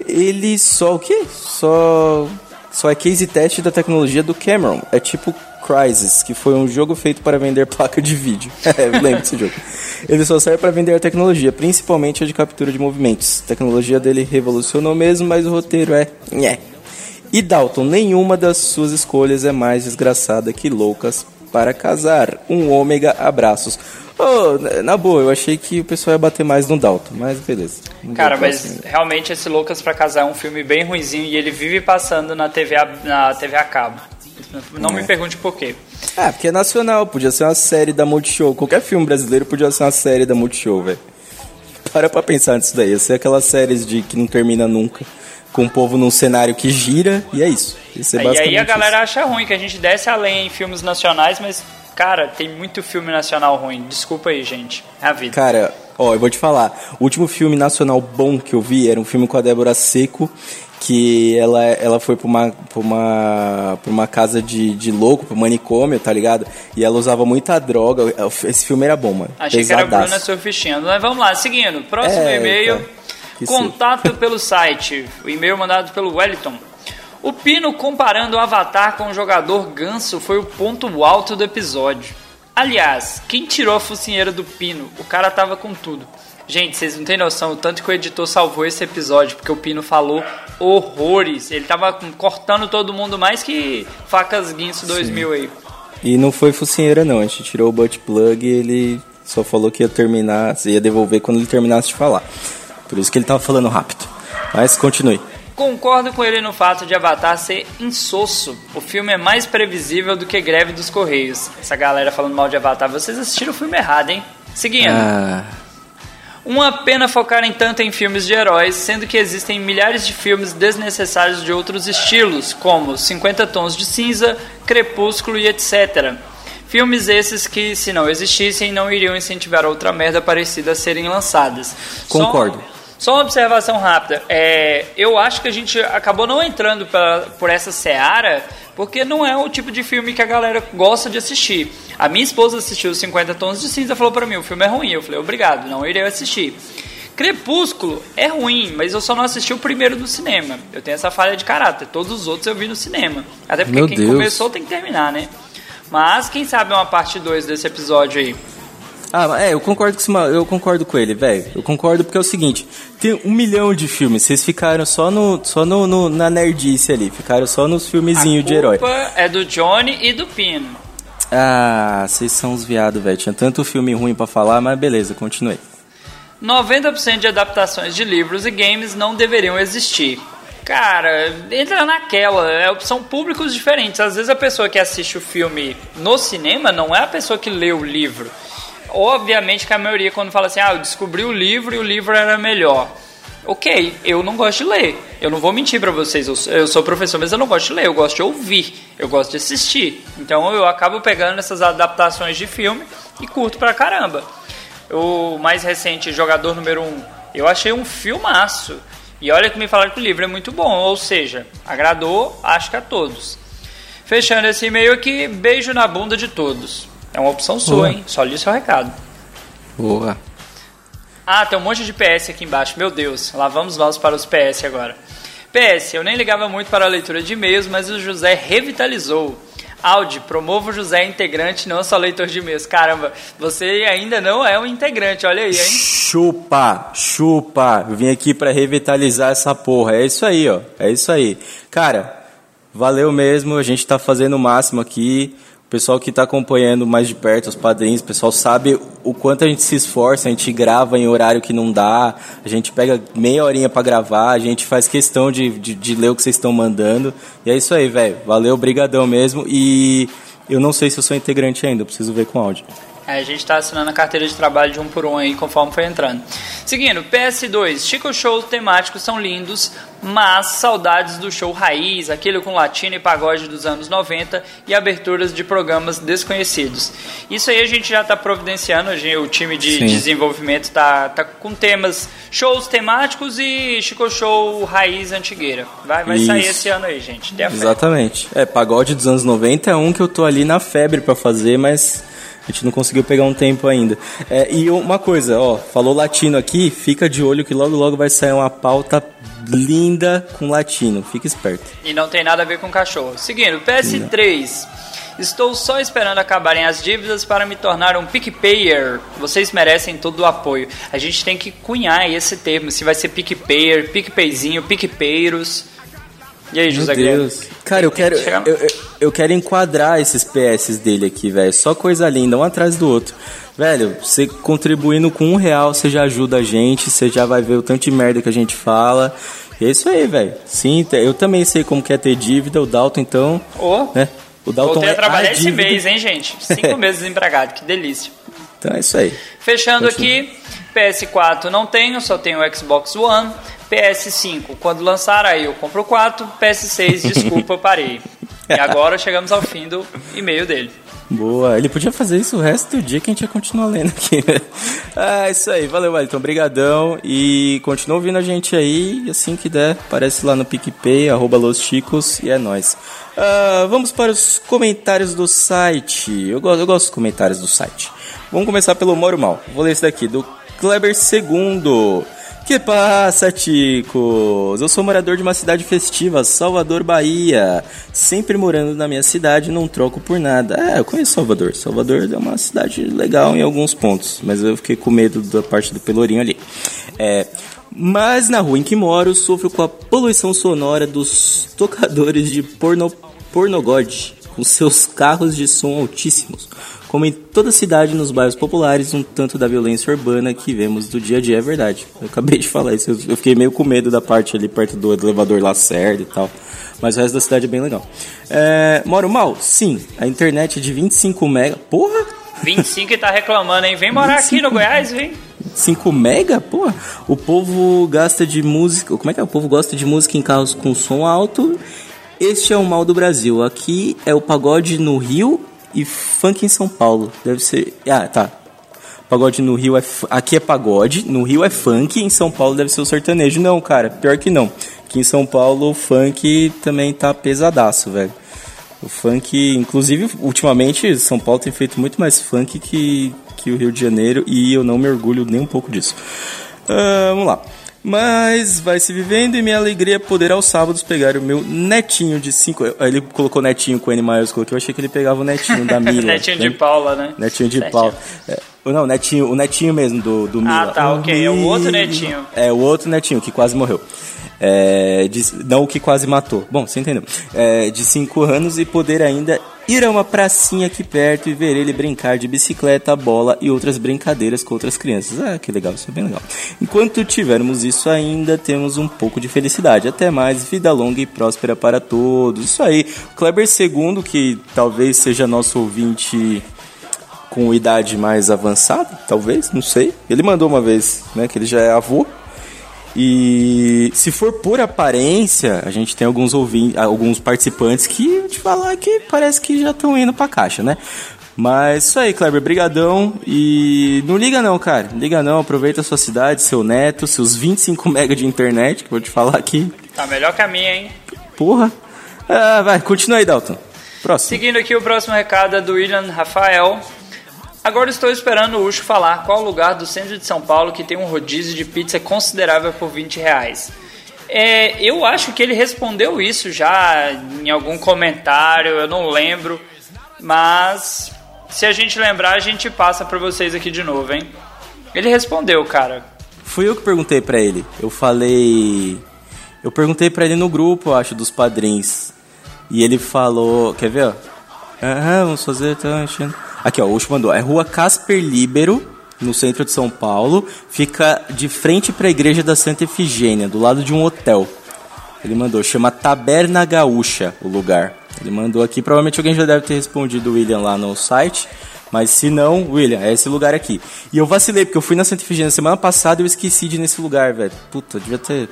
Ele só o quê? Só só é case teste da tecnologia do Cameron. É tipo Crysis, que foi um jogo feito para vender placa de vídeo. é, lembro desse jogo. Ele só serve para vender a tecnologia, principalmente a de captura de movimentos. A tecnologia dele revolucionou mesmo, mas o roteiro é. Nhé. E Dalton, nenhuma das suas escolhas é mais desgraçada que loucas para casar. Um ômega abraços. Oh, na- boa, eu achei que o pessoal ia bater mais no Dalton, mas beleza. Cara, mas próximo. realmente esse Loucas pra Casar é um filme bem ruinzinho e ele vive passando na TV a, na TV a cabo. Não me É. pergunte por quê. Ah, porque é nacional, podia ser uma série da Multishow. Qualquer filme brasileiro podia ser uma série da Multishow, velho. para pra pensar nisso daí. Ia ser aquelas séries de que não termina nunca. Com o povo num cenário que gira, e é isso. Ser E aí a isso. galera acha ruim que a gente desce além em filmes nacionais, mas, cara, tem muito filme nacional ruim. Desculpa aí, gente. É a vida. Cara, ó, eu vou te falar. O último filme nacional bom que eu vi era um filme com a Débora Seco, que ela, ela foi pra uma, pra uma, pra uma casa de, de louco, pro manicômio, tá ligado? E ela usava muita droga. Esse filme era bom, mano. Achei que era Pesadaço. Bruna surfistinha. Mas vamos lá, seguindo. Próximo É, e-mail. que Contato pelo site. O e-mail mandado pelo Wellington. O Pino comparando o Avatar com o jogador Ganso foi o ponto alto do episódio. Aliás, quem tirou a focinheira do Pino? O cara tava com tudo. Gente, vocês não têm noção o tanto que o editor salvou esse episódio, porque o Pino falou horrores. Ele tava cortando todo mundo mais que facas Guinso 2000 aí. E não foi focinheira, não. A gente tirou o butt plug e ele só falou que ia terminar, ia devolver quando ele terminasse de falar. Por isso que ele tava falando rápido. Mas continue. Concordo com ele no fato de Avatar ser insosso. O filme é mais previsível do que Greve dos Correios. Essa galera falando mal de Avatar, vocês assistiram o filme errado, hein? Seguindo. Ah, Uma pena focarem tanto em filmes de heróis, sendo que existem milhares de filmes desnecessários de outros estilos, como 50 Tons de Cinza, Crepúsculo e etc. Filmes esses que, se não existissem, não iriam incentivar outra merda parecida a serem lançadas. Concordo. só uma observação rápida. É, eu acho que a gente acabou não entrando pra, por essa seara porque não é o tipo de filme que a galera gosta de assistir. A minha esposa assistiu os 50 Tons de Cinza e falou pra mim: o filme é ruim. Eu falei: obrigado, não irei assistir. Crepúsculo é ruim, mas eu só não assisti o primeiro do cinema. Eu tenho essa falha de caráter. Todos os outros eu vi no cinema. Até porque Meu quem Deus. começou tem que terminar, né? Mas quem sabe uma parte 2 desse episódio aí. Ah, é, eu concordo com, esse eu concordo com ele, velho. Eu concordo porque é o seguinte: tem um milhão de filmes, vocês ficaram só no, só no, no- na nerdice ali, ficaram só nos filmezinhos de herói. culpa é do Johnny e do Pino. Ah, vocês são os viados, velho. Tinha tanto filme ruim pra falar, mas beleza, continue. 90% de adaptações de livros e games não deveriam existir. Cara, entra naquela, é- são públicos diferentes. Às vezes a pessoa que assiste o filme no cinema não é a pessoa que lê o livro. Obviamente que a maioria quando fala assim, ah, eu descobri o livro e o livro era melhor. Ok, eu não gosto de ler. Eu não vou mentir pra vocês, eu sou, eu sou professor, mas eu não gosto de ler, eu gosto de ouvir, eu gosto de assistir. Então eu acabo pegando essas adaptações de filme e curto pra caramba. O mais recente, Jogador Número 1, eu achei um filmaço. E olha que me falaram que o livro é muito bom, ou seja, agradou, acho que a todos. Fechando esse e-mail aqui, beijo na bunda de todos. É uma opção sua, Boa. hein? Só li seu recado. Boa. Ah, tem um monte de PS aqui embaixo. Meu Deus, lá vamos nós para os PS agora. PS, eu nem ligava muito para a leitura de e-mails, mas o José revitalizou. Audi, promova o José integrante, não só leitor de e-mails. Caramba, você ainda não é um integrante, olha aí, hein? Chupa, chupa. Eu vim aqui pra revitalizar essa porra. É isso aí, ó. É isso aí. Cara, valeu mesmo. A gente tá fazendo o máximo aqui. O pessoal que tá acompanhando mais de perto, os padrinhos, o pessoal sabe o quanto a gente se esforça, a gente grava em horário que não dá, a gente pega meia horinha pra gravar, a gente faz questão de, de, de ler o que vocês estão mandando. E é isso aí, velho. Valeu, brigadão mesmo. E eu não sei se eu sou integrante ainda, preciso ver com áudio. É, a gente está assinando a carteira de trabalho de um por um aí, conforme foi entrando. Seguindo, PS2. Chico Shows temáticos são lindos, mas saudades do show raiz, aquele com latino e pagode dos anos 90 e aberturas de programas desconhecidos. Isso aí a gente já está providenciando, o time de Sim. desenvolvimento está tá com temas, shows temáticos e Chico Show raiz antigueira. Vai, vai sair esse ano aí, gente. Exatamente. É, pagode dos anos 90 é um que eu tô ali na febre pra fazer, mas a gente não conseguiu pegar um tempo ainda. É, e uma coisa, ó, falou latino aqui, fica de olho que logo logo vai sair uma pauta linda com latino. Fica esperto. E não tem nada a ver com cachorro. Seguindo, PS3. Estou só esperando acabarem as dívidas para me tornar um PicPayer. Vocês merecem todo o apoio. A gente tem que cunhar esse termo. Se vai ser PicPayer, PicPayzinho, PicPeiros. E aí, José Meu Guilherme? Deus. Cara, eu quero, eu, eu- quero enquadrar esses PS dele aqui, velho. Só coisa linda, um atrás do outro. Velho, você contribuindo com um real, você já ajuda a gente, você já vai ver o tanto de merda que a gente fala. E é isso aí, velho. Sim, eu também sei como que é ter dívida, o Dalton, então. Ô, né? O Dalton Voltei é a trabalhar a esse mês, hein, gente? Cinco meses desempregado, que delícia. Então é isso aí. Fechando Continua. aqui, PS4 não tenho, só tenho o Xbox One. PS5, quando lançar aí eu compro o 4. PS6, desculpa, parei. E agora chegamos ao fim do e-mail dele. Boa, ele podia fazer isso o resto do dia que a gente ia continuar lendo aqui. né? ah, isso aí, valeu, Wellington, brigadão e continua ouvindo a gente aí, e assim que der, aparece lá no PicPay, arroba Los Chicos, e é nóis. Ah, vamos para os comentários do site, eu gosto, eu gosto dos comentários do site. Vamos começar pelo Moro Mal, vou ler esse daqui, do Kleber II. Que passa, ticos? Eu sou morador de uma cidade festiva, Salvador, Bahia. Sempre morando na minha cidade, não troco por nada. É, eu conheço Salvador. Salvador é uma cidade legal em alguns pontos, mas eu fiquei com medo da parte do Pelourinho ali. É, mas na rua em que moro, sofro com a poluição sonora dos tocadores de porno, pornogode, com seus carros de som altíssimos. Como em toda cidade nos bairros populares, um tanto da violência urbana que vemos do dia a dia é verdade. Eu acabei de falar isso, eu fiquei meio com medo da parte ali perto do elevador Lacerda e tal. Mas o resto da cidade é bem legal. É, moro mal? Sim. A internet é de 25 mega. Porra! 25 e tá reclamando, hein? Vem morar aqui no Goiás, vem. 5 mega? Pô, o povo gasta de música. Como é que é? O povo gosta de música em carros com som alto. Este é o mal do Brasil. Aqui é o pagode no Rio e funk em São Paulo. Deve ser. Ah, tá. Pagode no Rio é. Aqui é pagode, no Rio é funk, em São Paulo deve ser o sertanejo. Não, cara, pior que não. Aqui em São Paulo o funk também tá pesadaço, velho. O funk, inclusive, ultimamente, São Paulo tem feito muito mais funk que, que o Rio de Janeiro e eu não me orgulho nem um pouco disso. Ah, vamos lá. Mas vai se vivendo e minha alegria é poder aos sábados pegar o meu netinho de 5. Ele colocou netinho com N maiúsculo aqui, eu achei que ele pegava o netinho da Mila. Netinho de Lembra? Paula, né? Netinho de Sete pau. É, não, netinho, o netinho mesmo do, do Mila. Ah, tá, ok. É o outro netinho. É, o outro netinho que quase morreu. É, de- não o que quase matou. Bom, você entendeu. É, de 5 anos e poder ainda ir a uma pracinha aqui perto e ver ele brincar de bicicleta, bola e outras brincadeiras com outras crianças. Ah, que legal, isso é bem legal. Enquanto tivermos isso ainda, temos um pouco de felicidade. Até mais, vida longa e próspera para todos. Isso aí. Kleber II, que talvez seja nosso ouvinte com idade mais avançada, talvez, não sei. Ele mandou uma vez, né, que ele já é avô. E se for por aparência, a gente tem alguns ouvintes, alguns participantes que te falar que parece que já estão indo pra caixa, né? Mas isso aí, Kleber, brigadão e não liga não, cara. Liga não, aproveita a sua cidade, seu neto, seus 25 mega de internet, que eu vou te falar aqui. Tá melhor que a minha, hein? Porra. Ah, vai, continua aí, Dalton. Próximo. Seguindo aqui o próximo recado é do William Rafael. Agora estou esperando o Ucho falar qual lugar do centro de São Paulo que tem um rodízio de pizza considerável por 20 reais. É, eu acho que ele respondeu isso já em algum comentário, eu não lembro. Mas se a gente lembrar, a gente passa pra vocês aqui de novo, hein? Ele respondeu, cara. Fui eu que perguntei pra ele. Eu falei. Eu perguntei pra ele no grupo, acho, dos padrinhos. E ele falou. Quer ver, ó? Aham, vamos fazer. Tá enchendo. Aqui, ó, o Ucho mandou. É rua Casper Libero, no centro de São Paulo. Fica de frente pra igreja da Santa Efigênia, do lado de um hotel. Ele mandou, chama Taberna Gaúcha o lugar. Ele mandou aqui, provavelmente alguém já deve ter respondido o William lá no site. Mas se não, William, é esse lugar aqui. E eu vacilei, porque eu fui na Santa Efigênia semana passada e eu esqueci de ir nesse lugar, velho. Puta, devia ter.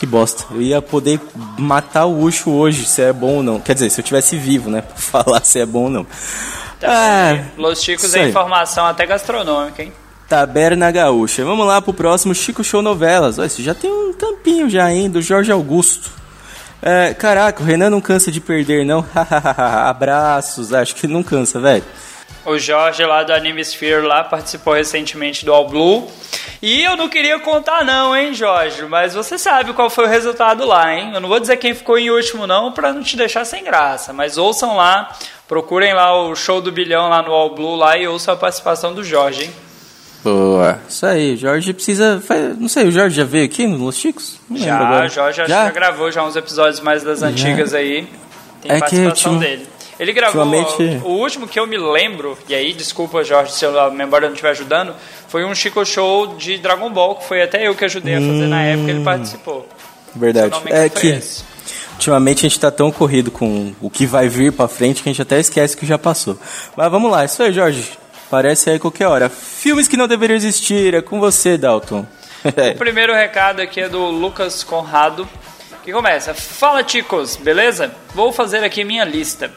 Que bosta. Eu ia poder matar o Ucho hoje, se é bom ou não. Quer dizer, se eu tivesse vivo, né? Pra falar se é bom ou não. Ah, Los Chicos isso é informação até gastronômica, hein? Taberna Gaúcha. Vamos lá pro próximo Chico Show Novelas. Olha, Esse já tem um tampinho já, hein? Do Jorge Augusto. É, caraca, o Renan não cansa de perder, não? Abraços. Acho que não cansa, velho. O Jorge lá do Anime Sphere lá participou recentemente do All Blue. E eu não queria contar não, hein, Jorge, mas você sabe qual foi o resultado lá, hein? Eu não vou dizer quem ficou em último não, pra não te deixar sem graça, mas ouçam lá, procurem lá o show do bilhão lá no All Blue lá e ouçam a participação do Jorge, hein? Boa. Isso aí, o Jorge precisa. Não sei, o Jorge já veio aqui no Los Chicos? Não lembro Já, agora. o Jorge acho que já gravou já uns episódios mais das Já. antigas aí. Tem É que participação ultim- dele. Ele gravou ultimamente- o último que eu me lembro, e aí desculpa Jorge se a memória não estiver ajudando, foi um Chico Show de Dragon Ball, que foi até eu que ajudei a fazer na época, ele participou. Verdade. É foi que esse. Ultimamente a gente tá tão corrido com o que vai vir pra frente que a gente até esquece que já passou. Mas vamos lá, isso aí, Jorge. Aparece aí qualquer hora. Filmes que não deveriam existir, é com você, Dalton. O primeiro recado aqui é do Lucas Conrado, que começa: Fala, ticos, beleza? Vou fazer aqui minha lista.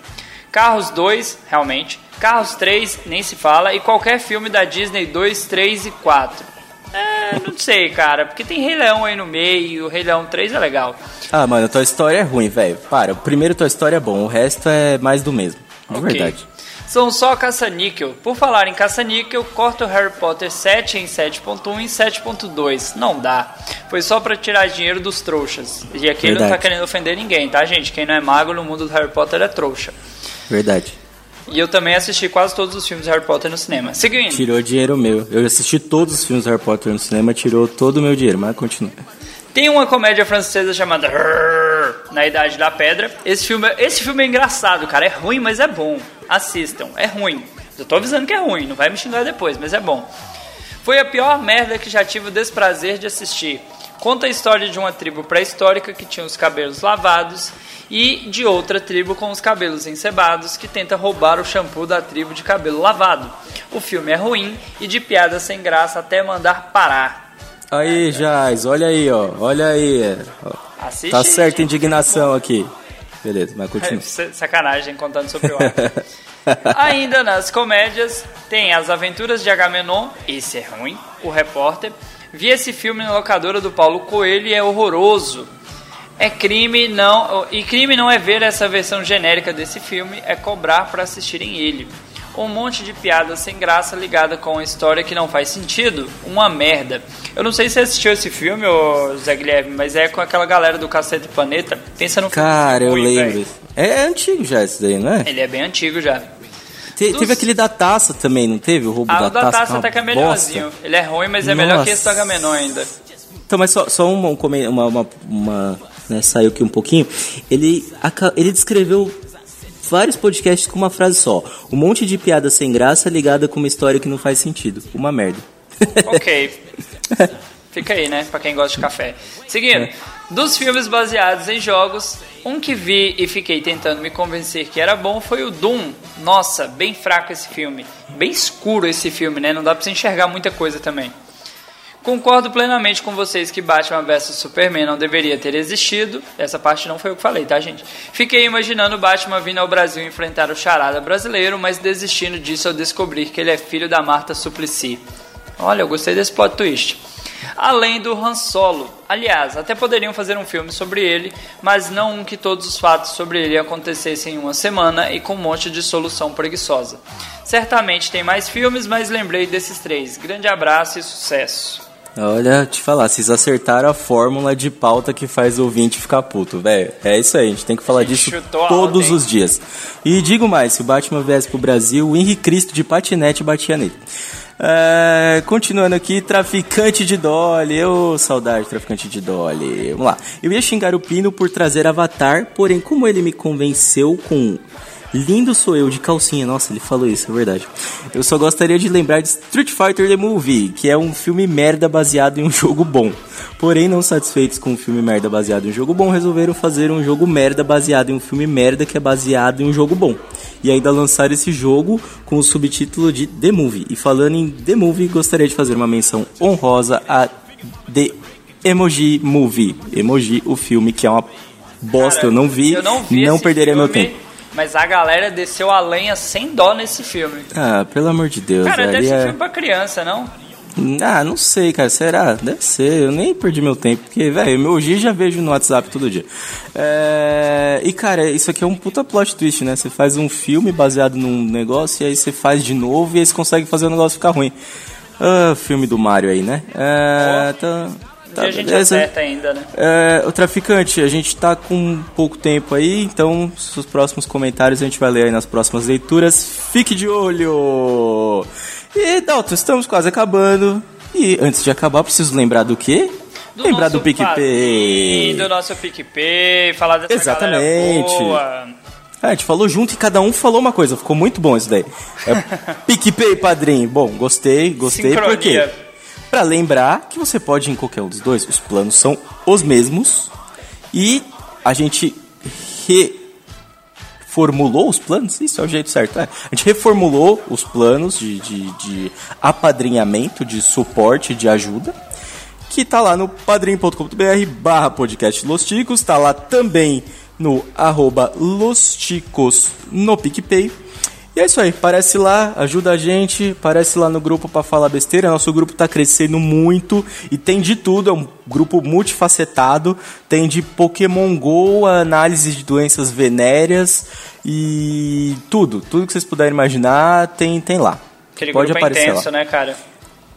Carros 2, realmente. Carros 3, nem se fala. E qualquer filme da Disney 2, 3 e 4. É, não sei, cara, porque tem Rei Leão aí no meio, o Rei Leão 3 é legal. Ah, mano, tua história é ruim, velho. Para, o primeiro tua história é bom, o resto é mais do mesmo. De Ok. verdade. São só caça-níquel. Por falar em caça-níquel, corta o Harry Potter 7 em 7.1 e 7.2. Não dá. Foi só pra tirar dinheiro dos trouxas. E aqui ele não tá querendo ofender ninguém, tá, gente? Quem não é mago no mundo do Harry Potter é trouxa. Verdade. E eu também assisti quase todos os filmes de Harry Potter no cinema. Seguindo. Tirou dinheiro meu. Eu assisti todos os filmes do Harry Potter no cinema, tirou todo o meu dinheiro, mas continua. Tem uma comédia francesa chamada Na Idade da Pedra. Esse filme, é- esse filme é engraçado, cara. É ruim, mas é bom. Assistam. É ruim. Eu tô avisando que é ruim. Não vai me xingar depois, mas é bom. Foi a pior merda que já tive o desprazer de assistir. Conta a história de uma tribo pré-histórica que tinha os cabelos lavados e de outra tribo com os cabelos encebados que tenta roubar o shampoo da tribo de cabelo lavado. O filme é ruim e de piada sem graça até mandar parar. Aí, Jais, olha aí, ó. Olha aí. Assiste Tá certa indignação aqui. Beleza, mas continua. Sacanagem contando sobre o. Ainda nas comédias, tem As Aventuras de Agamenon, esse é ruim, O Repórter. Vi esse filme na locadora do Paulo Coelho e é horroroso. É crime não. E crime não é ver essa versão genérica desse filme, é cobrar para assistirem ele. Um monte de piada sem graça ligada com uma história que não faz sentido. Uma merda. Eu não sei se você assistiu esse filme, ô Zé Guilherme, mas é com aquela galera do Cacete Planeta. Pensa no filme Cara, eu lembro. velho. É, é antigo já esse daí, não é? Ele é bem antigo já. Te- dos- Teve aquele da taça também, não teve? O roubo Ah, da o da taça. taça uma até que é bosta. melhorzinho. Ele é ruim, mas é melhor que esse do Nossa. Agamenon ainda. Então, mas só, só uma, um uma, uma, uma, né, saiu aqui um pouquinho. Ele, ele descreveu vários podcasts com uma frase só. Um monte de piada sem graça ligada com uma história que não faz sentido. Uma merda. Ok. Fica aí, né? Pra quem gosta de café. Seguindo. É. Dos filmes baseados em jogos, um que vi e fiquei tentando me convencer que era bom foi o Doom. Nossa, bem fraco esse filme. Bem escuro esse filme, né? Não dá pra você enxergar muita coisa também. Concordo plenamente com vocês que Batman vs Superman não deveria ter existido. Essa parte não foi eu que falei, tá, gente? Fiquei imaginando Batman vindo ao Brasil enfrentar o charada brasileiro, mas desistindo disso ao descobrir que ele é filho da Marta Suplicy. Olha, eu gostei desse plot twist. Além do Han Solo. Aliás, até poderiam fazer um filme sobre ele, mas não um que todos os fatos sobre ele acontecessem em uma semana e com um monte de solução preguiçosa. Certamente tem mais filmes, mas lembrei desses três. Grande abraço e sucesso. Olha, te falar, vocês acertaram a fórmula de pauta que faz o ouvinte ficar puto, velho. É isso aí, a gente tem que falar disso todos hein? os dias. E digo mais, se o Batman viesse pro Brasil, o Henrique Cristo de patinete batia nele. É, continuando aqui, traficante de Dolly. Ô, saudade, traficante de Dolly. Vamos lá. Eu ia xingar o Pino por trazer Avatar, porém, como ele me convenceu com Lindo sou eu de calcinha. Nossa, ele falou isso, é verdade. Eu só gostaria de lembrar de Street Fighter The Movie, que é um filme merda baseado em um jogo bom. Porém, não satisfeitos com um filme merda baseado em um jogo bom, resolveram fazer um jogo merda baseado em um filme merda que é baseado em um jogo bom. E ainda lançar esse jogo com o subtítulo de The Movie. E falando em The Movie, gostaria de fazer uma menção honrosa a The Emoji Movie. Emoji, o filme que é uma bosta, Cara, eu não vi, eu não vi esse perderia meu filme, tempo. Mas a galera desceu a lenha sem dó nesse filme. Ah, pelo amor de Deus, Cara, deve ser é... filme pra criança, não? Ah, não sei, cara. Será? Deve ser. Eu nem perdi meu tempo. Porque, velho, meu G já vejo no WhatsApp todo dia. É... E, cara, isso aqui é um puta plot twist, né? Você faz um filme baseado num negócio e aí você faz de novo e aí você consegue fazer o negócio ficar ruim. Ah, filme do Mario aí, né? É... Tá... Tá, a gente beleza. acerta ainda, né? É, o traficante, a gente tá com pouco tempo aí, então os próximos comentários a gente vai ler aí nas próximas leituras. Fique de olho! E Dalton, estamos quase acabando. E antes de acabar, preciso lembrar do quê? Do lembrar do PicPay. Do nosso PicPay, falar dessa Exatamente. Ah, a gente falou junto e cada um falou uma coisa, ficou muito bom isso daí. É PicPay, padrinho. Bom, gostei, gostei, Sincronia. porque Pra lembrar que você pode ir em qualquer um dos dois, os planos são os mesmos e a gente re... reformulou os planos? Isso é o jeito certo. É. A gente reformulou os planos de, de, de apadrinhamento, de suporte, de ajuda que tá lá no padrim.com.br barra podcast Los Ticos, tá lá também no arroba Los Ticos no PicPay. E é isso aí, parece lá, ajuda a gente, parece lá no grupo para falar besteira. Nosso grupo tá crescendo muito e tem de tudo, é um grupo multifacetado, tem de Pokémon Go, análise de doenças venéreas e tudo, tudo que vocês puderem imaginar, tem tem lá. Aquele Pode grupo é aparecer intenso, lá. né, cara?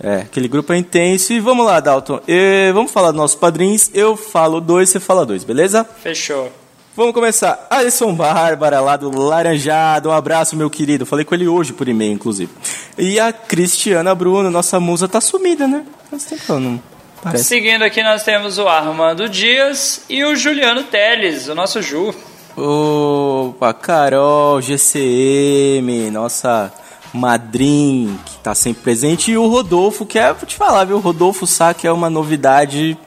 É, aquele grupo é intenso. E vamos lá, Dalton. Eh, vamos falar dos nossos padrinhos. Eu falo dois, você fala dois, beleza? Fechou. Vamos começar. Alisson Bárbara, lá do Laranjado. Um abraço, meu querido. Falei com ele hoje por e-mail, inclusive. E a Cristiana Bruno, nossa musa, tá sumida, né? Faz tempo que ela não parece. Seguindo aqui, nós temos o Armando Dias e o Juliano Teles, o nosso Ju. Opa, Carol, GCM, nossa madrinha que tá sempre presente. E o Rodolfo, que é, vou te falar, viu? O Rodolfo Sá, que é uma novidade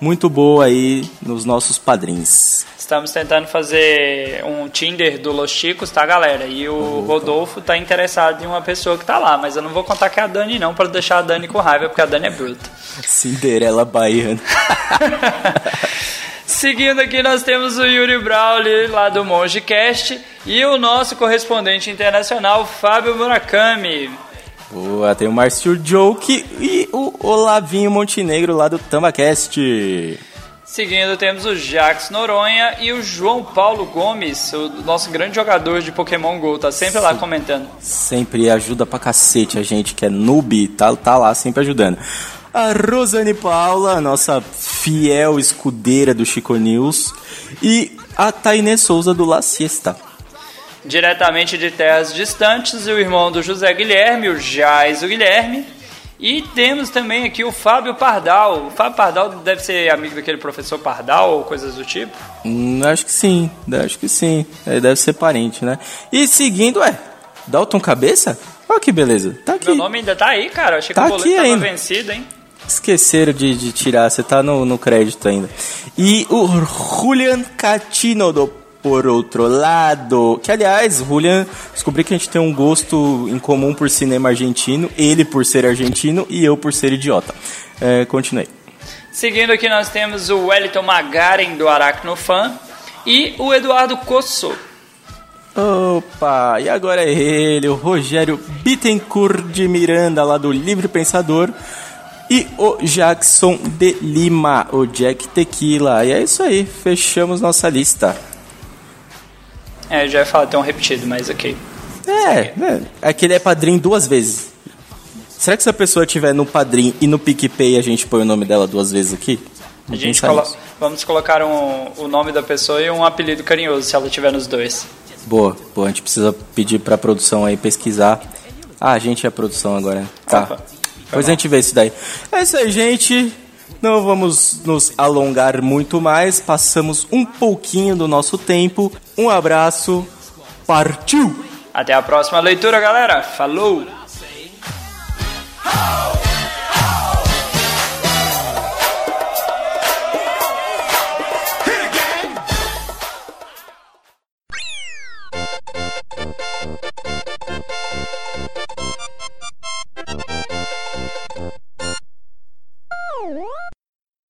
muito boa aí nos nossos padrinhos. Estamos tentando fazer um Tinder do Los Chicos, tá, galera? E o Rodolfo tá interessado em uma pessoa que tá lá, mas eu não vou contar que é a Dani não, para deixar a Dani com raiva, porque a Dani é bruta. Cinderela Baiana. Seguindo aqui, nós temos o Yuri Brawley, lá do MongeCast, e o nosso correspondente internacional, Fábio Murakami. Boa, tem o Márcio Joke e o Olavinho Montenegro lá do TambaCast. Seguindo, temos o Jax Noronha e o João Paulo Gomes, o nosso grande jogador de Pokémon GO, tá sempre lá comentando. Sempre ajuda pra cacete a gente que é noob, tá, tá lá sempre ajudando. A Rosane Paula, nossa fiel escudeira do Chico News. E a Tainê Souza do La Siesta. Diretamente de terras distantes, o irmão do José Guilherme, o Jaiso Guilherme. E temos também aqui o Fábio Pardal. O Fábio Pardal deve ser amigo daquele professor Pardal ou coisas do tipo. Hum, acho que sim, acho que sim. Ele deve ser parente, né? E seguindo, é, Dalton Cabeça? Olha que beleza, tá aqui. Meu nome ainda tá aí, cara. Achei Tá que o boleto tava ainda. vencido, hein? Esqueceram de, de tirar, você tá no, no crédito ainda. E o Julian Catino do Por Outro Lado. Que, aliás, Julian, descobri que a gente tem um gosto em comum por cinema argentino. Ele por ser argentino e eu por ser idiota. É, continuei. Seguindo aqui, nós temos o Wellington Magaren do Aracnofan e o Eduardo Cosso. Opa, e agora é ele, o Rogério Bittencourt de Miranda, lá do Livre Pensador. E o Jackson de Lima, o Jack Tequila. E é isso aí, fechamos nossa lista. É, já ia falar tão repetido, mas ok. É, é, é que ele é padrinho duas vezes. Será que se a pessoa tiver no padrinho e no PicPay a gente põe o nome dela duas vezes aqui? A gente colo- nisso. Vamos colocar um, o nome da pessoa e um apelido carinhoso, se ela tiver nos dois. Boa, boa, a gente precisa pedir pra produção aí pesquisar. Ah, a gente é a produção agora. né? Tá. Opa, Depois a gente vê isso daí. É isso aí, gente. Não vamos nos alongar muito mais. Passamos um pouquinho do nosso tempo. Um abraço. Partiu! Até a próxima leitura, galera. Falou! Oh!